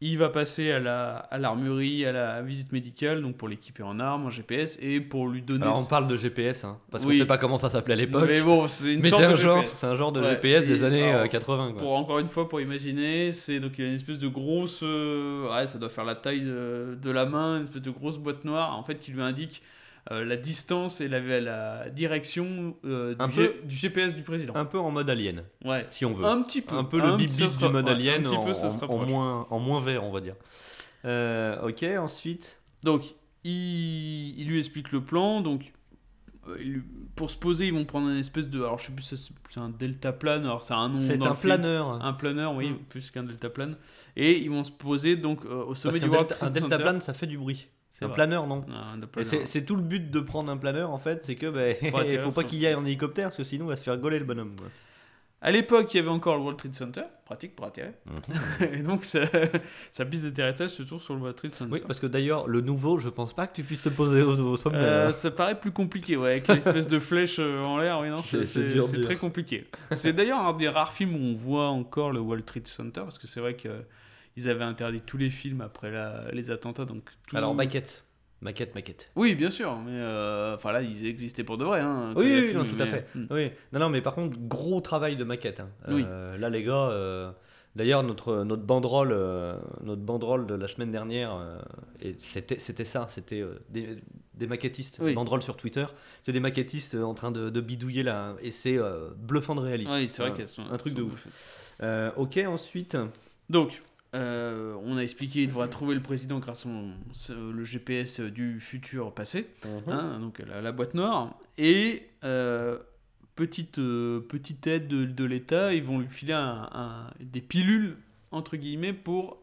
Speaker 2: Il va passer à la à l'armurerie, à la visite médicale, donc pour l'équiper en armes, en GPS, et pour lui donner.
Speaker 1: Alors on parle de GPS, hein, parce
Speaker 2: Oui.
Speaker 1: qu'on sait pas comment ça s'appelait à l'époque.
Speaker 2: Mais bon, c'est une sorte
Speaker 1: un
Speaker 2: de
Speaker 1: genre,
Speaker 2: GPS.
Speaker 1: c'est un genre de
Speaker 2: Ouais,
Speaker 1: GPS des années
Speaker 2: alors,
Speaker 1: euh, 80. Quoi.
Speaker 2: Pour encore une fois, pour imaginer, c'est donc il y a une espèce de grosse, euh, ouais, ça doit faire la taille de, de la main, une espèce de grosse boîte noire, en fait, qui lui indique euh, la distance et la, la direction euh, du,
Speaker 1: peu-
Speaker 2: GPS du président.
Speaker 1: Un peu en mode alien,
Speaker 2: Ouais,
Speaker 1: si on veut.
Speaker 2: un petit peu,
Speaker 1: Un peu le bip bip du mode
Speaker 2: ouais,
Speaker 1: alien
Speaker 2: un petit
Speaker 1: en,
Speaker 2: peu, ça se
Speaker 1: en- en
Speaker 2: rapproche.
Speaker 1: moins, en moins vert, on va dire. Euh, ok, ensuite.
Speaker 2: Donc, il, il lui explique le plan. Donc, il pour se poser, ils vont prendre une espèce de. Alors, je sais plus, c'est un deltaplane. Alors, c'est un nom.
Speaker 1: C'est un
Speaker 2: film.
Speaker 1: planeur.
Speaker 2: Un planeur, oui,
Speaker 1: Mm.
Speaker 2: plus qu'un deltaplane. Et ils vont se poser donc au sommet
Speaker 1: Parce
Speaker 2: du World
Speaker 1: delta, un
Speaker 2: Center.
Speaker 1: deltaplane, ça fait du bruit. Un
Speaker 2: vrai.
Speaker 1: planeur, non. C'est tout le but de prendre un planeur en fait, c'est que bah,
Speaker 2: Faut
Speaker 1: pas qu'il y aille en hélicoptère parce que sinon on va se faire gauler le bonhomme. quoi.
Speaker 2: À l'époque, il y avait encore le World Trade Center, pratique pour atterrir. Et donc, sa, sa piste d'atterrissage se trouve sur le World Trade Center.
Speaker 1: Oui, parce que d'ailleurs, le nouveau, je pense pas que tu puisses te poser au, au sommet.
Speaker 2: Euh, ça paraît plus compliqué, ouais, avec l'espèce de flèche euh, en l'air, oui, non,
Speaker 1: C'est-
Speaker 2: très compliqué. C'est d'ailleurs un des rares films où on voit encore le World Trade Center, parce que c'est vrai qu'ils avaient interdit tous les films après la- les attentats, donc tout-
Speaker 1: Alors, maquette. Maquette, maquette.
Speaker 2: Oui, bien sûr, mais euh, enfin là, ils existaient pour de vrai. Hein,
Speaker 1: Oui, non, tout à fait.
Speaker 2: Hmm.
Speaker 1: Oui, non, non, mais par contre, gros travail de maquette. hein.
Speaker 2: Oui.
Speaker 1: Euh, Là, les gars, euh, d'ailleurs, notre, notre, banderole, notre banderole de la semaine dernière, et c'était c'était ça, c'était des, des maquettistes.
Speaker 2: Oui.
Speaker 1: Banderole sur Twitter, c'est des maquettistes en train de, de bidouiller là, et c'est bluffant de réalisme.
Speaker 2: Oui, c'est vrai qu'elles sont
Speaker 1: Un truc
Speaker 2: sont
Speaker 1: de ouf. ok, ensuite.
Speaker 2: Donc, euh, on a expliqué qu'il devra trouver le président grâce à son- le GPS du futur passé,
Speaker 1: Mhm.
Speaker 2: hein, donc la, la boîte noire. Et euh, petite, euh, petite aide de, de l'État, ils vont lui filer un- un- des pilules, entre guillemets, pour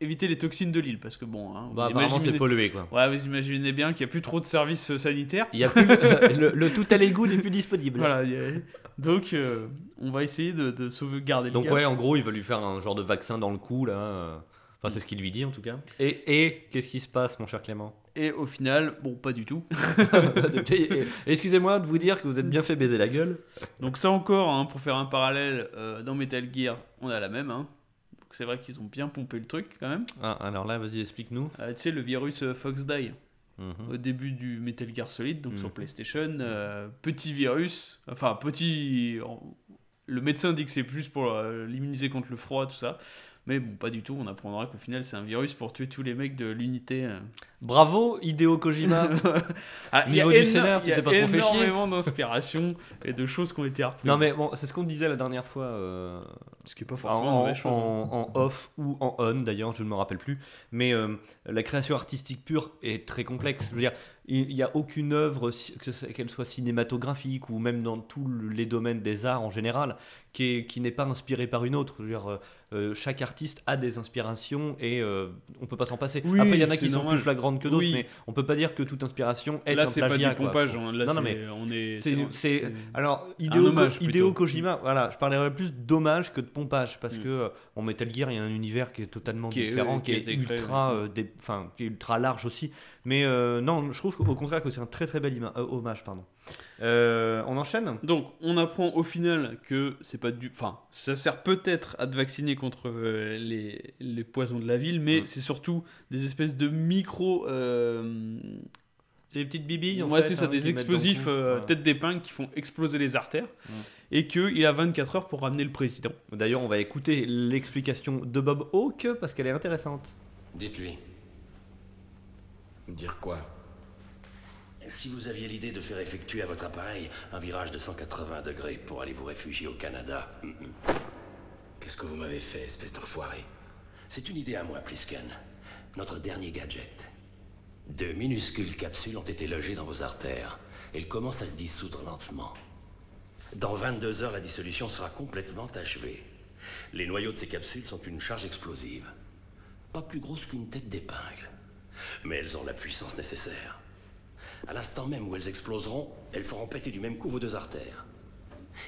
Speaker 2: éviter les toxines de l'île. Parce que bon, hein,
Speaker 1: Bah, apparemment, c'est
Speaker 2: imaginez-
Speaker 1: pollué, quoi.
Speaker 2: Ouais, vous imaginez bien qu'il n'y a plus trop de services sanitaires.
Speaker 1: Il y a plus, le, le tout à l'égout n'est plus disponible.
Speaker 2: Voilà, il y a- donc euh, on va essayer de, de sauvegarder le
Speaker 1: Donc
Speaker 2: gars.
Speaker 1: ouais, en gros, il va lui faire un genre de vaccin dans le cou, là. euh. Enfin, c'est ce qu'il lui dit, en tout cas. Et, et qu'est-ce qui se passe, mon cher Clément?
Speaker 2: Et au final, bon, pas du tout.
Speaker 1: Excusez-moi de vous dire que vous êtes bien fait baiser la gueule.
Speaker 2: Donc ça encore, hein, pour faire un parallèle, euh, dans Metal Gear, on a la même. Hein. Donc c'est vrai qu'ils ont bien pompé le truc quand même.
Speaker 1: Ah, alors là, vas-y, explique-nous.
Speaker 2: Euh, tu sais, le virus euh, Fox Die,
Speaker 1: Mhm.
Speaker 2: au début du Metal Gear Solid, donc sur
Speaker 1: Mhm.
Speaker 2: PlayStation, euh, petit virus, enfin petit... Le médecin dit que c'est plus pour euh, l'immuniser contre le froid, tout ça. Mais bon, pas du tout, on apprendra qu'au final c'est un virus pour tuer tous les mecs de l'unité. euh.
Speaker 1: Bravo, Hideo Kojima.
Speaker 2: Ah, il y a
Speaker 1: Niveau du scénar, tu
Speaker 2: il y a
Speaker 1: t'es pas trop fait chier
Speaker 2: énormément d'inspiration et de choses qui ont été reprises.
Speaker 1: non, mais bon, c'est ce qu'on disait la dernière fois. euh,
Speaker 2: Ce qui est pas
Speaker 1: en,
Speaker 2: forcément une
Speaker 1: en-
Speaker 2: mauvaise chose. hein.
Speaker 1: en- en off ou en on, d'ailleurs, je ne me rappelle plus. Mais euh, la création artistique pure est très complexe. Je veux dire, il n'y a aucune œuvre, qu'elle soit cinématographique ou même dans tous les domaines des arts en général, qui est- qui n'est pas inspirée par une autre. Je veux dire, euh, chaque artiste a des inspirations et euh, on peut pas s'en passer.
Speaker 2: Oui,
Speaker 1: Après, il y en a qui sont plus flagrantes que d'autres,
Speaker 2: Oui.
Speaker 1: mais on peut pas dire que toute inspiration est
Speaker 2: Là,
Speaker 1: un
Speaker 2: c'est pas
Speaker 1: plagiat.
Speaker 2: du pompage. hein. Là,
Speaker 1: Non, non, mais
Speaker 2: on est.
Speaker 1: c'est, alors Hideo,
Speaker 2: hommage,
Speaker 1: Hideo. Kojima, voilà, je parlerais plus d'hommage que de pompage parce
Speaker 2: Mm.
Speaker 1: que euh, en Metal Gear il y a un univers qui est totalement
Speaker 2: Qui est-
Speaker 1: différent,
Speaker 2: oui,
Speaker 1: qui, est ultra, euh, enfin, qui est ultra large aussi. Mais euh, non, je trouve au contraire que c'est un très très bel euh, hommage, pardon. Euh, on enchaîne?
Speaker 2: Donc, on apprend au final que c'est pas du. Enfin, ça sert peut-être à te vacciner contre euh, les, les poisons de la ville, mais c'est surtout des espèces de micro. euh,
Speaker 1: C'est des petites bibilles. en
Speaker 2: ouais,
Speaker 1: fait,
Speaker 2: c'est ça,
Speaker 1: hein,
Speaker 2: des explosifs euh,
Speaker 1: Ouais.
Speaker 2: tête d'épingle qui font exploser les artères. Et qu'il a 24 heures pour ramener le président.
Speaker 1: D'ailleurs, on va écouter l'explication de Bob Hawke parce qu'elle est intéressante.
Speaker 7: Dites-lui.
Speaker 8: Dire quoi?
Speaker 7: Si vous aviez l'idée de faire effectuer à votre appareil un virage de 180 degrés pour aller vous réfugier au Canada,
Speaker 8: Qu'est-ce que vous m'avez fait, espèce d'enfoiré?
Speaker 7: C'est une idée à moi, Plisken. Notre dernier gadget. De minuscules capsules ont été logées dans vos artères. Elles commencent à se dissoudre lentement. Dans 22 heures, la dissolution sera complètement achevée. Les noyaux de ces capsules sont une charge explosive. Pas plus grosse qu'une tête d'épingle. Mais elles ont la puissance nécessaire. À l'instant même où elles exploseront, elles feront péter du même coup vos deux artères.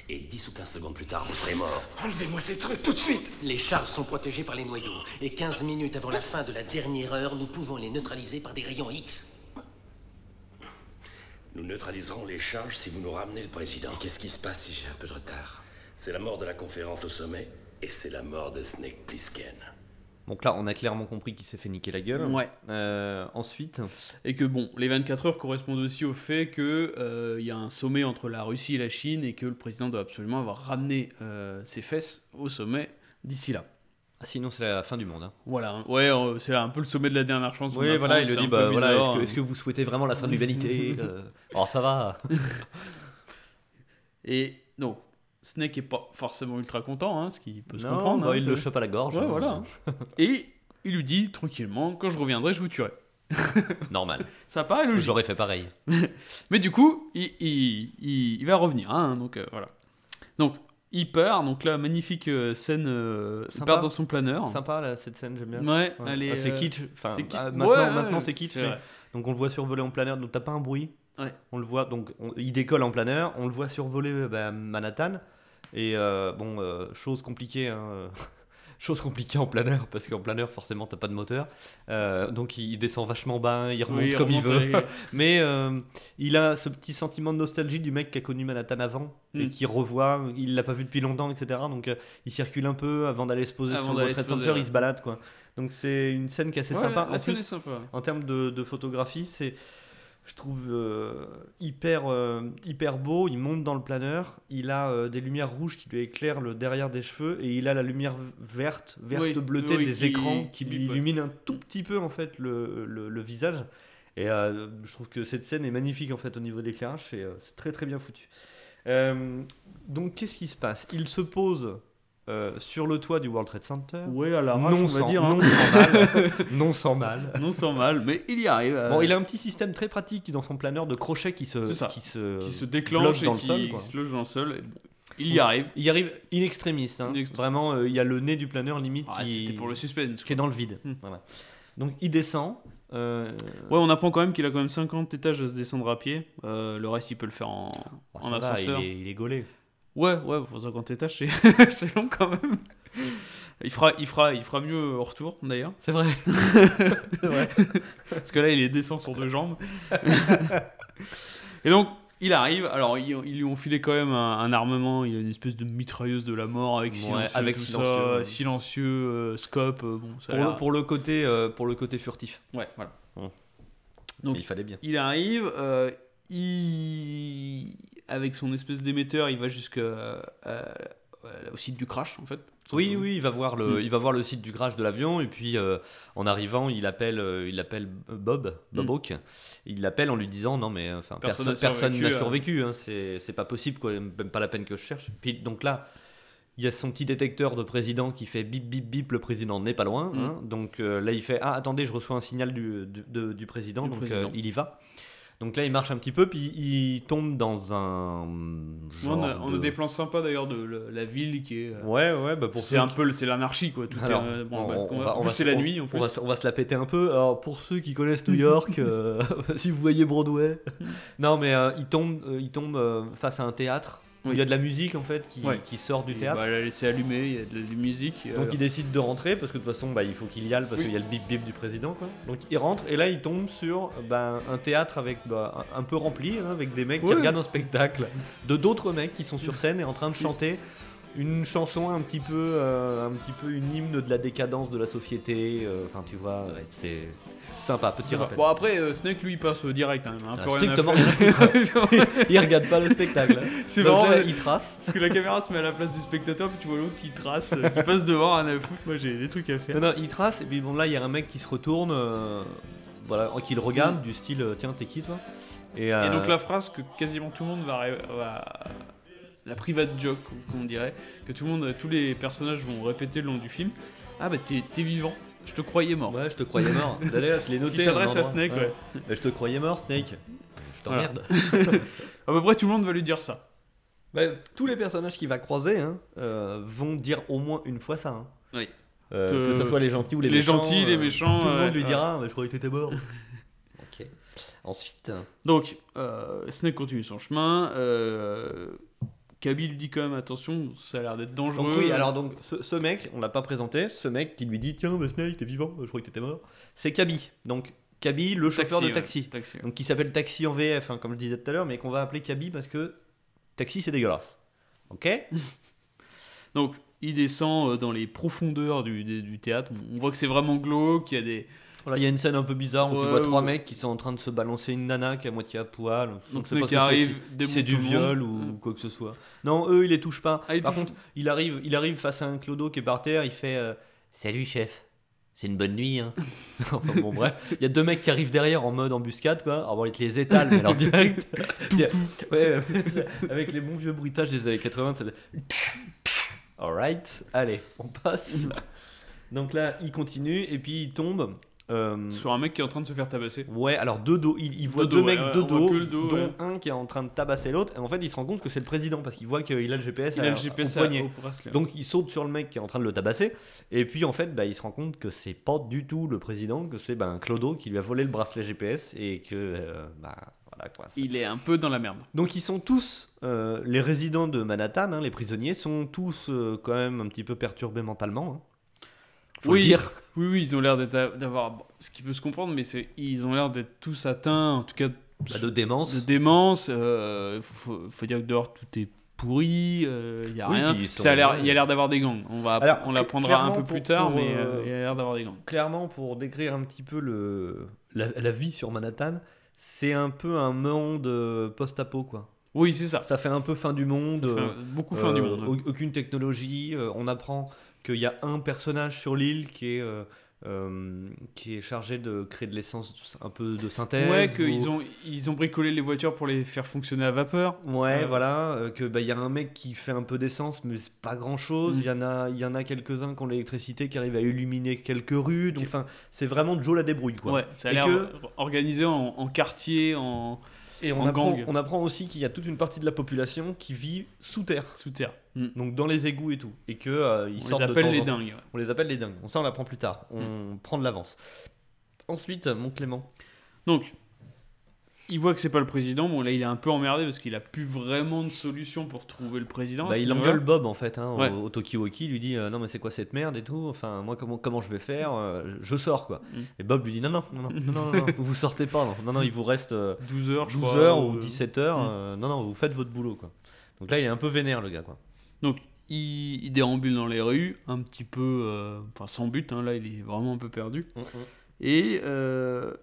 Speaker 7: Et 10 ou 15 secondes plus tard, vous serez mort.
Speaker 8: Enlevez-moi ces trucs tout de suite
Speaker 4: Les charges sont protégées par les noyaux. Et 15 minutes avant la fin de la dernière heure, nous pouvons les neutraliser par des rayons X.
Speaker 7: Nous neutraliserons les charges si vous nous ramenez le président.
Speaker 8: Et qu'est-ce qui se passe si j'ai un peu de retard?
Speaker 7: C'est la mort de la conférence au sommet et c'est la mort de Snake Plissken.
Speaker 1: Donc là, on a clairement compris qu'il s'est fait niquer la gueule.
Speaker 2: Ouais.
Speaker 1: Euh, ensuite,
Speaker 2: Et que bon, les 24 heures correspondent aussi au fait que euh, y a un sommet entre la Russie et la Chine et que le président doit absolument avoir ramené euh, ses fesses au sommet d'ici là.
Speaker 1: ah, sinon c'est la fin du monde. hein.
Speaker 2: Voilà, hein. ouais, c'est un peu le sommet de la dernière chance.
Speaker 1: Oui,
Speaker 2: apprend,
Speaker 1: voilà, il le dit, bah voilà, est-ce que, que vous souhaitez vraiment la fin de l'humanité Oh, ça va
Speaker 2: Et donc, Snake est pas forcément ultra content, hein, ce qui peut se
Speaker 1: Non,
Speaker 2: comprendre.
Speaker 1: bah,
Speaker 2: hein,
Speaker 1: il le chope à la gorge.
Speaker 2: Ouais,
Speaker 1: hein.
Speaker 2: voilà. Et il lui dit tranquillement, quand je reviendrai, je vous tuerai.
Speaker 1: Normal.
Speaker 2: Ça paraît logique.
Speaker 1: J'aurais fait pareil.
Speaker 2: Mais du coup, il, il- il- il va revenir, donc euh, voilà. Donc, il part, donc là, magnifique euh, scène, euh, il part dans son planeur.
Speaker 1: Sympa là, cette scène, j'aime bien.
Speaker 2: Ouais,
Speaker 1: Ouais. Ah, c'est
Speaker 2: euh,
Speaker 1: kitsch. Enfin, ah, maintenant,
Speaker 2: ouais,
Speaker 1: maintenant c'est kitsch. mais-
Speaker 2: vrai.
Speaker 1: Donc on le voit survoler en planeur, donc t'as pas un bruit.
Speaker 2: Ouais.
Speaker 1: On le voit, donc on- il décolle en planeur, on le voit survoler euh, bah, Manhattan. Et euh, bon, euh, chose compliquée, hein, euh, chose compliquée en planeur, parce qu'en planeur, forcément, t'as pas de moteur. Euh, donc il descend vachement bas, il remonte
Speaker 2: Oui,
Speaker 1: comme il veut. Mais euh, il a ce petit sentiment de nostalgie du mec qui a connu Manhattan avant et
Speaker 2: Mm.
Speaker 1: qui revoit, il l'a pas vu depuis longtemps, etc. Donc euh, il circule un peu avant d'aller se poser
Speaker 2: Avant
Speaker 1: sur le World Center,
Speaker 2: ouais.
Speaker 1: il se balade quoi. Donc c'est une scène qui est assez
Speaker 2: Ouais,
Speaker 1: sympa.
Speaker 2: La
Speaker 1: En
Speaker 2: scène
Speaker 1: plus,
Speaker 2: est sympa.
Speaker 1: en termes de, de photographie, c'est, je trouve, euh, hyper, euh, hyper beau. Il monte dans le planeur, il a euh, des lumières rouges qui lui éclairent le derrière des cheveux et il a la lumière verte, verte
Speaker 2: Oui,
Speaker 1: bleutée
Speaker 2: oui,
Speaker 1: des
Speaker 2: qui-
Speaker 1: écrans qui,
Speaker 2: qui
Speaker 1: illuminent un tout petit peu en fait le, le- le visage. Et je trouve que cette scène est magnifique en fait au niveau d'éclairage, c'est, très très bien foutu. Donc qu'est-ce qui se passe? Il se pose euh, sur le toit du World Trade Center.
Speaker 2: Ouais, à la
Speaker 1: non,
Speaker 2: rage, on va
Speaker 1: sans,
Speaker 2: dire. hein.
Speaker 1: non sans mal. non sans mal.
Speaker 2: Non sans mal, mais il y arrive. euh,
Speaker 1: Bon, il a un petit système très pratique dans son planeur de crochet qui se, qui se,
Speaker 2: qui se déclenche et
Speaker 1: dans le
Speaker 2: qui
Speaker 1: sol. quoi.
Speaker 2: se loge dans le sol. il y arrive.
Speaker 1: Il y arrive in extremis. hein.
Speaker 2: In extremis.
Speaker 1: Vraiment, euh, il y a le nez du planeur limite
Speaker 2: Ah,
Speaker 1: qui,
Speaker 2: C'était pour le suspense.
Speaker 1: qui est dans le vide.
Speaker 2: Hmm.
Speaker 1: Voilà. Donc il descend. euh,
Speaker 2: Ouais, on apprend quand même qu'il a quand même 50 étages à se descendre à pied. Euh, le reste, il peut le faire en,
Speaker 1: oh,
Speaker 2: en
Speaker 1: va,
Speaker 2: ascenseur.
Speaker 1: il, est, il est gaulé.
Speaker 2: Ouais, ouais, pour 50 étages, c'est c'est long quand même. Il fera, il, fera, il fera mieux au retour d'ailleurs.
Speaker 1: C'est vrai. Vrai.
Speaker 2: Parce que là, il est descend sur deux jambes. Et donc, il arrive. Alors, ils, ils lui ont filé quand même un, un armement. Il a une espèce de mitrailleuse de la mort avec
Speaker 1: Ouais,
Speaker 2: silencieux,
Speaker 1: avec
Speaker 2: tout
Speaker 1: silencieux,
Speaker 2: ça,
Speaker 1: ouais.
Speaker 2: silencieux, euh, scope. euh, bon, ça
Speaker 1: Pour le,
Speaker 2: l'air-
Speaker 1: pour, le côté, euh, pour le côté furtif.
Speaker 2: Ouais, voilà. Donc,
Speaker 1: il fallait bien.
Speaker 2: Il arrive, il... avec son espèce d'émetteur, il va jusqu'au site du crash en fait.
Speaker 1: Oui, oui, il va voir le,
Speaker 2: Mm.
Speaker 1: il va voir le site du crash de l'avion et puis euh, en arrivant, il appelle, euh, il appelle Bob, Bob
Speaker 2: Mm.
Speaker 1: Hawke. Il l'appelle en lui disant non mais enfin
Speaker 2: Personne
Speaker 1: personne,
Speaker 2: n'a survécu, euh.
Speaker 1: hein, c'est pas possible quoi, même pas la peine que je cherche. Puis donc là, il y a son petit détecteur de président qui fait bip bip bip, le président n'est pas loin.
Speaker 2: Mm.
Speaker 1: hein. donc euh, là il fait ah attendez, je reçois un signal du, du, de- du président,
Speaker 2: Du
Speaker 1: donc
Speaker 2: président.
Speaker 1: euh, il y va. Donc là il marche un petit peu puis il tombe dans un genre
Speaker 2: on, a, on a
Speaker 1: de-
Speaker 2: des plans sympas d'ailleurs de la ville qui est. euh,
Speaker 1: Ouais ouais bah pour
Speaker 2: c'est un
Speaker 1: qui-
Speaker 2: peu c'est l'anarchie quoi. Tout
Speaker 1: alors,
Speaker 2: est, euh, bon,
Speaker 1: on-
Speaker 2: bah,
Speaker 1: on
Speaker 2: on-
Speaker 1: va- on va se-
Speaker 2: la nuit en
Speaker 1: on
Speaker 2: plus.
Speaker 1: va, se- on va se la péter un peu. Alors pour ceux qui connaissent New York, euh, si vous voyez Broadway, non mais euh, il tombe, euh, il tombe face à un théâtre
Speaker 2: Oui.
Speaker 1: il y a de la musique en fait qui,
Speaker 2: Ouais.
Speaker 1: qui sort du
Speaker 2: Et,
Speaker 1: théâtre.
Speaker 2: bah, elle a laissé allumer, il y a de la musique.
Speaker 1: Donc il décide de rentrer parce que de toute façon bah, il faut qu'il y aille parce
Speaker 2: Oui.
Speaker 1: qu'il y a le bip bip du président quoi. Donc il rentre et là il tombe sur bah, un théâtre avec bah, un, un peu rempli hein, avec des mecs qui regardent un spectacle de d'autres mecs qui sont sur scène et en train de chanter une chanson un petit peu euh, un petit peu une hymne de la décadence de la société. euh, Enfin tu vois
Speaker 2: Ouais.
Speaker 1: c'est sympa petit rappel.
Speaker 2: Bon après euh, Snake lui il passe direct hein, il a un
Speaker 1: Ah,
Speaker 2: peu rien à
Speaker 1: strictement
Speaker 2: faire.
Speaker 1: rien il regarde pas le spectacle. hein.
Speaker 2: C'est marrant,
Speaker 1: là, il trace.
Speaker 2: Parce que la caméra se met à la place du spectateur, puis tu vois l'autre qui trace, euh, qui passe devant, rien à foutre. Moi j'ai des trucs à faire.
Speaker 1: Non, non, il trace, et puis bon, là, il y a un mec qui se retourne, voilà, qui le regarde, du style, tiens, t'es qui toi? Et,
Speaker 2: Et donc la phrase que quasiment tout le monde va, va- la private joke, comme on dirait, que tout le monde, tous les personnages vont répéter le long du film. Ah bah t'es t'es vivant, je te croyais mort.
Speaker 1: Ouais, je te croyais mort. D'ailleurs, je l'ai noté.
Speaker 2: qui s'adresse à Snake, ouais.
Speaker 1: Je te croyais mort, Snake. Je
Speaker 2: Voilà.
Speaker 1: t'emmerde.
Speaker 2: À peu près tout le monde va lui dire ça.
Speaker 1: Bah, tous les personnages qu'il va croiser hein, euh, vont dire au moins une fois ça. hein.
Speaker 2: Oui.
Speaker 1: Euh, que ce soit les gentils ou les,
Speaker 2: les
Speaker 1: méchants.
Speaker 2: gentils, les
Speaker 1: euh,
Speaker 2: méchants,
Speaker 1: Tout le
Speaker 2: ouais,
Speaker 1: monde lui
Speaker 2: ouais.
Speaker 1: dira, mais je croyais que t'étais mort. ok. Ensuite.
Speaker 2: Donc euh, Snake continue son chemin. Kaby lui dit quand même attention, ça a l'air d'être dangereux.
Speaker 1: Donc oui, alors donc ce, ce mec, on l'a pas présenté, ce mec qui lui dit tiens, bah, Snake, t'es vivant, je croyais que t'étais mort. C'est Kaby. Donc Kaby, le chauffeur de
Speaker 2: ouais,
Speaker 1: taxi.
Speaker 2: taxi, ouais.
Speaker 1: Donc qui s'appelle Taxi en VF, hein, comme je disais tout à l'heure, mais qu'on va appeler Kaby parce que taxi c'est dégueulasse. Ok
Speaker 2: Donc, il descend euh, dans les profondeurs du, du- du théâtre. On voit que c'est vraiment glauque, il y a des...
Speaker 1: Voilà, il y a une scène un peu bizarre où tu
Speaker 2: Ouais,
Speaker 1: vois trois
Speaker 2: ouais.
Speaker 1: mecs qui sont en train de se balancer une nana qui est à moitié à poil.
Speaker 2: Donc,
Speaker 1: on sait pas
Speaker 2: qui
Speaker 1: c'est,
Speaker 2: arrive,
Speaker 1: si- si
Speaker 2: démonte
Speaker 1: c'est du viol ou quoi que ce soit. Non, eux, ils les touchent pas.
Speaker 2: Ah, il
Speaker 1: Par
Speaker 2: touche-
Speaker 1: contre, il arrive, il arrive face à un clodo qui est par terre, il fait euh, Salut chef, c'est une bonne nuit. Hein. enfin bon, bref. Il y a deux mecs qui arrivent derrière en mode embuscade, quoi. Alors bon, ils te les étalent, mais alors direct. ouais, avec les bons vieux bruitages des années 80, ça Alright, allez, on passe. Donc là, il continue et puis il tombe. Euh,
Speaker 2: Sur un mec qui est en train de se faire tabasser.
Speaker 1: Ouais, alors deux dos, il, il voit
Speaker 2: Deux dos,
Speaker 1: mecs
Speaker 2: ouais,
Speaker 1: dos, dont
Speaker 2: ouais.
Speaker 1: un qui est en train de tabasser l'autre, et en fait il se rend compte que c'est le président parce qu'il voit qu'il a le GPS,
Speaker 2: Il
Speaker 1: à-
Speaker 2: a le GPS
Speaker 1: au poignet.
Speaker 2: au.
Speaker 1: Donc il saute sur le mec qui est en train de le tabasser, et puis en fait bah, il se rend compte que c'est pas du tout le président, que c'est bah, un Clodo qui lui a volé le bracelet GPS et que euh, bah, Voilà, quoi.
Speaker 2: Il est un peu dans la merde.
Speaker 1: Donc ils sont tous, euh, les résidents de Manhattan, hein, les prisonniers, sont tous quand même un petit peu perturbés mentalement. hein. Faut
Speaker 2: oui,
Speaker 1: dire.
Speaker 2: oui, oui, ils ont l'air d'être- d'avoir. bon, ce qui peut se comprendre, mais c'est ils ont l'air d'être tous atteints, en tout cas,
Speaker 1: Bah, de démence.
Speaker 2: de démence. euh, faut, faut dire que dehors tout est pourri, il y a
Speaker 1: Oui,
Speaker 2: rien.
Speaker 1: sont-
Speaker 2: Ça a l'air, il y a l'air d'avoir des gangs. On va,
Speaker 1: Alors,
Speaker 2: on un peu plus tard,
Speaker 1: pour,
Speaker 2: mais
Speaker 1: euh,
Speaker 2: euh, il y a l'air d'avoir des gangs.
Speaker 1: Clairement, pour décrire un petit peu le, la, la vie sur Manhattan, c'est un peu un monde euh, post-apo, quoi.
Speaker 2: Oui, c'est ça.
Speaker 1: Ça fait un peu fin du monde.
Speaker 2: Ça fait
Speaker 1: euh,
Speaker 2: un- beaucoup fin du
Speaker 1: euh,
Speaker 2: monde.
Speaker 1: Aucune technologie. euh, on apprend qu'il y a un personnage sur l'île qui est euh, euh, qui est chargé de créer de l'essence un peu de synthèse.
Speaker 2: Ouais,
Speaker 1: ou-
Speaker 2: qu'ils ont, ils ont bricolé les voitures pour les faire fonctionner à vapeur.
Speaker 1: Ouais,
Speaker 2: Euh,
Speaker 1: voilà, euh, que bah il y a un mec qui fait un peu d'essence, mais c'est pas grand chose.
Speaker 2: Mm.
Speaker 1: Il y en a, il y en a quelques uns qui ont l'électricité, qui arrivent à illuminer quelques rues. Donc, enfin, c'est vraiment Joe la débrouille, quoi.
Speaker 2: Ouais, ça a l'air
Speaker 1: que-
Speaker 2: organisé en, en quartier, en
Speaker 1: Et on
Speaker 2: en
Speaker 1: apprend, on apprend aussi qu'il y a toute une partie de la population qui vit sous terre,
Speaker 2: sous terre. Mm.
Speaker 1: donc dans les égouts et tout, et que euh, ils
Speaker 2: On
Speaker 1: sortent
Speaker 2: les
Speaker 1: de
Speaker 2: appelle
Speaker 1: temps
Speaker 2: les
Speaker 1: en temps.
Speaker 2: dingues. ouais.
Speaker 1: On les appelle les dingues. On ça on l'apprend plus tard. On
Speaker 2: Mm.
Speaker 1: prend de l'avance. Ensuite, mon Clément.
Speaker 2: Donc, il voit que c'est pas le président. Bon, là, il est un peu emmerdé parce qu'il a plus vraiment de solution pour trouver le président.
Speaker 1: Bah, il engueule Bob en fait hein, au-
Speaker 2: Ouais.
Speaker 1: au, Tokiwoki, il lui dit euh, non mais c'est quoi cette merde et tout? Enfin moi comment comment je vais faire? Euh, Je sors quoi.
Speaker 2: Mm.
Speaker 1: Et Bob lui dit non non non non non, non, non, vous sortez pas non non, non il vous reste euh,
Speaker 2: 12 heures, je
Speaker 1: 12
Speaker 2: crois.
Speaker 1: heures
Speaker 2: ou-
Speaker 1: ou 17 heures. Euh, non non vous faites votre boulot quoi. Donc là il est un peu vénère le gars quoi.
Speaker 2: Donc, il, il déambule dans les rues, un petit peu. euh, Enfin, sans but, hein, là, il est vraiment un peu perdu. Et euh,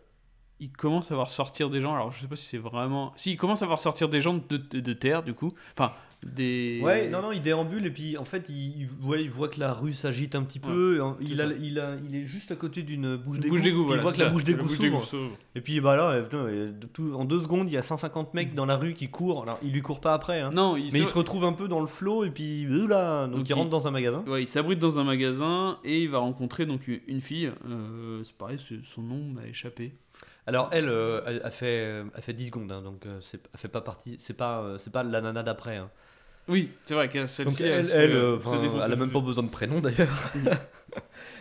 Speaker 2: il commence à voir sortir des gens. Alors, je sais pas si c'est vraiment. Si, il commence à voir sortir des gens de, de- de terre, du coup. Enfin, des.
Speaker 1: Ouais, non, non, il déambule et puis en fait, il, ouais, il voit que la rue s'agite un petit peu. il, a,
Speaker 2: ça.
Speaker 1: il, a, il est juste à côté d'une bouche d'égout.
Speaker 2: voilà.
Speaker 1: Il voit que la bouche d'égout s'ouvre. Et puis bah là, euh, en deux secondes, il y a 150 mecs dans la rue qui courent. Alors, il lui court pas après, hein.
Speaker 2: Non, il
Speaker 1: mais il se retrouve un peu dans le flot et puis là, donc,
Speaker 2: Donc,
Speaker 1: il rentre dans un magasin.
Speaker 2: Ouais, il s'abrite dans un magasin et il va rencontrer donc une fille. euh, c'est pareil, son nom m'a échappé.
Speaker 1: Alors elle, euh, elle, elle fait, elle fait 10 secondes, hein, donc euh, c'est, elle fait pas partie, c'est pas, euh, c'est pas la nana d'après. hein.
Speaker 2: Oui, c'est vrai que celle-ci,
Speaker 1: elle,
Speaker 2: elle, se
Speaker 1: elle,
Speaker 2: fait,
Speaker 1: euh,
Speaker 2: défoncer
Speaker 1: elle a même pas besoin de prénom d'ailleurs.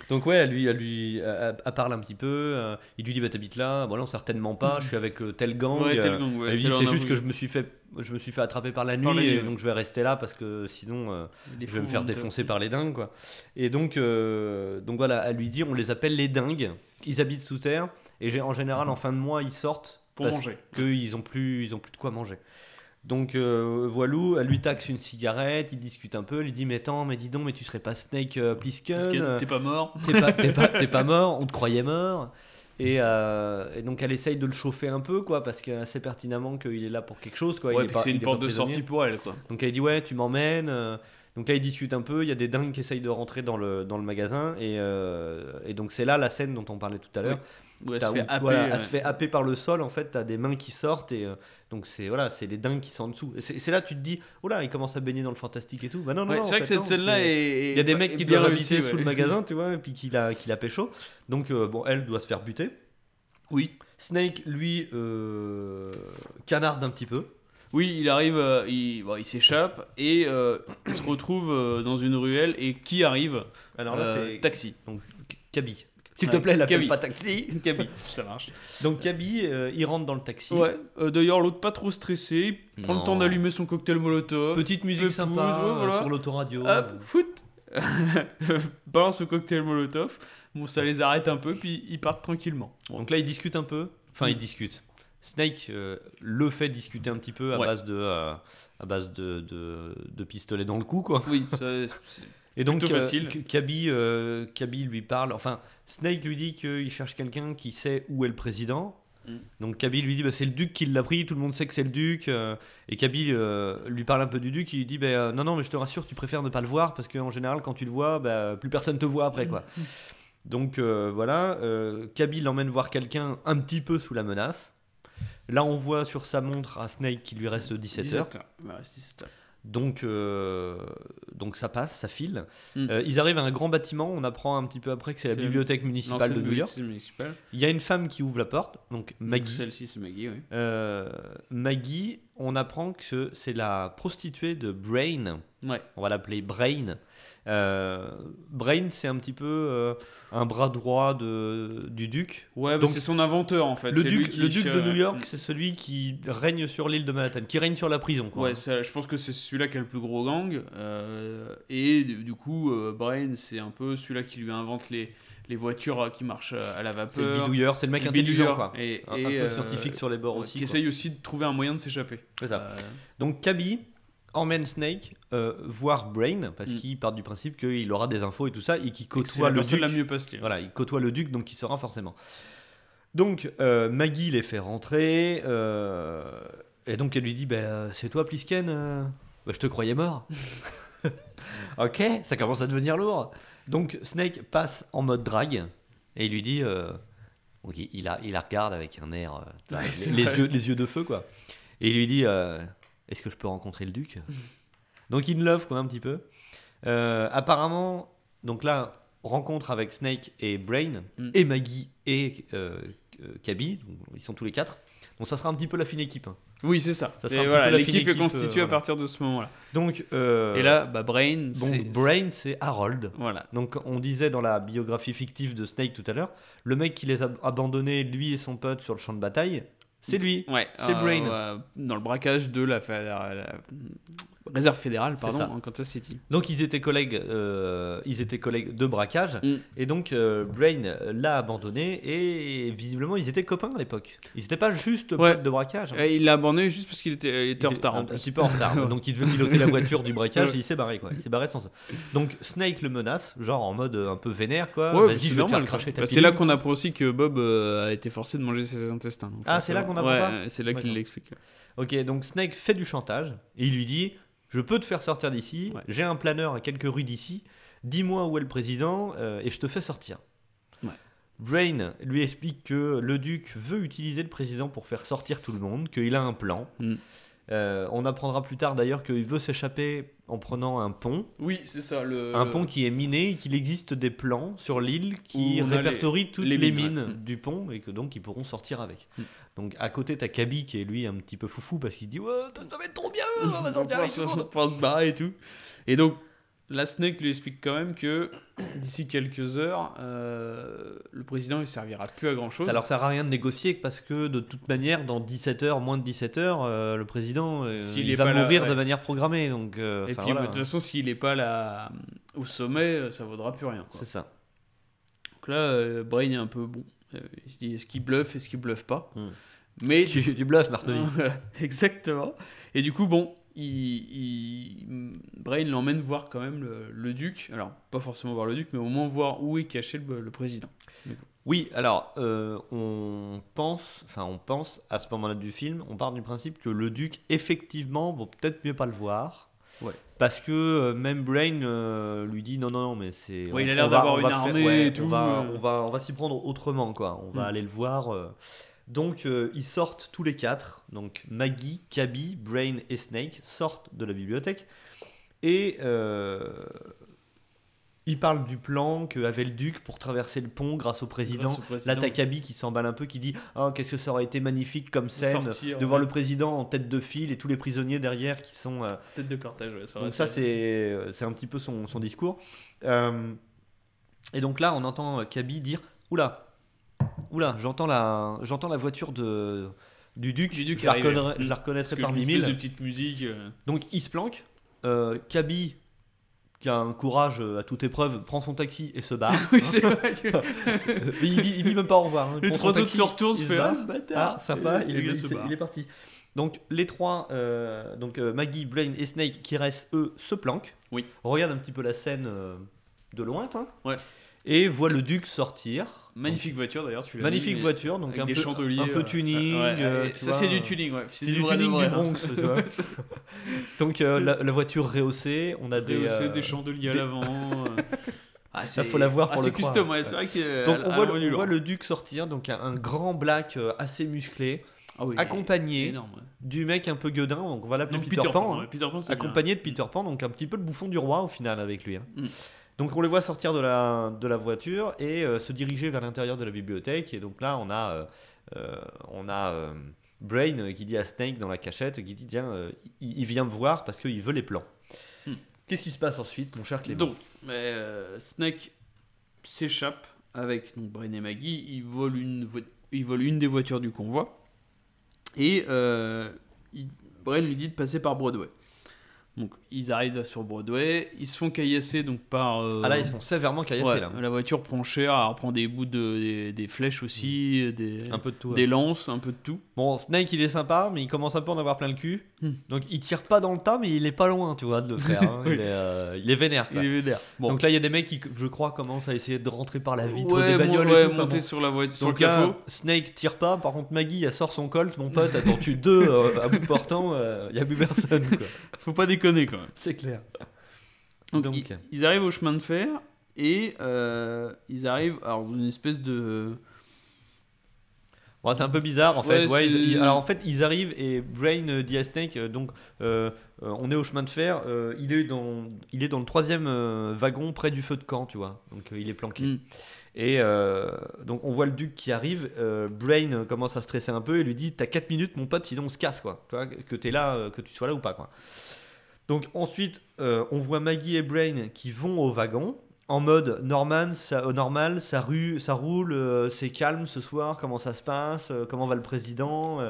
Speaker 1: Donc ouais, elle lui, elle lui, elle, elle parle un petit peu. euh, il lui dit bah t'habites là. Bon non certainement pas. Je suis avec euh, tel gang.
Speaker 2: Ouais, tel
Speaker 1: euh,
Speaker 2: gang, ouais,
Speaker 1: elle lui
Speaker 2: c'est
Speaker 1: dit c'est juste que je me suis fait, je me suis fait attraper par la nuit,
Speaker 2: Par la nuit,
Speaker 1: et
Speaker 2: ouais.
Speaker 1: donc je vais rester là parce que sinon euh, je vais me faire
Speaker 2: vont
Speaker 1: défoncer par les dingues quoi. Et donc, euh, donc voilà, elle lui dit on les appelle les dingues. Ils habitent sous terre et j'ai- en général en fin de mois ils sortent
Speaker 2: Pour
Speaker 1: parce
Speaker 2: manger.
Speaker 1: qu'ils ont plus, ils ont plus de quoi manger. Donc euh, Voilou, elle lui taxe une cigarette, il discute un peu, elle lui dit mais attends, mais dis donc, mais tu serais pas Snake euh, Plissken euh,
Speaker 2: t'es pas mort.
Speaker 1: T'es pas, pas, pas mort, on te croyait mort. Et, euh, et donc elle essaye de le chauffer un peu, quoi, parce qu'elle sait pertinemment qu'il est là pour quelque chose, quoi.
Speaker 2: Ouais, c'est une porte de sortie pour elle, quoi.
Speaker 1: Donc elle dit ouais, tu m'emmènes. euh, Donc là ils discutent un peu, il y a des dingues qui essayent de rentrer dans le, dans le magasin, et, euh, et donc c'est là la scène dont on parlait tout à l'heure.
Speaker 2: Elle
Speaker 1: T'as-
Speaker 2: se fait
Speaker 1: où-
Speaker 2: happer.
Speaker 1: voilà,
Speaker 2: ouais.
Speaker 1: se fait happer par le sol, en fait, t'as des mains qui sortent, et euh, donc c'est voilà, c'est les dingues qui sont en dessous. Et c'est là que tu te dis, oh là, il commence à baigner dans le fantastique et tout. Bah non, non,
Speaker 2: Ouais,
Speaker 1: non,
Speaker 2: c'est vrai que cette scène-là est.
Speaker 1: il y a des mecs qui doivent
Speaker 2: réussie,
Speaker 1: habiter sous le magasin, tu vois, et puis qui la, qui la pécho. Donc, euh, bon, elle doit se faire buter.
Speaker 2: Oui.
Speaker 1: Snake, lui, euh, canarde un petit peu.
Speaker 2: Oui, il arrive, euh, il, bon, il s'échappe et euh, il se retrouve euh, dans une ruelle. Et qui arrive
Speaker 1: Alors là,
Speaker 2: Euh,
Speaker 1: c'est.
Speaker 2: Taxi.
Speaker 1: Donc, Kaby. S'il
Speaker 2: Ouais,
Speaker 1: te plaît, l'appelle pas taxi.
Speaker 2: Kaby, ça marche.
Speaker 1: Donc, Kaby, euh, il rentre dans le taxi.
Speaker 2: Ouais, euh, d'ailleurs, l'autre pas trop stressé, il prend
Speaker 1: Non.
Speaker 2: le temps d'allumer son cocktail molotov.
Speaker 1: Petite musique sympa
Speaker 2: ouais,
Speaker 1: euh,
Speaker 2: voilà.
Speaker 1: sur l'autoradio.
Speaker 2: Hop, foot Balance le cocktail molotov. Bon, ça les arrête un peu, puis ils partent tranquillement.
Speaker 1: Donc là, ils discutent un peu. Enfin, ils discutent. Snake euh, le fait discuter un petit peu à
Speaker 2: Ouais.
Speaker 1: base de euh, à base de, de, de pistolet dans le cou, quoi.
Speaker 2: Oui, ça, c'est-
Speaker 1: Et donc, euh,
Speaker 2: facile.
Speaker 1: Kaby, euh, Kaby lui parle. Enfin, Snake lui dit qu'il cherche quelqu'un qui sait où est le président.
Speaker 2: Mm.
Speaker 1: Donc Kaby lui dit bah, c'est le duc qui l'a pris, tout le monde sait que c'est le duc. euh, et Kaby euh, lui parle un peu du duc, il lui dit bah, non non mais je te rassure, tu préfères ne pas le voir parce qu'en général quand tu le vois, bah, plus personne te voit après quoi. Donc voilà, Kaby l'emmène voir quelqu'un un petit peu sous la menace. Là on voit sur sa montre à Snake qu'il lui reste 17 heures.
Speaker 2: 17 heures. Ouais, 17 heures.
Speaker 1: Donc, euh, donc ça passe, ça file.
Speaker 2: Mm.
Speaker 1: Euh, ils arrivent à un grand bâtiment. On apprend un petit peu après que c'est la bibliothèque municipale de New York.
Speaker 2: municipale.
Speaker 1: Il y a une femme qui ouvre la porte, donc
Speaker 2: Donc,
Speaker 1: Maggie.
Speaker 2: Celle-ci, c'est Maggie, oui.
Speaker 1: Euh, Maggie, on apprend que c'est la prostituée de Brain.
Speaker 2: Ouais.
Speaker 1: On va l'appeler Brain. Euh, Brain, c'est un petit peu euh, un bras droit de, du duc.
Speaker 2: Ouais, bah, c'est son inventeur en fait.
Speaker 1: Le duc,
Speaker 2: qui
Speaker 1: le duc de New York,
Speaker 2: Mm.
Speaker 1: c'est celui qui règne sur l'île de Manhattan, qui règne sur la prison. Quoi.
Speaker 2: Ouais, ça- je pense que c'est celui-là qui a le plus gros gang. euh, et du, coup, Brain, c'est un peu celui-là qui lui invente les, les voitures qui marchent à la
Speaker 1: c'est le
Speaker 2: vapeur.
Speaker 1: bidouilleur, c'est le mec
Speaker 2: Le
Speaker 1: intelligent.
Speaker 2: bidouilleur.
Speaker 1: Quoi.
Speaker 2: Et,
Speaker 1: Un,
Speaker 2: et,
Speaker 1: un peu scientifique sur les bords aussi.
Speaker 2: Qui
Speaker 1: quoi.
Speaker 2: essaye aussi de trouver un moyen de s'échapper.
Speaker 1: C'est ça. Donc Kaby emmène Snake euh, voir Brain parce
Speaker 2: Mm.
Speaker 1: qu'il part du principe qu'il aura des infos et tout ça et qu'il côtoie le duc.
Speaker 2: la mieux pastée.
Speaker 1: Voilà, il côtoie le duc donc il sera forcément. Donc euh, Maggie les fait rentrer euh, et donc elle lui dit bah, c'est toi Plisken Bah, je te croyais mort. ok, ça commence à devenir lourd. Donc Snake passe en mode drague et il lui dit donc il, la, il la regarde avec un air
Speaker 2: Ouais,
Speaker 1: les, yeux, les yeux de feu quoi. Et il lui dit est-ce que je peux rencontrer le duc? Donc il love quoi un petit peu. Euh, apparemment donc là rencontre avec Snake et Brain
Speaker 2: Mm.
Speaker 1: et Maggie et euh, euh, Kaby, donc ils sont tous les quatre. Donc ça sera un petit peu la fine équipe. hein.
Speaker 2: Oui, c'est ça.
Speaker 1: Ça sera
Speaker 2: Et
Speaker 1: petit
Speaker 2: voilà,
Speaker 1: peu la fine
Speaker 2: l'équipe est
Speaker 1: équipe,
Speaker 2: constituée
Speaker 1: euh,
Speaker 2: à partir de ce moment-là.
Speaker 1: Donc euh,
Speaker 2: Et là, bah, Brain,
Speaker 1: donc
Speaker 2: c'est-
Speaker 1: Brain c'est Harold.
Speaker 2: Voilà.
Speaker 1: Donc on disait dans la biographie fictive de Snake tout à l'heure, le mec qui les a abandonnés, lui et son pote sur le champ de bataille, c'est lui.
Speaker 2: Ouais,
Speaker 1: C'est
Speaker 2: euh,
Speaker 1: Brain.
Speaker 2: euh, dans le braquage de la, fa- la- la réserve fédérale, pardon, en Kansas City.
Speaker 1: Donc ils étaient collègues, euh, ils étaient collègues de braquage,
Speaker 2: Mm.
Speaker 1: et donc euh, Brain l'a abandonné et visiblement ils étaient copains à l'époque. Ils n'étaient pas juste
Speaker 2: Ouais.
Speaker 1: de braquage.
Speaker 2: Et il l'a abandonné juste parce qu'il était, il était en retard.
Speaker 1: un, petit peu en retard. donc il devait piloter la voiture du braquage et il s'est barré quoi. Il s'est barré sans ça. Donc Snake le menace, genre en mode un peu vénère quoi.
Speaker 2: Ouais,
Speaker 1: Vas-y, je vais te faire cracher ta
Speaker 2: Bah, c'est là qu'on apprend aussi que Bob euh, a été forcé de manger ses intestins. donc
Speaker 1: Ah, c'est là qu'on apprend
Speaker 2: Ouais,
Speaker 1: ça
Speaker 2: C'est là qu'il l'explique.
Speaker 1: Ok, donc Snake fait du chantage et il lui dit Je peux te faire sortir d'ici,
Speaker 2: Ouais.
Speaker 1: j'ai un planeur à quelques rues d'ici, dis-moi où est le président euh, et je te fais sortir.
Speaker 2: Ouais.
Speaker 1: Brain lui explique que le duc veut utiliser le président pour faire sortir tout le monde, qu'il a un plan.
Speaker 2: Mm.
Speaker 1: Euh, on apprendra plus tard d'ailleurs qu'il veut s'échapper en prenant un pont,
Speaker 2: Oui, c'est ça. Le,
Speaker 1: un pont qui est miné et qu'il existe des plans sur l'île qui
Speaker 2: Où
Speaker 1: répertorient toutes
Speaker 2: les
Speaker 1: les,
Speaker 2: mines, ouais.
Speaker 1: du pont et que donc ils pourront sortir avec.
Speaker 2: Mm.
Speaker 1: Donc à côté t'as Kaby qui est lui un petit peu foufou parce qu'il dit ouais ça va être trop bien, on va sortir avec tout le
Speaker 2: se,
Speaker 1: monde.
Speaker 2: se barrer et tout. Et donc, la Snake lui explique quand même que d'ici quelques heures, euh, le président il servira plus à grand chose.
Speaker 1: Ça leur sert à rien de négocier parce que de toute manière dans 17 heures, moins de 17 heures, euh, le président euh, il va
Speaker 2: là,
Speaker 1: mourir
Speaker 2: ouais.
Speaker 1: de manière programmée donc
Speaker 2: et puis,
Speaker 1: voilà.
Speaker 2: de toute façon, s'il n'est pas là au sommet, ça vaudra plus rien.
Speaker 1: c'est ça.
Speaker 2: Donc là, Brain est un peu bon. Il se dit est-ce qu'il bluffe, est-ce qu'il bluffe pas
Speaker 1: Hmm.
Speaker 2: Mais
Speaker 1: Tu, tu bluffes Martelly.
Speaker 2: Exactement. Et du coup, bon, il, il- Brain l'emmène voir quand même le, le duc. Alors, pas forcément voir le duc, mais au moins voir où est caché le, le président.
Speaker 1: Oui, alors euh, on pense, enfin on pense à ce moment-là du film, on part du principe que le duc effectivement vaut peut-être mieux pas le voir.
Speaker 2: Ouais.
Speaker 1: Parce que euh, même Brain euh, lui dit non non non mais c'est.
Speaker 2: Ouais, il a l'air d'avoir une
Speaker 1: faire-
Speaker 2: armée
Speaker 1: ouais,
Speaker 2: et tout,
Speaker 1: On va, on va, on va s'y prendre autrement quoi. On va
Speaker 2: Mm.
Speaker 1: aller le voir. Donc euh, ils sortent tous les quatre. Donc Maggie, Kaby, Brain et Snake sortent de la bibliothèque et euh, ils parlent du plan qu'avait le duc pour traverser le pont grâce au président. Là, t'as qui s'emballe un peu, qui dit Oh, qu'est-ce que ça aurait été magnifique comme scène
Speaker 2: sortir,
Speaker 1: de voir
Speaker 2: ouais.
Speaker 1: le président en tête de file et tous les prisonniers derrière qui sont. euh,
Speaker 2: Tête de cortège, ouais, ça
Speaker 1: Donc, ça, c'est c'est un petit peu son, son discours. Et donc là, on entend Kaby dire Oula, oula, j'entends la, j'entends la voiture de, du duc,
Speaker 2: Du duc
Speaker 1: je, la reconnaîtrai- je la reconnaîtrai parmi mille.
Speaker 2: de petite musique. euh,
Speaker 1: Donc il se planque. Euh, Kaby, qui a un courage euh, à toute épreuve, prend son taxi et se barre.
Speaker 2: Oui, c'est vrai que
Speaker 1: il, dit, il dit même pas au revoir. hein.
Speaker 2: Les trois autres se retournent,
Speaker 1: il
Speaker 2: se fait. Ah, bâtard
Speaker 1: Ah, sympa, il, est, il est parti. Donc les trois, euh, donc Maggie, Blaine et Snake qui restent eux se planquent.
Speaker 2: Oui.
Speaker 1: Regarde un petit peu la scène de loin, toi.
Speaker 2: Ouais.
Speaker 1: Et voit le duc sortir.
Speaker 2: Magnifique voiture d'ailleurs, tu l'as
Speaker 1: magnifique
Speaker 2: mais
Speaker 1: voiture, donc un
Speaker 2: des
Speaker 1: peu, un peu
Speaker 2: euh,
Speaker 1: tuning.
Speaker 2: ouais,
Speaker 1: euh,
Speaker 2: ça c'est
Speaker 1: euh,
Speaker 2: du tuning, ouais.
Speaker 1: C'est du tuning du
Speaker 2: hein.
Speaker 1: Bronx, tu vois. Donc euh, la, la voiture rehaussée, on a des.
Speaker 2: Rehaussé,
Speaker 1: euh,
Speaker 2: des chandeliers à l'avant. euh. Ah,
Speaker 1: Ça, faut la voir
Speaker 2: ah,
Speaker 1: pour
Speaker 2: c'est
Speaker 1: le croire.
Speaker 2: custom, ouais, c'est vrai que.
Speaker 1: Donc on voit, le, on voit duc sortir, donc un, un grand black euh, assez musclé,
Speaker 2: Ah oui,
Speaker 1: accompagné
Speaker 2: énorme, ouais.
Speaker 1: du mec un peu gueudin, donc on va l'appeler
Speaker 2: Donc
Speaker 1: Peter, Pan, hein,
Speaker 2: ouais, Peter Pan,
Speaker 1: accompagné de Peter Pan, donc un petit peu le bouffon du roi au final avec lui. hein.
Speaker 2: Mm.
Speaker 1: Donc on les voit sortir de la, de la voiture et euh, se diriger vers l'intérieur de la bibliothèque, et donc là on a, euh, euh, on a euh, Brain qui dit à Snake dans la cachette, qui dit tiens, il, il vient me voir parce qu'il veut les plans.
Speaker 2: Mm.
Speaker 1: Qu'est-ce qui se passe ensuite, mon cher Clément?
Speaker 2: Donc, Snake s'échappe avec donc, Brain et Maggie. Il vole une, vo- il vole une des voitures du convoi. Et il- Brain lui dit de passer par Broadway. Donc, ils arrivent sur Broadway. Ils se font caillasser donc, par. euh,
Speaker 1: Ah là, ils sont sévèrement caillassés
Speaker 2: ouais,
Speaker 1: là.
Speaker 2: La voiture prend cher. Elle reprend des bouts de, des, des flèches aussi, des,
Speaker 1: Un peu de tout. ouais.
Speaker 2: des lances, un peu de tout.
Speaker 1: Bon, Snake, il est sympa, mais il commence un peu à en avoir plein le cul.
Speaker 2: Hmm.
Speaker 1: Donc, il tire pas dans le tas, mais il est pas loin, tu vois, de le faire. hein.
Speaker 2: Oui.
Speaker 1: il, est, euh, il est vénère.
Speaker 2: Il est vénère. Bon.
Speaker 1: Donc là, il y a des mecs qui, je crois, commencent à essayer de rentrer par la vitre
Speaker 2: ouais,
Speaker 1: des bagnoles
Speaker 2: ouais,
Speaker 1: et tout. Enfin,
Speaker 2: monter
Speaker 1: bon.
Speaker 2: sur la voiture, sur le
Speaker 1: Donc là. Snake tire pas. Par contre, Maggie, elle sort son colt. Mon pote, attends-tu deux euh, à bout portant Il y a plus personne, quoi.
Speaker 2: Faut pas déconner quand même.
Speaker 1: C'est clair.
Speaker 2: Donc,
Speaker 1: Donc.
Speaker 2: ils, ils arrivent au chemin de fer et euh, ils arrivent alors une espèce de
Speaker 1: C'est un peu bizarre en fait.
Speaker 2: Ouais,
Speaker 1: Ouais, ils- alors en fait, ils arrivent et Brain euh, dit à Snake euh, donc euh, on est au chemin de fer. il est dans il est dans le troisième wagon près du feu de camp, tu vois. Donc il est planqué.
Speaker 2: Mm.
Speaker 1: Et donc on voit le duc qui arrive. Brain commence à stresser un peu et lui dit t'as 4 minutes mon pote sinon on se casse quoi. Tu vois que t'es là, que tu sois là ou pas quoi. Donc ensuite on voit Maggie et Brain qui vont au wagon. En mode Norman, ça, euh, normal, ça, rue, ça roule, euh, c'est calme ce soir, comment ça se passe, euh, comment va le président euh,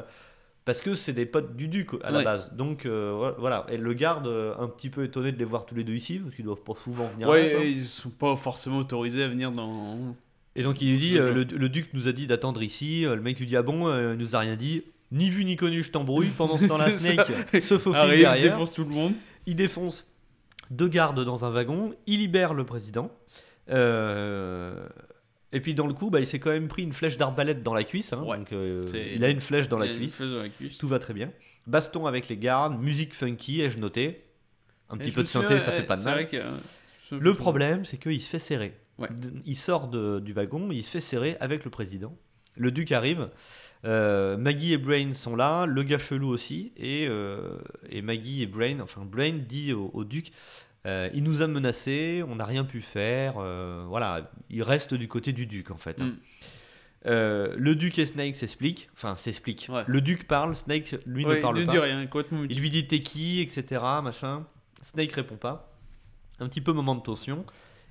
Speaker 1: Parce que c'est des potes du duc à la
Speaker 2: Ouais.
Speaker 1: base. Donc euh, voilà, et le garde, euh, un petit peu étonné de les voir tous les deux ici, parce qu'ils doivent pas souvent venir là,
Speaker 2: ouais
Speaker 1: quoi.
Speaker 2: ils sont pas forcément autorisés à venir dans
Speaker 1: Et donc il lui dit, euh, le, le duc nous a dit d'attendre ici, euh, le mec lui dit, ah bon, euh, il nous a rien dit, ni vu ni connu, je t'embrouille. Pendant ce temps-là, Snake se faufile
Speaker 2: arrive
Speaker 1: derrière.
Speaker 2: défonce tout le monde
Speaker 1: Il défonce deux gardes dans un wagon, il libère le président. Euh, Et puis dans le coup, bah, il s'est quand même pris une flèche d'arbalète dans la cuisse. hein,
Speaker 2: Ouais.
Speaker 1: donc, euh, il a une flèche dans la
Speaker 2: Il y a une
Speaker 1: cuisse.
Speaker 2: flèche dans la cuisse.
Speaker 1: Tout va très bien. Baston avec les gardes, musique funky, ai-je noté? Un
Speaker 2: Et
Speaker 1: petit peu de synthé, ça fait
Speaker 2: ouais,
Speaker 1: pas de mal.
Speaker 2: que, euh,
Speaker 1: Le problème, c'est qu'il se fait serrer.
Speaker 2: Ouais.
Speaker 1: Il sort de- du wagon, il se fait serrer avec le président. Le duc arrive. Euh, Maggie et Brain sont là, le gars chelou aussi. Et, euh, et Maggie et Brain, enfin Brain dit au, au duc euh, Il nous a menacés, on n'a rien pu faire. voilà, il reste du côté du duc en fait. hein.
Speaker 2: Mm.
Speaker 1: Le duc et Snake s'expliquent. Enfin, s'expliquent.
Speaker 2: Ouais.
Speaker 1: Le duc parle, Snake lui
Speaker 2: Ouais,
Speaker 1: ne parle
Speaker 2: il
Speaker 1: pas.
Speaker 2: dit rien, complètement
Speaker 1: Il lui dit t'es qui, etc. Machin. Snake répond pas. Un petit peu moment de tension.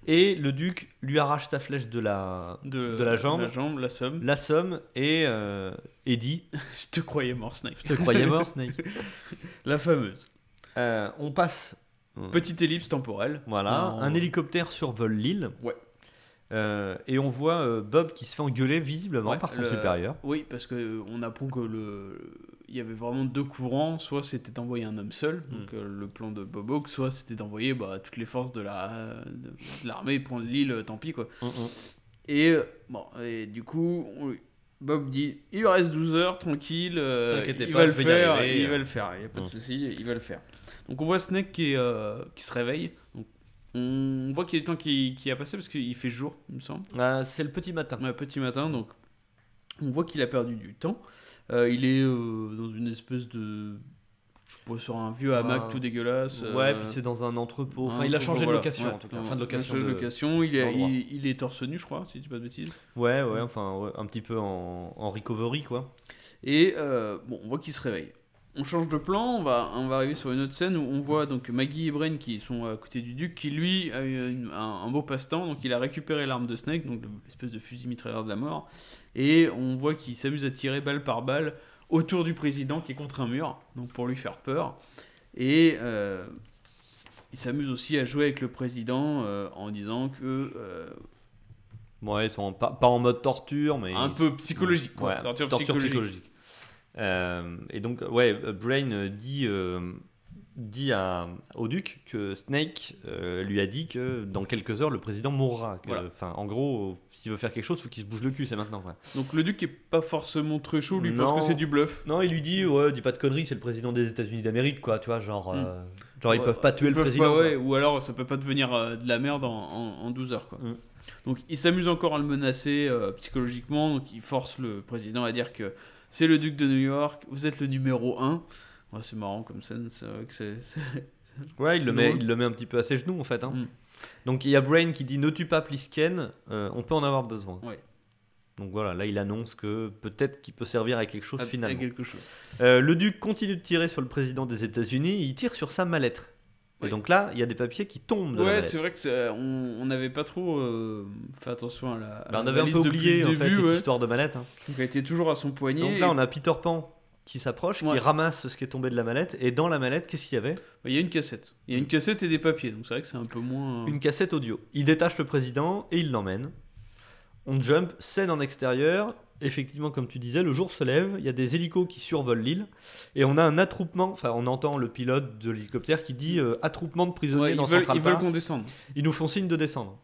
Speaker 1: Et le duc lui arrache sa flèche de la,
Speaker 2: de,
Speaker 1: de la jambe,
Speaker 2: la jambe, la somme.
Speaker 1: l'assomme et, euh, et dit
Speaker 2: Je te croyais mort, Snake.
Speaker 1: Je te croyais mort, Snake.
Speaker 2: La fameuse.
Speaker 1: Euh, on passe.
Speaker 2: Petite ellipse temporelle.
Speaker 1: Voilà, un hélicoptère survole l'île.
Speaker 2: Ouais.
Speaker 1: Euh, et on voit euh, Bob qui se fait engueuler visiblement
Speaker 2: Ouais,
Speaker 1: par son
Speaker 2: le-
Speaker 1: supérieur.
Speaker 2: Oui, parce que euh, on apprend que le il y avait vraiment deux courants, soit c'était d'envoyer un homme seul, donc euh, le plan de Bob Hawke, soit c'était d'envoyer bah, toutes les forces de la de, l'armée prendre l'île, euh, tant pis quoi.
Speaker 1: Mm, mm.
Speaker 2: Et euh, bon, et du coup, on- Bob dit il lui reste 12 heures, tranquille, euh, il
Speaker 1: pas,
Speaker 2: va le faire,
Speaker 1: arriver,
Speaker 2: il va le faire, il n'y a pas de
Speaker 1: Mm.
Speaker 2: souci, il va le faire. Donc on voit Snake qui, est, euh, qui se réveille, donc, on voit qu'il y a du temps qui, qui a passé parce qu'il fait jour, il me semble.
Speaker 1: Ah, c'est le petit matin.
Speaker 2: Ouais, petit matin, donc on voit qu'il a perdu du temps. Euh, il est euh, dans une espèce de. Je sur un vieux hamac tout dégueulasse.
Speaker 1: Ouais,
Speaker 2: euh,
Speaker 1: puis c'est dans un entrepôt. Enfin,
Speaker 2: un
Speaker 1: il a
Speaker 2: entrepôt,
Speaker 1: changé de location en tout cas.
Speaker 2: ouais,
Speaker 1: Enfin, de location.
Speaker 2: de location, il est,
Speaker 1: d'endroit.
Speaker 2: il, il est torse nu, je crois, si je dis pas de bêtises.
Speaker 1: Ouais, ouais, enfin, ouais, un petit peu en, en recovery quoi.
Speaker 2: Et euh, bon, on voit qu'il se réveille. On change de plan, on va, on va arriver sur une autre scène où on voit donc Maggie et Brain qui sont à côté du duc, qui lui a eu une- un, un beau passe-temps, donc il a récupéré l'arme de Snake, donc l'espèce de fusil mitrailleur de la mort, et on voit qu'il s'amuse à tirer balle par balle autour du président qui est contre un mur, donc pour lui faire peur. Et euh, il s'amuse aussi à jouer avec le président euh, en disant que euh,
Speaker 1: Ouais, ils sont pas, pas en mode torture, mais.
Speaker 2: un peu psychologique, quoi,
Speaker 1: Ouais,
Speaker 2: torture,
Speaker 1: torture
Speaker 2: psychologique.
Speaker 1: psychologique. Euh, et donc, ouais, Brain dit, euh, dit à- au duc que Snake euh, lui a dit que dans quelques heures, le président mourra. Que,
Speaker 2: Voilà.
Speaker 1: En gros, s'il veut faire quelque chose, il faut qu'il se bouge le cul, c'est maintenant. quoi.
Speaker 2: Donc le duc est pas forcément très chaud, lui pense
Speaker 1: Non.
Speaker 2: que c'est du bluff.
Speaker 1: Non, il lui dit, ouais, dis pas de conneries, c'est le président des États-Unis d'Amérique, quoi, tu vois, genre, euh, genre ils
Speaker 2: Ouais,
Speaker 1: peuvent pas tuer le président.
Speaker 2: pas, ouais, ou alors ça peut pas devenir euh, de la merde en, en, en 12 heures. Quoi.
Speaker 1: Mm.
Speaker 2: Donc il s'amuse encore à le menacer euh, psychologiquement, donc il force le président à dire que c'est le duc de New York, vous êtes le numéro 1. Ouais, c'est marrant comme scène, c'est vrai que c'est...
Speaker 1: Ouais, il le, met, il le met un petit peu à ses genoux en fait. hein.
Speaker 2: Mm.
Speaker 1: Donc il y a Brain qui dit ne tue pas Plisken, euh, on peut en avoir besoin.
Speaker 2: Ouais.
Speaker 1: Donc voilà, là il annonce que peut-être qu'il peut servir à quelque chose
Speaker 2: à- à
Speaker 1: finalement.
Speaker 2: quelque chose.
Speaker 1: Euh, le duc continue de tirer sur le président des États-Unis, il tire sur sa mallette. Et
Speaker 2: Oui.
Speaker 1: donc là, il y a des papiers qui tombent de la
Speaker 2: Ouais,
Speaker 1: mallette.
Speaker 2: c'est vrai que c'est- on on n'avait pas trop euh, fait attention à la. à
Speaker 1: Bah, on
Speaker 2: la
Speaker 1: avait un
Speaker 2: valise
Speaker 1: peu
Speaker 2: depuis
Speaker 1: oublié
Speaker 2: le
Speaker 1: en fait
Speaker 2: début,
Speaker 1: cette
Speaker 2: ouais.
Speaker 1: histoire de mallette. hein.
Speaker 2: Donc elle était toujours à son poignet.
Speaker 1: Donc là, on a Peter Pan qui s'approche, qui ramasse ce qui est tombé de la mallette. Et dans la mallette, qu'est-ce qu'il y avait?
Speaker 2: Bah, Il y a une cassette. Il y a une cassette et des papiers, donc c'est vrai que c'est un peu moins.
Speaker 1: Une cassette audio. Il détache le président et il l'emmène. On jump, scène en extérieur. Effectivement, comme tu disais, le jour se lève, il y a des hélicos qui survolent l'île, et on a un attroupement, enfin on entend le pilote de l'hélicoptère qui dit euh, attroupement de prisonniers
Speaker 2: Ouais,
Speaker 1: dans
Speaker 2: veulent,
Speaker 1: Central
Speaker 2: ils veulent qu'on descende.
Speaker 1: Ils nous font signe de descendre.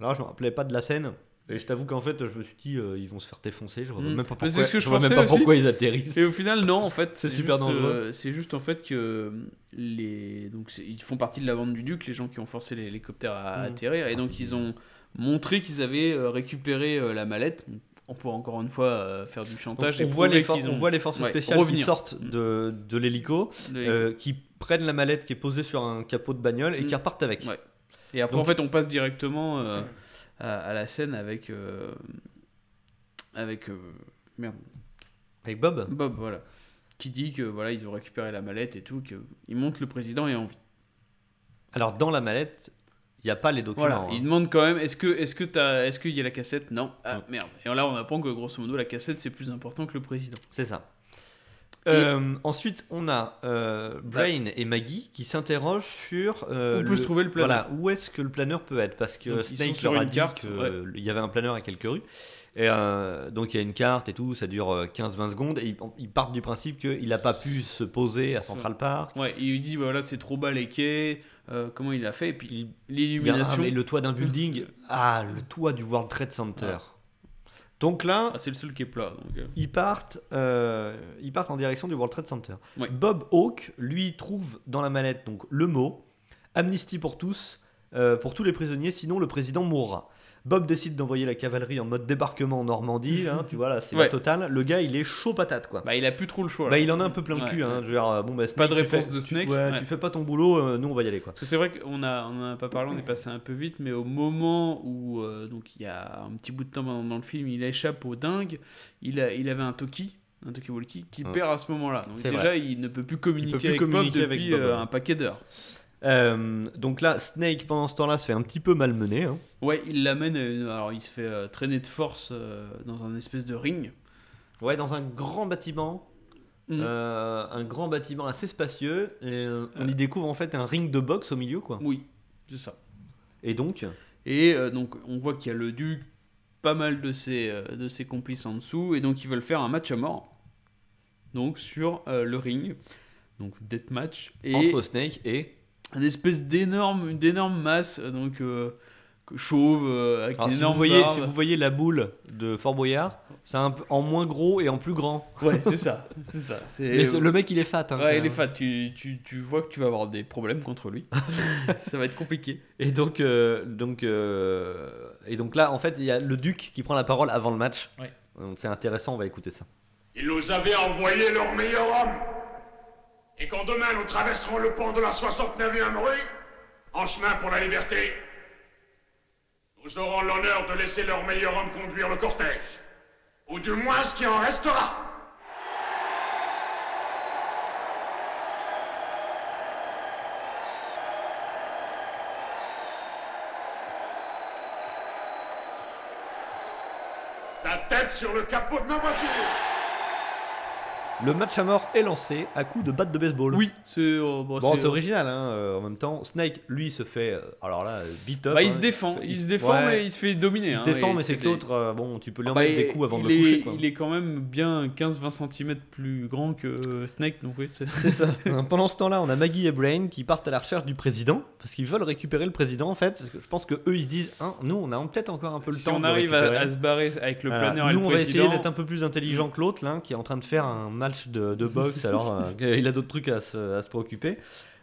Speaker 1: Alors je me rappelais pas de la scène, et je t'avoue qu'en fait je me suis dit euh, ils vont se faire défoncer, je vois
Speaker 2: Mm.
Speaker 1: même pas pourquoi,
Speaker 2: ce que je
Speaker 1: je vois même pas pourquoi ils atterrissent.
Speaker 2: Et au final, non, en fait,
Speaker 1: C'est super
Speaker 2: juste,
Speaker 1: dangereux.
Speaker 2: euh, c'est juste en fait que les donc ils font partie de la bande du duc, les gens qui ont forcé l'hélicoptère à
Speaker 1: Mhm.
Speaker 2: atterrir, et donc ils ont montré qu'ils avaient récupéré la mallette. On pourrait encore une fois euh, faire du
Speaker 1: Donc,
Speaker 2: chantage.
Speaker 1: on,
Speaker 2: et
Speaker 1: voit les for-
Speaker 2: qu'ils
Speaker 1: on voit les forces
Speaker 2: Ouais,
Speaker 1: spéciales qui sortent
Speaker 2: Mm.
Speaker 1: de, de l'hélico,
Speaker 2: de
Speaker 1: euh, qui prennent la mallette qui est posée sur un capot de bagnole et
Speaker 2: Mm.
Speaker 1: qui repartent avec.
Speaker 2: Ouais. Et après,
Speaker 1: Donc-
Speaker 2: en fait, on passe directement euh, à, à la scène avec. avec. merde.
Speaker 1: Avec Bob
Speaker 2: Bob, voilà. Qui dit que voilà, ils ont récupéré la mallette et tout, qu'il montre le président est en vie.
Speaker 1: Alors dans la mallette, il n'y a pas les documents.
Speaker 2: Voilà,
Speaker 1: hein.
Speaker 2: il demande quand même est-ce que est-ce que t'as est-ce qu'il y a la cassette? Non. Ah merde. Et là, on apprend que grosso modo, la cassette c'est plus important que le président.
Speaker 1: C'est ça. Euh, ensuite, on a euh, Brain et Maggie qui s'interrogent sur. euh,
Speaker 2: Où peut se trouver le planeur
Speaker 1: Voilà, où est-ce que le planeur peut être? Parce que
Speaker 2: Donc,
Speaker 1: Snake leur a dit qu'il
Speaker 2: ouais.
Speaker 1: y avait un planeur à quelques rues. Et euh, donc il y a une carte et tout, ça dure euh, 15-20 secondes. Et ils, ils partent du principe qu'il n'a pas pu se poser à. Central Park.
Speaker 2: Ouais, il lui dit voilà, c'est trop bas les quais. euh, comment il a fait? Et puis
Speaker 1: Il-
Speaker 2: l'illumination.
Speaker 1: Ah, le toit d'un building. Ah, le toit du World Trade Center. Donc là,
Speaker 2: Ah, c'est le seul qui est plat. Donc, euh,
Speaker 1: ils partent, euh, ils partent en direction du World Trade Center.
Speaker 2: Ouais.
Speaker 1: Bob Hawke, lui, trouve dans la mallette donc le mot amnistie pour tous, euh, pour tous les prisonniers, sinon le président mourra. Bob décide d'envoyer la cavalerie en mode débarquement en Normandie, hein, tu vois là, c'est
Speaker 2: Ouais.
Speaker 1: la totale. Le gars, il est chaud patate quoi.
Speaker 2: Bah, il a plus trop le choix.
Speaker 1: Bah, il en a un peu plein le
Speaker 2: Ouais,
Speaker 1: cul, hein,
Speaker 2: ouais.
Speaker 1: genre, euh, bon, bah,
Speaker 2: Pas de
Speaker 1: tu
Speaker 2: réponse
Speaker 1: fais-
Speaker 2: de
Speaker 1: tu-
Speaker 2: Snake,
Speaker 1: ouais,
Speaker 2: ouais.
Speaker 1: tu fais pas ton boulot, euh, nous on va y aller quoi.
Speaker 2: Parce que c'est vrai qu'on a, on en a pas parlé, on est passé un peu vite, mais au moment où, euh, donc il y a un petit bout de temps dans, dans le film, il échappe au dingue, il, a, il avait un Toki, un Toki Walkie, qui
Speaker 1: Ouais.
Speaker 2: perd à ce moment-là. Donc déjà, il ne peut plus communiquer
Speaker 1: plus
Speaker 2: avec
Speaker 1: communiquer
Speaker 2: Bob
Speaker 1: avec
Speaker 2: depuis euh, un paquet d'heures.
Speaker 1: Euh, donc là, Snake pendant ce temps-là se fait un petit peu malmener. hein.
Speaker 2: Ouais, il l'amène, euh, alors il se fait euh, traîner de force euh, dans un espèce de ring.
Speaker 1: Ouais, dans un grand bâtiment. Euh, un grand bâtiment assez spacieux. Et on y découvre en fait un ring de boxe au milieu, quoi.
Speaker 2: Oui, c'est ça.
Speaker 1: Et donc,
Speaker 2: Et donc on voit qu'il y a le duc, pas mal de ses, de ses complices en dessous, et donc ils veulent faire un match à mort. Donc sur le ring. Donc death match. Et
Speaker 1: entre Snake et.
Speaker 2: Une espèce d'énorme, une d'énorme masse, euh, donc euh, chauve, euh, avec
Speaker 1: Alors,
Speaker 2: une
Speaker 1: si, vous voyez,
Speaker 2: barbe.
Speaker 1: si vous voyez la boule de Fort Boyard, c'est un peu en moins gros et en plus grand.
Speaker 2: Ouais, c'est ça, c'est ça. C'est...
Speaker 1: Mais le mec, il est fat. hein,
Speaker 2: Ouais, il est fat. Tu, tu, tu vois que tu vas avoir des problèmes contre lui. ça va être compliqué.
Speaker 1: Et donc, euh, donc, euh, et donc là, en fait, il y a le duc qui prend la parole avant le match.
Speaker 2: Ouais.
Speaker 1: Donc c'est intéressant, on va écouter ça.
Speaker 3: Ils nous avaient envoyé leur meilleur homme. Et quand demain nous traverserons le pont de la 69e rue, en chemin pour la liberté, nous aurons l'honneur de laisser leur meilleur homme conduire le cortège. Ou du moins ce qui en restera. Sa tête sur le capot de ma voiture.
Speaker 1: Le match à mort est lancé à coups de batte de baseball.
Speaker 2: Oui, c'est. euh, Bon, c'est-
Speaker 1: c'est original, hein, euh, en même temps. Snake, lui, se fait. euh, alors là, euh, beat up.
Speaker 2: Bah, il
Speaker 1: hein,
Speaker 2: se défend,
Speaker 1: fait-
Speaker 2: il se défend,
Speaker 1: ouais,
Speaker 2: mais il se fait dominer.
Speaker 1: il se
Speaker 2: hein,
Speaker 1: défend,
Speaker 2: et
Speaker 1: mais c'est que l'autre, euh, bon, tu peux lui en
Speaker 2: Bah,
Speaker 1: mettre des coups avant
Speaker 2: il
Speaker 1: de le
Speaker 2: est,
Speaker 1: coucher. Quoi.
Speaker 2: Il est quand même bien 15-20 cm plus grand que Snake, donc oui, c'est.
Speaker 1: Ça. Pendant ce temps-là, on a Maggie et Brain qui partent à la recherche du président parce qu'ils veulent récupérer le président en fait. Parce que je pense que eux ils se disent, hein, nous on a peut-être encore un peu le
Speaker 2: si
Speaker 1: temps.
Speaker 2: on
Speaker 1: de le
Speaker 2: arrive à, se barrer avec le planeur et
Speaker 1: Nous,
Speaker 2: le
Speaker 1: on va essayer d'être un peu plus intelligent que l'autre, là, qui est en train de faire un match de, de boxe, alors euh, il a d'autres trucs à se, à se préoccuper.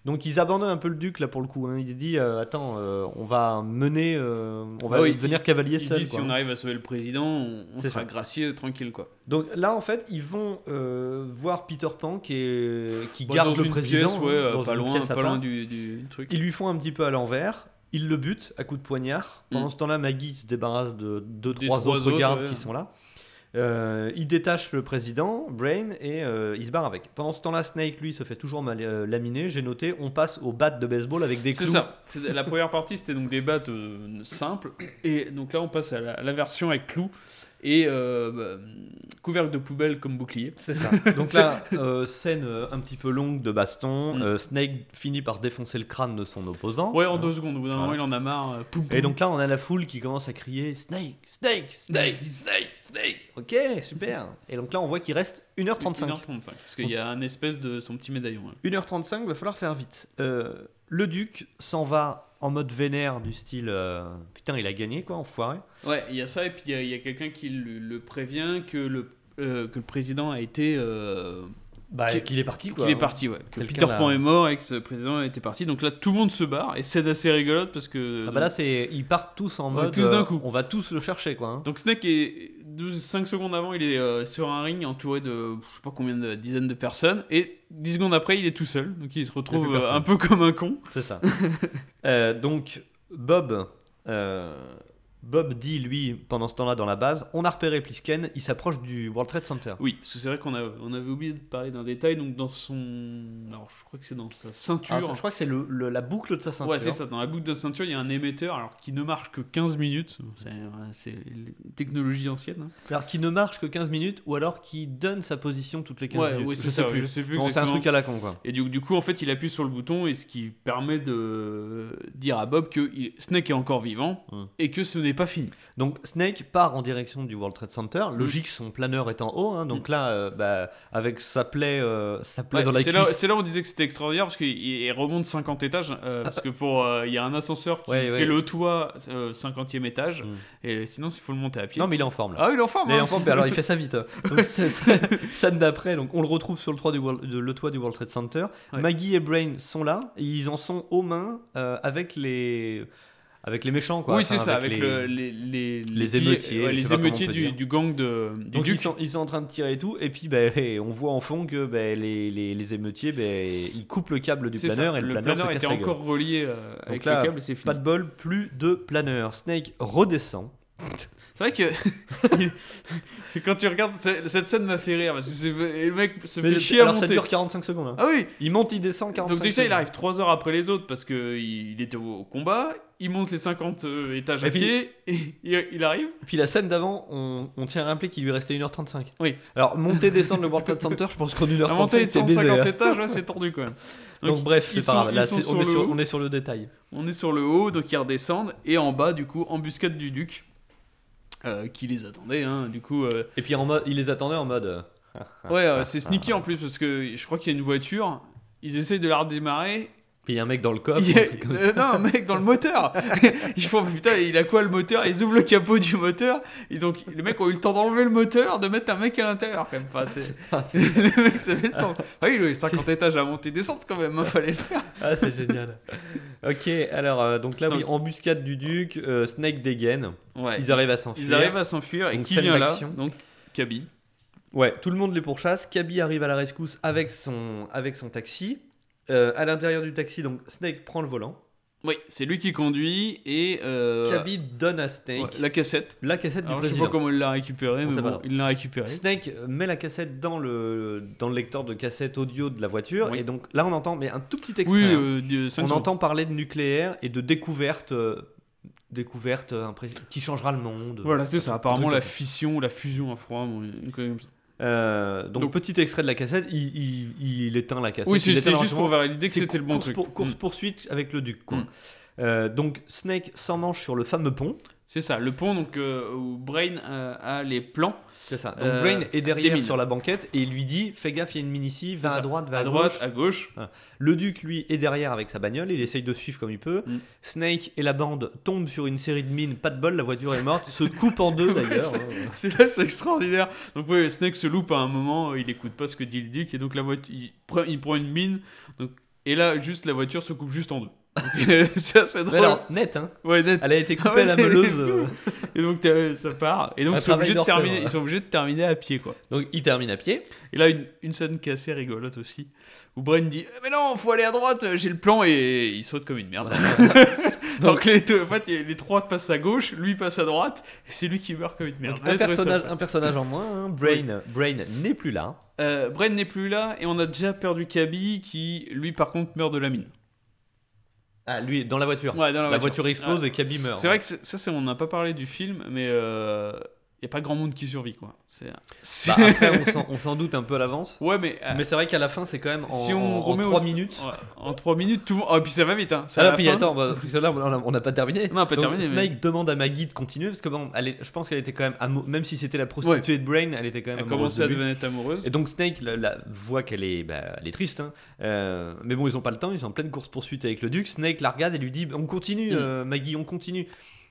Speaker 1: Donc ils abandonnent un peu le duc là pour le coup. hein. Il se dit, euh, attends, euh, on va mener, on va
Speaker 2: Ah oui,
Speaker 1: devenir cavalier
Speaker 2: Il
Speaker 1: seul.
Speaker 2: dit si on arrive à sauver le président, on, sera
Speaker 1: ça.
Speaker 2: gracié, tranquille quoi.
Speaker 1: Donc là en fait, ils vont voir Peter Pan qui, est, qui
Speaker 2: Bah,
Speaker 1: garde le président.
Speaker 2: pièce, ouais,
Speaker 1: hein, dans
Speaker 2: pas
Speaker 1: une
Speaker 2: loin,
Speaker 1: pièce
Speaker 2: pas loin
Speaker 1: part.
Speaker 2: du, du truc.
Speaker 1: Ils lui font un petit peu à l'envers. Ils le butent à coups de poignard. Pendant
Speaker 2: Mm.
Speaker 1: ce temps-là, Maggie se débarrasse de deux, trois,
Speaker 2: trois
Speaker 1: autres
Speaker 2: autres,
Speaker 1: gardes
Speaker 2: ouais.
Speaker 1: qui sont là. Euh, il détache le président, Brain, et euh, il se barre avec. Pendant ce temps-là, Snake, lui, se fait toujours mal, euh, laminer. J'ai noté, on passe au bat de baseball avec des
Speaker 2: C'est
Speaker 1: clous.
Speaker 2: ça. C'est- La première partie, c'était donc des battes euh, simples. Et donc là, on passe à la, à la version avec clous et euh, bah, couvercle de poubelle comme bouclier.
Speaker 1: C'est ça. Donc là, euh, scène euh, un petit peu longue de baston.
Speaker 2: Mm.
Speaker 1: Euh, Snake finit par défoncer le crâne de son opposant.
Speaker 2: Ouais, en deux secondes. Au bout d'un moment, il en a marre. poum,
Speaker 1: Et donc là, on a la foule qui commence à crier Snake, Snake, Snake, Snake, Snake. Ok, super. Et donc là, on voit qu'il reste 1h35.
Speaker 2: 1h35. Parce qu'il y a un espèce de son petit médaillon. hein.
Speaker 1: 1h35, va falloir faire vite. Le duc s'en va en mode vénère du style euh, putain, il a gagné quoi, enfoiré.
Speaker 2: Ouais, il y a ça. Et puis il y a- quelqu'un qui le, le prévient que le, euh, que le président a été. euh,
Speaker 1: Bah,
Speaker 2: Qui-
Speaker 1: qu'il est parti quoi.
Speaker 2: qu'il est parti, ouais. Que Peter Pan est mort et que ce président était parti. Donc là, tout le monde se barre. Et c'est assez rigolote parce que.
Speaker 1: Ah bah là, c'est ils partent tous en mode.
Speaker 2: tous d'un coup.
Speaker 1: On va tous le chercher quoi. hein.
Speaker 2: Donc Snake est 12, 5 secondes avant, il est euh, sur un ring entouré de je sais pas combien de dizaines de personnes et 10 secondes après, il est tout seul. Donc il se retrouve euh, un peu comme un con.
Speaker 1: C'est ça. Euh, donc, Bob. Euh, Bob dit, lui, pendant ce temps-là, dans la base, on a repéré Plisken, il s'approche du World Trade Center.
Speaker 2: Oui, parce que c'est vrai qu'on a, on avait oublié de parler d'un détail donc dans son alors je crois que c'est dans sa ceinture.
Speaker 1: Alors, ça, je crois que c'est le, le- la boucle de sa ceinture.
Speaker 2: Ouais, c'est ça. Dans la boucle de ceinture, il y a un émetteur alors qui ne marche que 15 minutes. C'est, ouais, technologies anciennes. hein.
Speaker 1: Alors, qui ne marche que 15 minutes, ou alors qui donne sa position toutes les 15
Speaker 2: Ouais,
Speaker 1: minutes.
Speaker 2: oui,
Speaker 1: je
Speaker 2: c'est
Speaker 1: sais
Speaker 2: ça.
Speaker 1: plus.
Speaker 2: Je sais plus
Speaker 1: Bon, c'est un truc à la con, quoi.
Speaker 2: Et du, du coup, en fait, il appuie sur le bouton et ce qui permet de dire à Bob que il- Snake est encore vivant et que ce n'est pas fini.
Speaker 1: Donc Snake part en direction du World Trade Center.
Speaker 2: Mm.
Speaker 1: Logique, son planeur est en haut. hein, donc là, euh, bah, avec sa plaie, euh, sa plaie
Speaker 2: Ouais,
Speaker 1: dans la
Speaker 2: c'est, là,
Speaker 1: cuisse.
Speaker 2: c'est là où on disait que c'était extraordinaire parce qu'il il remonte 50 étages. euh, parce que pour il y a un ascenseur qui
Speaker 1: Ouais,
Speaker 2: fait
Speaker 1: ouais.
Speaker 2: le toit euh, 50e étage.
Speaker 1: Mm.
Speaker 2: Et sinon, il faut le monter à pied.
Speaker 1: Non, mais il est en forme là.
Speaker 2: Ah il est en forme.
Speaker 1: Il est
Speaker 2: hein.
Speaker 1: en forme, alors il fait ça vite. Donc, c'est- c'est- scène d'après, donc on le retrouve sur le toit du World, de- le toit du World Trade Center. Maggie et Brain sont là, et ils en sont aux mains avec les avec les méchants quoi.
Speaker 2: oui, c'est
Speaker 1: Enfin,
Speaker 2: ça, avec,
Speaker 1: les-
Speaker 2: le- les, les,
Speaker 1: émeutiers,
Speaker 2: ouais, les émeutiers du, gang de, du
Speaker 1: Donc
Speaker 2: duc.
Speaker 1: ils sont, ils sont en train de tirer et tout, et puis ben, on voit en fond que ben, les, les, les émeutiers, ben, ils coupent le câble du planeur et le,
Speaker 2: le
Speaker 1: planeur,
Speaker 2: était encore relié euh, avec
Speaker 1: là,
Speaker 2: le câble c'est fini.
Speaker 1: Pas de bol, plus de planeur. Snake redescend.
Speaker 2: C'est vrai que c'est quand tu regardes cette scène m'a fait rire parce que et le mec se
Speaker 1: Mais
Speaker 2: fait chier à
Speaker 1: alors ça
Speaker 2: monter.
Speaker 1: dure 45 secondes. hein.
Speaker 2: Ah oui.
Speaker 1: Il monte, il descend 45
Speaker 2: Donc déjà il arrive 3 heures après les autres parce que il il était au combat, il monte les 50 euh, étages à
Speaker 1: Et puis-
Speaker 2: pied et il, arrive.
Speaker 1: Puis la scène d'avant, on, on tient à rappeler qu'il lui restait 1h35.
Speaker 2: Oui.
Speaker 1: Alors, monter, descendre le World Trade Center, je pense qu'en 1h35,
Speaker 2: La montée de
Speaker 1: c'est baisé.
Speaker 2: 150
Speaker 1: hein.
Speaker 2: étages, ouais, c'est tendu quand même.
Speaker 1: Donc, bref, c'est pas grave. Là, on, est sur, on est sur le détail.
Speaker 2: On est sur le haut, donc ils redescendent et en bas du coup embuscade du duc euh, qui les attendait. Hein, du coup. euh,
Speaker 1: Et puis, en mode, il les attendait en mode. euh,
Speaker 2: Ouais, c'est sneaky en plus parce que je crois qu'il y a une voiture. Ils essayent de la redémarrer.
Speaker 1: Puis il y a un mec dans le coffre.
Speaker 2: Il y a-
Speaker 1: un truc comme ça.
Speaker 2: euh, non, un mec dans le moteur. Ils font putain, il a quoi le moteur? Ils ouvrent le capot du moteur. Donc les mecs ont eu le temps d'enlever le moteur, de mettre un mec à l'intérieur quand même. Enfin, c'est
Speaker 1: Ah, c'est-
Speaker 2: les mecs, ça fait le temps. Ah oui, le 50 étages à monter descendre quand même. Il fallait le faire.
Speaker 1: Ah, c'est génial. ok, alors, euh, donc là, oui, embuscade du duc, euh, Snake dégaine.
Speaker 2: Ouais.
Speaker 1: Ils arrivent à s'enfuir.
Speaker 2: Ils arrivent à s'enfuir et
Speaker 1: Donc,
Speaker 2: qui vient là? Donc Kaby.
Speaker 1: Ouais, tout le monde les pourchasse. Kaby arrive à la rescousse avec son, avec son taxi. Euh, à l'intérieur du taxi, donc Snake prend le volant.
Speaker 2: Oui, c'est lui qui conduit et euh,
Speaker 1: Kaby donne à Snake
Speaker 2: ouais, la cassette.
Speaker 1: la cassette
Speaker 2: Alors,
Speaker 1: du
Speaker 2: je sais
Speaker 1: président.
Speaker 2: pas comment il l'a récupéré,
Speaker 1: On
Speaker 2: mais
Speaker 1: sait pas
Speaker 2: bon,
Speaker 1: trop.
Speaker 2: il l'a récupéré.
Speaker 1: Snake met la cassette dans le, dans le lecteur de cassette audio de la voiture.
Speaker 2: Oui.
Speaker 1: Et donc là, on entend mais un tout petit extrait.
Speaker 2: Oui,
Speaker 1: hein.
Speaker 2: euh, de- cinq
Speaker 1: on
Speaker 2: secondes.
Speaker 1: entend parler de nucléaire et de découverte, euh, découverte euh, impré- qui changera le monde.
Speaker 2: Voilà, c'est ça. Apparemment, la fission, la fusion à froid, bon, une connerie comme ça.
Speaker 1: Euh, donc,
Speaker 2: Donc-
Speaker 1: petit extrait de la cassette, il, il- il éteint la cassette.
Speaker 2: Oui, c'est- juste pour valider que c'était le bon
Speaker 1: course
Speaker 2: truc.
Speaker 1: pour- course
Speaker 2: Mm.
Speaker 1: poursuite avec le duc. quoi.
Speaker 2: Mm.
Speaker 1: Euh, donc Snake s'emmanche sur le fameux pont.
Speaker 2: C'est ça, le pont donc euh, où Brain euh, a les plans.
Speaker 1: C'est ça. Donc
Speaker 2: Euh,
Speaker 1: Brain est derrière sur la banquette et il lui dit Fais gaffe, il y a une mine ici, va à droite, va à,
Speaker 2: à droite,
Speaker 1: gauche.
Speaker 2: à gauche.
Speaker 1: Le duc, lui, est derrière avec sa bagnole, il essaye de suivre comme il peut.
Speaker 2: Mm.
Speaker 1: Snake et la bande tombent sur une série de mines, pas de bol, la voiture est morte, se coupe en deux d'ailleurs.
Speaker 2: c'est-. C'est là, c'est extraordinaire. Donc, ouais, Snake se loupe à un moment, il écoute pas ce que dit le duc, et donc la voiture, il prend, il prend une mine, donc, et là, juste la voiture se coupe juste en deux. c'est assez
Speaker 1: Mais
Speaker 2: drôle.
Speaker 1: alors, net, hein.
Speaker 2: ouais, net.
Speaker 1: Elle a été
Speaker 2: Ah
Speaker 1: coupée
Speaker 2: ouais,
Speaker 1: à la meuleuse. euh.
Speaker 2: Et donc ça part. Et donc ils sont, obligés de terminer, ils sont obligés de terminer à pied quoi.
Speaker 1: Donc, il termine à pied.
Speaker 2: Et là une, une scène qui est assez rigolote aussi. Où Brain dit Eh, Mais non, faut aller à droite, j'ai le plan et il saute comme une merde. donc les, deux- en fait, les trois passent à gauche, lui passe à droite, et c'est lui qui meurt comme une merde.
Speaker 1: Donc,
Speaker 2: ça
Speaker 1: personnage, un personnage en moins. hein. Brain, Brain n'est plus là.
Speaker 2: Euh, Brain n'est plus là et on a déjà perdu Kaby qui lui par contre meurt de la mine.
Speaker 1: Ah, lui, dans la voiture.
Speaker 2: Ouais, dans la
Speaker 1: la
Speaker 2: voiture.
Speaker 1: voiture explose
Speaker 2: Ouais.
Speaker 1: et Kaby meurt.
Speaker 2: C'est vrai que ça, c'est, on n'a pas parlé du film, mais il n'y a pas grand monde qui survit, quoi. C'est,
Speaker 1: Bah, après, on s'en- doute un peu à l'avance.
Speaker 2: ouais, mais, euh,
Speaker 1: Mais c'est vrai qu'à la fin, c'est quand même en,
Speaker 2: si on
Speaker 1: en,
Speaker 2: remet
Speaker 1: 3
Speaker 2: au-
Speaker 1: minutes.
Speaker 2: Ouais, en 3 minutes, tout le monde... Oh, et puis ça va vite, hein.
Speaker 1: Ah puis
Speaker 2: fin.
Speaker 1: attends, bah, là, on n'a pas terminé.
Speaker 2: Non, pas
Speaker 1: Donc,
Speaker 2: terminé, mais-
Speaker 1: Snake demande à Maggie de continuer parce que bon, elle est- je pense qu'elle était quand même, amo- même si c'était la prostituée de Brain, elle était quand même
Speaker 2: Elle commençait à devenir amoureuse.
Speaker 1: Et donc Snake la, la- voit qu'elle est, bah, elle est triste, hein. Euh, mais bon, ils ont pas le temps, ils sont en pleine course poursuite avec le duc. Snake la regarde et lui dit, on continue,
Speaker 2: Mm.
Speaker 1: euh, Maggie, on continue.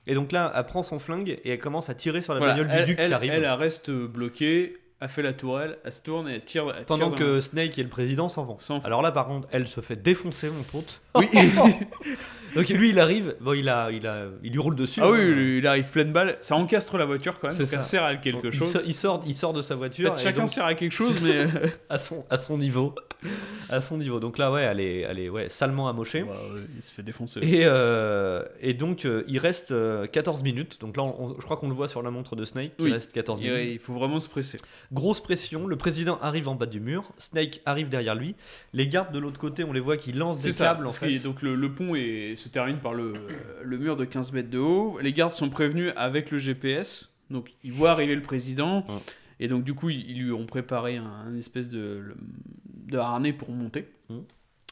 Speaker 1: Et donc là, elle prend son flingue et elle commence à tirer sur la
Speaker 2: Voilà,
Speaker 1: bagnole
Speaker 2: elle,
Speaker 1: du duc
Speaker 2: elle,
Speaker 1: qui arrive.
Speaker 2: elle, elle reste bloquée, a fait la tourelle, elle se tourne et elle tire. elle tire
Speaker 1: pendant
Speaker 2: dans-
Speaker 1: que Snake et le président s'en vont.
Speaker 2: S'en.
Speaker 1: Alors là, par contre, elle se fait défoncer, mon pote.
Speaker 2: Oui.
Speaker 1: donc lui, il arrive, bon, il a, il a, il lui roule dessus.
Speaker 2: Ah oui,
Speaker 1: hein.
Speaker 2: il il arrive pleine balle. Ça encastre la voiture quand même,
Speaker 1: C'est
Speaker 2: donc elle
Speaker 1: ça.
Speaker 2: sert à quelque
Speaker 1: Donc,
Speaker 2: chose.
Speaker 1: sort- Il sort, il sort de sa voiture. et
Speaker 2: chacun
Speaker 1: donc-
Speaker 2: sert à quelque chose, mais.
Speaker 1: à son, à son niveau. à son niveau. Donc là, ouais, elle est, elle est ouais, salement amochée.
Speaker 2: Bah, ouais, il se fait défoncer.
Speaker 1: Et, euh, et donc, euh, il reste euh, 14 minutes. Donc là, on- on- je crois qu'on le voit sur la montre de Snake. Il
Speaker 2: Oui.
Speaker 1: reste 14
Speaker 2: Et
Speaker 1: minutes.
Speaker 2: ouais, il faut vraiment se presser.
Speaker 1: Grosse pression. Le président arrive en bas du mur. Snake arrive derrière lui. Les gardes de l'autre côté, on les voit qui lancent des
Speaker 2: ça,
Speaker 1: câbles. En fait.
Speaker 2: que donc le, le pont est- se termine par le, le mur de 15 mètres de haut. Les gardes sont prévenus avec le GPS, donc ils voient arriver le président,
Speaker 1: Ouais.
Speaker 2: et donc du coup ils, lui ont préparé un, un espèce de, de harnais pour monter.
Speaker 1: Mm.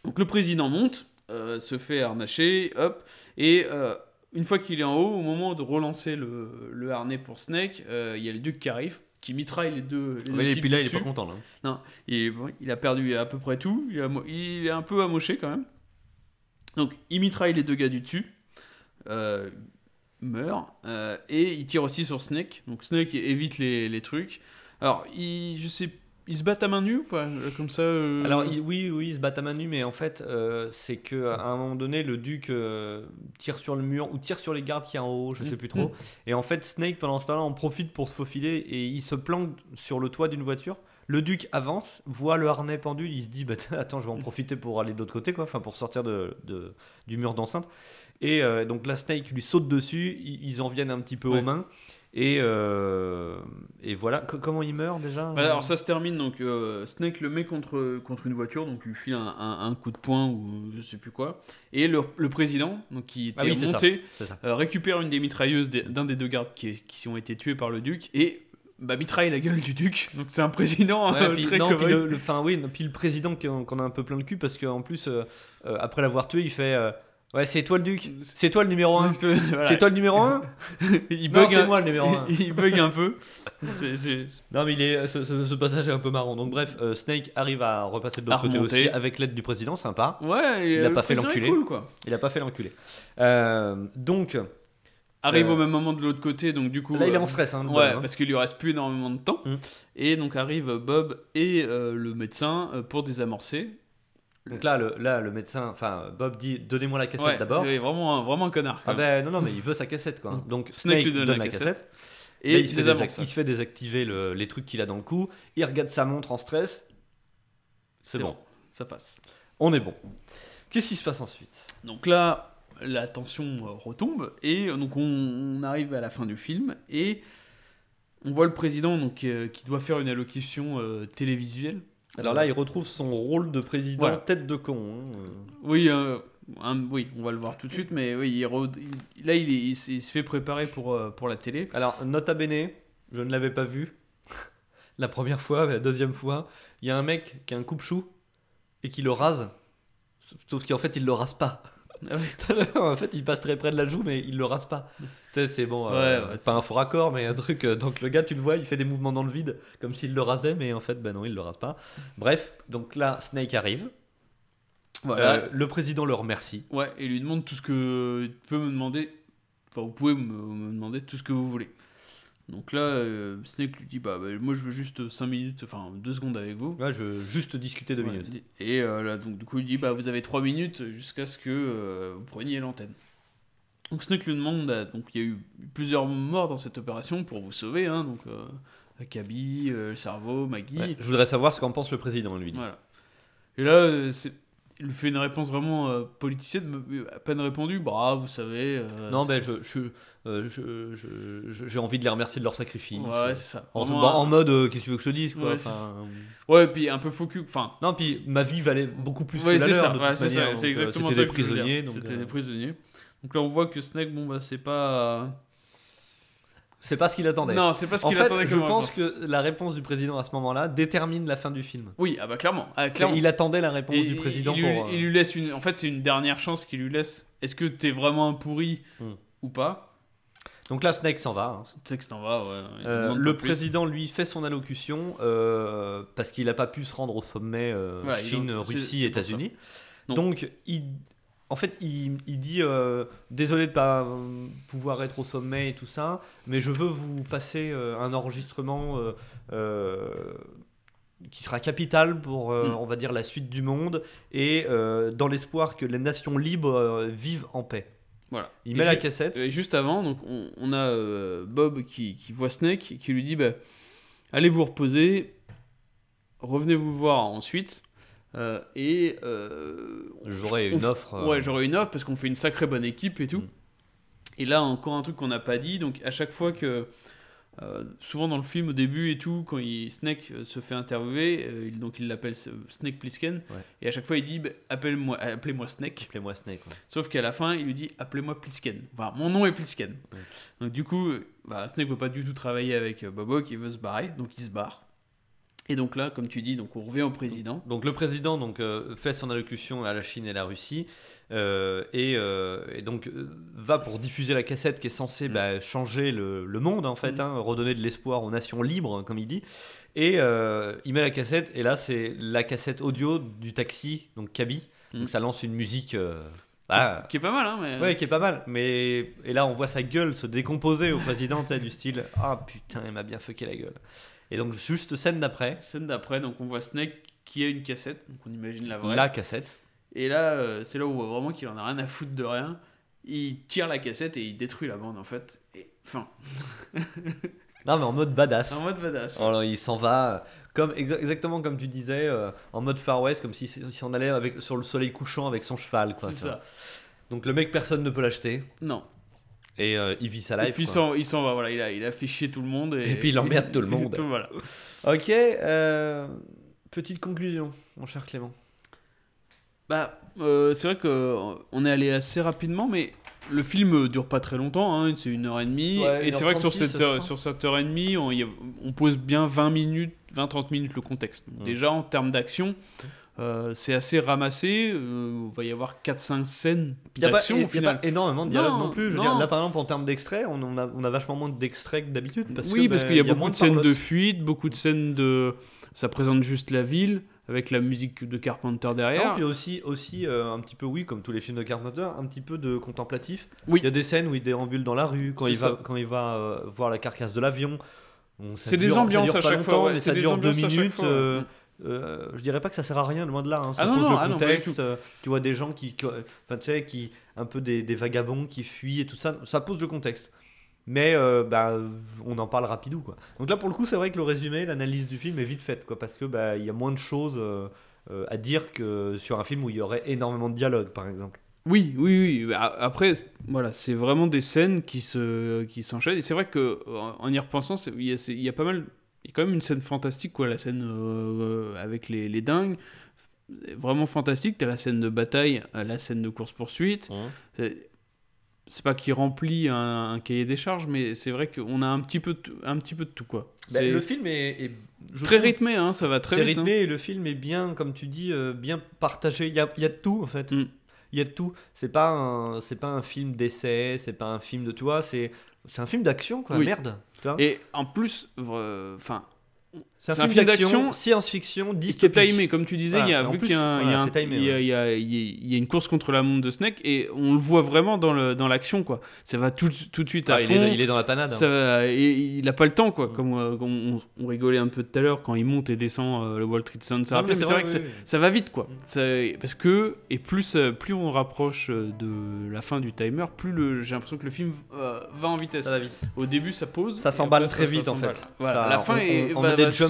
Speaker 2: Donc le président monte, euh, se fait harnacher, hop, et euh, une fois qu'il est en haut, au moment de relancer le, le harnais pour Snake, euh, il y a le duc qui arrive, qui mitraille les deux. Les deux
Speaker 1: Ouais, et
Speaker 2: types
Speaker 1: puis là, il est pas content. Là.
Speaker 2: Il, bon, il a perdu à peu près tout. Il, a il est un peu amoché quand même. Donc, il mitraille les deux gars du dessus. Euh, meurt. euh, et il tire aussi sur Snake. Donc, Snake évite les, les trucs. Alors, il, je sais, il se bat à main nue ou pas Euh, Comme ça. euh,
Speaker 1: Alors il- oui, oui, ils se battent à main nue, mais en fait, euh, c'est que à un moment donné, le duc euh, tire sur le mur ou tire sur les gardes qui sont en haut, je sais plus trop.
Speaker 2: Mm.
Speaker 1: Et en fait, Snake pendant ce temps-là en profite pour se faufiler et il se planque sur le toit d'une voiture. Le duc avance, voit le harnais pendu, il se dit bah, attends, je vais en profiter pour aller de l'autre côté, quoi, enfin pour sortir de, de- du mur d'enceinte. Et donc là, Snake lui saute dessus, ils, ils en viennent un petit peu
Speaker 2: Ouais.
Speaker 1: aux mains. Et, euh, et voilà, Co- comment il meurt déjà
Speaker 2: bah, alors ça se termine donc euh, Snake le met contre, contre une voiture donc il lui file un, un- un coup de poing ou je sais plus quoi et le, le président donc qui était
Speaker 1: Ah oui, c'est ça.
Speaker 2: monté
Speaker 1: ça.
Speaker 2: euh, récupère une des mitrailleuses d'un des deux gardes qui, qui ont été tués par le duc et bah, mitraille la gueule du duc. Donc c'est un président
Speaker 1: Ouais,
Speaker 2: euh,
Speaker 1: puis,
Speaker 2: très
Speaker 1: non, puis le, le- oui, puis le président qu'on qu'on a un peu plein le cul parce qu'en plus, euh, euh, après l'avoir tué, il fait euh, Ouais, c'est toi le duc, c'est toi le numéro 1.
Speaker 2: Voilà.
Speaker 1: C'est toi le numéro 1
Speaker 2: il bug
Speaker 1: c'est
Speaker 2: un-
Speaker 1: moi le numéro 1.
Speaker 2: il bug un peu.
Speaker 1: Non, mais il est, ce, passage est un peu marrant. Donc, bref, euh, Snake arrive à repasser de l'autre côté aussi avec l'aide du président, sympa.
Speaker 2: Ouais, et,
Speaker 1: Il a pas fait l'enculé.
Speaker 2: cool.
Speaker 1: Il a pas fait l'enculé. Euh, donc,
Speaker 2: Arrive
Speaker 1: Euh,
Speaker 2: au même moment de l'autre côté, donc du coup.
Speaker 1: là, il est
Speaker 2: euh,
Speaker 1: en stress. Hein, le
Speaker 2: Ouais,
Speaker 1: hein.
Speaker 2: parce qu'il lui reste plus énormément de temps.
Speaker 1: Mm.
Speaker 2: Et donc arrivent Bob et le médecin pour désamorcer.
Speaker 1: Donc là le, là, le médecin, enfin, Bob dit Donnez-moi la cassette
Speaker 2: Ouais,
Speaker 1: d'abord.
Speaker 2: ouais, vraiment, vraiment un connard.
Speaker 1: Ah ben non, non, mais il veut sa cassette quoi.
Speaker 2: Mm.
Speaker 1: Donc
Speaker 2: Snake
Speaker 1: Snake,
Speaker 2: lui
Speaker 1: donne,
Speaker 2: donne
Speaker 1: la cassette.
Speaker 2: cassette.
Speaker 1: Et il, se fait désac- il se fait désactiver le- les trucs qu'il a dans le cou. Il regarde sa montre en stress. C'est bon.
Speaker 2: Ça passe.
Speaker 1: On est bon. Qu'est-ce qui se passe ensuite?
Speaker 2: Donc là, la tension euh, retombe et euh, donc on, on arrive à la fin du film et on voit le président donc euh, qui doit faire une allocution euh, télévisuelle.
Speaker 1: Alors là, il retrouve son rôle de président
Speaker 2: Voilà.
Speaker 1: tête de con. hein.
Speaker 2: Oui, euh, un- oui, on va le voir tout de suite, mais oui, il re- il- là il, il se fait préparer pour, euh, pour la télé.
Speaker 1: Alors, nota bene, je ne l'avais pas vu. la première fois, la deuxième fois, il y a un mec qui a un coupe-chou et qui le rase. Sauf qu'en fait, il le rase pas.
Speaker 2: Ah
Speaker 1: en fait, il passe très près de la joue, mais il le rase pas. Tu sais, c'est bon, euh,
Speaker 2: Ouais,
Speaker 1: pas un faux raccord, mais un truc. euh, donc le gars, tu le vois, il fait des mouvements dans le vide, comme s'il le rasait, mais en fait, ben non, il le rase pas. Bref, donc là, Snake arrive.
Speaker 2: Voilà.
Speaker 1: Euh, le président le remercie.
Speaker 2: Ouais, et lui demande tout ce que. Tu peux me demander. Enfin, vous pouvez me, me demander tout ce que vous voulez. Donc là, euh, Snake lui dit bah, bah, moi je veux juste 5 minutes, enfin 2 secondes avec vous.
Speaker 1: Ouais, je veux juste discuter deux
Speaker 2: Ouais,
Speaker 1: minutes.
Speaker 2: di- Et euh, là, donc du coup, il dit bah vous avez 3 minutes jusqu'à ce que euh, vous preniez l'antenne. Donc Snake lui demande, bah, donc il y a eu plusieurs morts dans cette opération pour vous sauver, hein, donc Kaby, le cerveau, Maggie.
Speaker 1: Ouais, je voudrais savoir ce qu'en pense le président, lui. dit.
Speaker 2: Voilà. Et là, c'est- il fait une réponse vraiment euh, politicienne, à peine répondue, bah vous savez. euh,
Speaker 1: Non, ben, je, je, euh, je- je- je- j'ai envie de les remercier de leur sacrifice.
Speaker 2: Ouais, c'est ça.
Speaker 1: En, bah, en mode, euh, qu'est-ce que tu veux que je te dise, quoi.
Speaker 2: Ouais, c'est
Speaker 1: enfin,
Speaker 2: Ouais, puis un peu focus. Enfin,
Speaker 1: Non, puis ma vie valait beaucoup plus
Speaker 2: ouais,
Speaker 1: que la leur,
Speaker 2: ça,
Speaker 1: de
Speaker 2: ouais, c'est ça, c'est exactement
Speaker 1: C'était
Speaker 2: ça
Speaker 1: des prisonniers. donc,
Speaker 2: C'était des prisonniers. Donc là, on voit que Snake, bon, bah, c'est pas.
Speaker 1: C'est pas ce qu'il attendait.
Speaker 2: Non, c'est pas ce
Speaker 1: en
Speaker 2: qu'il
Speaker 1: fait,
Speaker 2: attendait
Speaker 1: je pense que la réponse du président à ce moment-là détermine la fin du film.
Speaker 2: Oui, ah bah clairement. ah, clairement.
Speaker 1: Il attendait la réponse
Speaker 2: Et-
Speaker 1: du président
Speaker 2: il, lui,
Speaker 1: pour. euh,
Speaker 2: il lui laisse une. En fait, c'est une dernière chance qu'il lui laisse. Est-ce que t'es vraiment un pourri
Speaker 1: Hmm.
Speaker 2: ou pas?
Speaker 1: Donc là, Snake s'en va. hein.
Speaker 2: Que t'en vas, ouais.
Speaker 1: Euh, le président, lui, fait son allocution euh, parce qu'il n'a pas pu se rendre au sommet Chine, Russie,
Speaker 2: pour
Speaker 1: États-Unis.
Speaker 2: Donc,
Speaker 1: il, en fait, il, il dit euh, désolé de pas euh, pouvoir être au sommet et tout ça, mais je veux vous passer euh, un enregistrement qui sera capital pour,
Speaker 2: Mm.
Speaker 1: on va dire, la suite du monde et dans l'espoir que les nations libres vivent en paix.
Speaker 2: Voilà.
Speaker 1: Il
Speaker 2: Et
Speaker 1: met la cassette.
Speaker 2: Et juste avant, donc on, on a Bob qui, qui voit Snake, qui lui dit bah, allez vous reposer, revenez vous voir ensuite. Euh, et euh,
Speaker 1: J'aurai
Speaker 2: on
Speaker 1: une offre. euh,
Speaker 2: Ouais, j'aurai une offre parce qu'on fait une sacrée bonne équipe et tout.
Speaker 1: Mm.
Speaker 2: Et là, encore un truc qu'on n'a pas dit. Donc, à chaque fois que. souvent dans le film, au début et tout, quand il, Snake se fait interviewer, il, donc il l'appelle Snake Plissken.
Speaker 1: Ouais.
Speaker 2: Et à chaque fois, il dit bah, appelle-moi, appelez-moi Snake.
Speaker 1: Appelez-moi Snake. ouais.
Speaker 2: Sauf qu'à la fin, il lui dit appelez-moi Plisken. Enfin, mon nom est Plisken.
Speaker 1: Ouais.
Speaker 2: Donc du coup, bah, Snake veut pas du tout travailler avec euh, Bobo qui veut se barrer, donc il se barre. Et donc là, comme tu dis, donc on revient au président.
Speaker 1: Donc le président donc, euh, fait son allocution à la Chine et la Russie euh, et, euh, et donc va pour diffuser la cassette qui est censée
Speaker 2: Mm.
Speaker 1: bah, changer le, le monde en fait,
Speaker 2: Mm.
Speaker 1: hein, redonner de l'espoir aux nations libres comme il dit. Et il met la cassette et là c'est la cassette audio du taxi, donc Kaby.
Speaker 2: Mm.
Speaker 1: Donc ça lance une musique ah,
Speaker 2: Qui est pas mal, hein, mais.
Speaker 1: ouais, qui est pas mal. Mais et là on voit sa gueule se décomposer au président du style ah putain il m'a bien fucké la gueule. Et donc juste scène d'après,
Speaker 2: Scène d'après, donc on voit Snake qui a une cassette, donc on imagine la vraie.
Speaker 1: la cassette.
Speaker 2: Et là, euh, c'est là où on voit vraiment qu'il en a rien à foutre de rien. Il tire la cassette et il détruit la bande en fait. Et fin.
Speaker 1: Non mais en mode badass.
Speaker 2: En mode badass.
Speaker 1: Alors, il s'en va, euh, comme, exa- exactement comme tu disais, euh, en mode Far West, comme si, si on allait avec, sur le soleil couchant avec son cheval. Quoi,
Speaker 2: ça.
Speaker 1: Donc le mec, personne ne peut l'acheter.
Speaker 2: Non.
Speaker 1: Et euh, il vit sa life.
Speaker 2: et puis il
Speaker 1: quoi.
Speaker 2: s'en il s'en va, voilà, il a, il a fait chier tout le monde. Et,
Speaker 1: Et puis il emmerde tout le monde.
Speaker 2: Tout, voilà.
Speaker 1: Ok, euh, petite conclusion, mon cher Clément.
Speaker 2: Bah, euh, c'est vrai qu'on est allé assez rapidement, mais le film dure pas très longtemps, hein, c'est une heure et demie.
Speaker 1: Ouais,
Speaker 2: et c'est vrai que sur
Speaker 1: 1h36,
Speaker 2: cette, heure, sur cette heure et demie, on, y a- on pose bien 20 minutes, 20-30 minutes le contexte. Donc
Speaker 1: Mm.
Speaker 2: Déjà, en termes d'action, euh, c'est assez ramassé. euh, il va y avoir 4-5 scènes
Speaker 1: Il n'y a, pas-
Speaker 2: d'action
Speaker 1: énormément de dialogue non,
Speaker 2: Non,
Speaker 1: plus. Je veux
Speaker 2: non.
Speaker 1: dire, là, par exemple, en termes d'extraits, on, on a, on a vachement moins d'extraits que d'habitude.
Speaker 2: Oui,
Speaker 1: que,
Speaker 2: parce
Speaker 1: ben,
Speaker 2: qu'il y a
Speaker 1: moins
Speaker 2: beaucoup de scènes de fuite, beaucoup de scènes de. Ça présente juste la ville, avec la musique de Carpenter
Speaker 1: Non,
Speaker 2: derrière.
Speaker 1: puis aussi, aussi euh, un petit peu, oui, comme tous les films de Carpenter, un petit peu de contemplatif.
Speaker 2: Oui.
Speaker 1: Il y a des scènes où il déambule dans la rue, quand il va, quand il va euh, voir la carcasse de l'avion. Bon,
Speaker 2: C'est des ambiances à chaque fois. ouais, c'est
Speaker 1: ça
Speaker 2: des
Speaker 1: dure deux
Speaker 2: ambiances à chaque
Speaker 1: minutes.
Speaker 2: fois, ouais.
Speaker 1: euh, euh, je dirais pas que ça sert à rien, loin de là. hein, Ça
Speaker 2: Ah
Speaker 1: pose
Speaker 2: non,
Speaker 1: le
Speaker 2: ah non,
Speaker 1: contexte. euh, tu vois des gens qui, qui- enfin, tu sais, qui, un peu des, des vagabonds qui fuient et tout ça. Ça pose le contexte. Mais euh, bah, on en parle rapidou quoi. Donc là pour le coup c'est vrai que le résumé, l'analyse du film est vite faite quoi, parce que bah, il y a moins de choses euh, euh, à dire que sur un film où il y aurait énormément de dialogue par exemple.
Speaker 2: Oui, oui, oui. A- Après, voilà, c'est vraiment des scènes qui se, qui s'enchaînent. Et c'est vrai que en y repensant, y, il y a pas mal, il y a quand même une scène fantastique, quoi, la scène euh, avec les, les dingues, vraiment fantastique. T'as la scène de bataille, euh, la scène de course poursuite. C'est- C'est pas qui remplit un, un cahier des charges, mais c'est vrai qu'on a un petit peu, de tout- un petit peu de tout, quoi.
Speaker 1: Bah,
Speaker 2: C'est
Speaker 1: le film est,
Speaker 2: très
Speaker 1: trouve-
Speaker 2: rythmé, hein, ça va très
Speaker 1: C'est
Speaker 2: vite. hein.
Speaker 1: rythmé et le film est bien, comme tu dis, euh, bien partagé. Il y a, y a de tout en fait.
Speaker 2: Mm.
Speaker 1: Il y a de tout. C'est pas un, c'est pas un film d'essai, c'est pas un film de toi, c'est, c'est un film d'action quoi.
Speaker 2: Oui.
Speaker 1: Merde. Tu vois
Speaker 2: Et en plus, enfin,
Speaker 1: C'est un film d'action, science-fiction, dystopique.
Speaker 2: timé, comme tu disais,
Speaker 1: Voilà,
Speaker 2: il y a, vu qu'il y a,
Speaker 1: c'est
Speaker 2: une course contre la montre de Snake et on le voit vraiment dans le dans l'action quoi. Ça va tout, tout de suite à
Speaker 1: Ah, il,
Speaker 2: fond.
Speaker 1: est, il est dans la panade. hein.
Speaker 2: Ça va- et il a pas le temps quoi. Comme euh, on, on rigolait un peu tout à l'heure quand il monte et descend euh, le Wall Street Center. C'est vrai que ça,
Speaker 1: oui, oui.
Speaker 2: ça va vite quoi. Ça- parce que et plus euh, plus on rapproche de la fin du timer, plus j'ai l'impression que le film euh, va en vitesse.
Speaker 1: Ça va vite.
Speaker 2: Au début ça pose.
Speaker 1: Ça s'emballe très vite en fait.
Speaker 2: La fin est,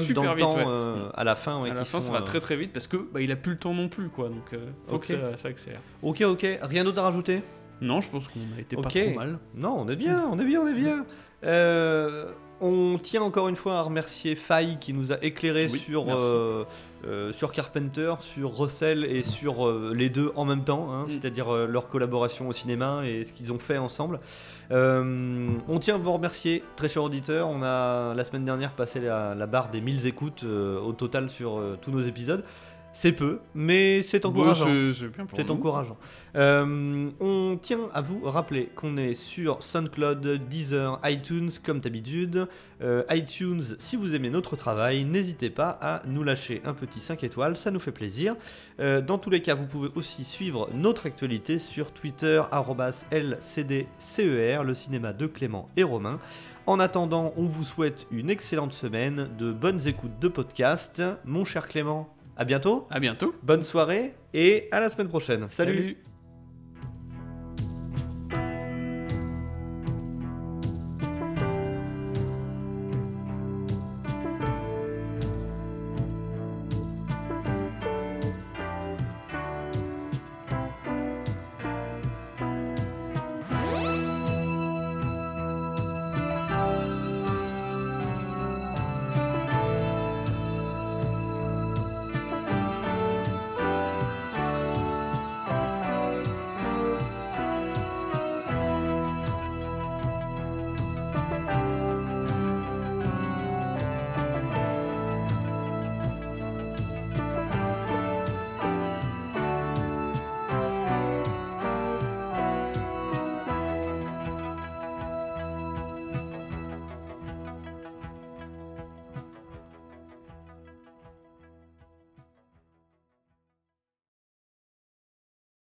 Speaker 2: super
Speaker 1: dans le
Speaker 2: vite,
Speaker 1: temps
Speaker 2: ouais.
Speaker 1: euh, à la fin.
Speaker 2: à la fin, ça va
Speaker 1: euh,
Speaker 2: très très vite parce que bah, il a plus le temps non plus quoi. Donc euh, faut que ça, ça accélère.
Speaker 1: Ok, ok. Rien d'autre à rajouter?
Speaker 2: Non, je pense qu'on a été pas trop mal.
Speaker 1: Non, on est bien, on est bien, on est bien. Euh, on tient encore une fois à remercier Faye qui nous a éclairé
Speaker 2: Oui,
Speaker 1: sur,
Speaker 2: merci.
Speaker 1: euh, euh, sur Carpenter, sur Russell et sur euh, les deux en même temps, hein,
Speaker 2: Mm.
Speaker 1: c'est-à-dire leur collaboration au cinéma et ce qu'ils ont fait ensemble. On tient à vous remercier, très chers auditeurs. On a la semaine dernière passé la, la barre des 1000 écoutes au total sur tous nos épisodes. C'est peu, mais c'est encourageant.
Speaker 2: Bah, c'est- c'est
Speaker 1: encourageant. Euh, on tient à vous rappeler qu'on est sur SoundCloud, Deezer, iTunes comme d'habitude. Euh, iTunes, si vous aimez notre travail, n'hésitez pas à nous lâcher un petit 5 étoiles, ça nous fait plaisir. Euh, dans tous les cas, vous pouvez aussi suivre notre actualité sur Twitter, LCDCER, le cinéma de Clément et Romain. En attendant, on vous souhaite une excellente semaine, de bonnes écoutes de podcast. Mon cher Clément, à bientôt,
Speaker 2: À bientôt.
Speaker 1: bonne soirée et à la semaine prochaine. Salut.
Speaker 2: Salut.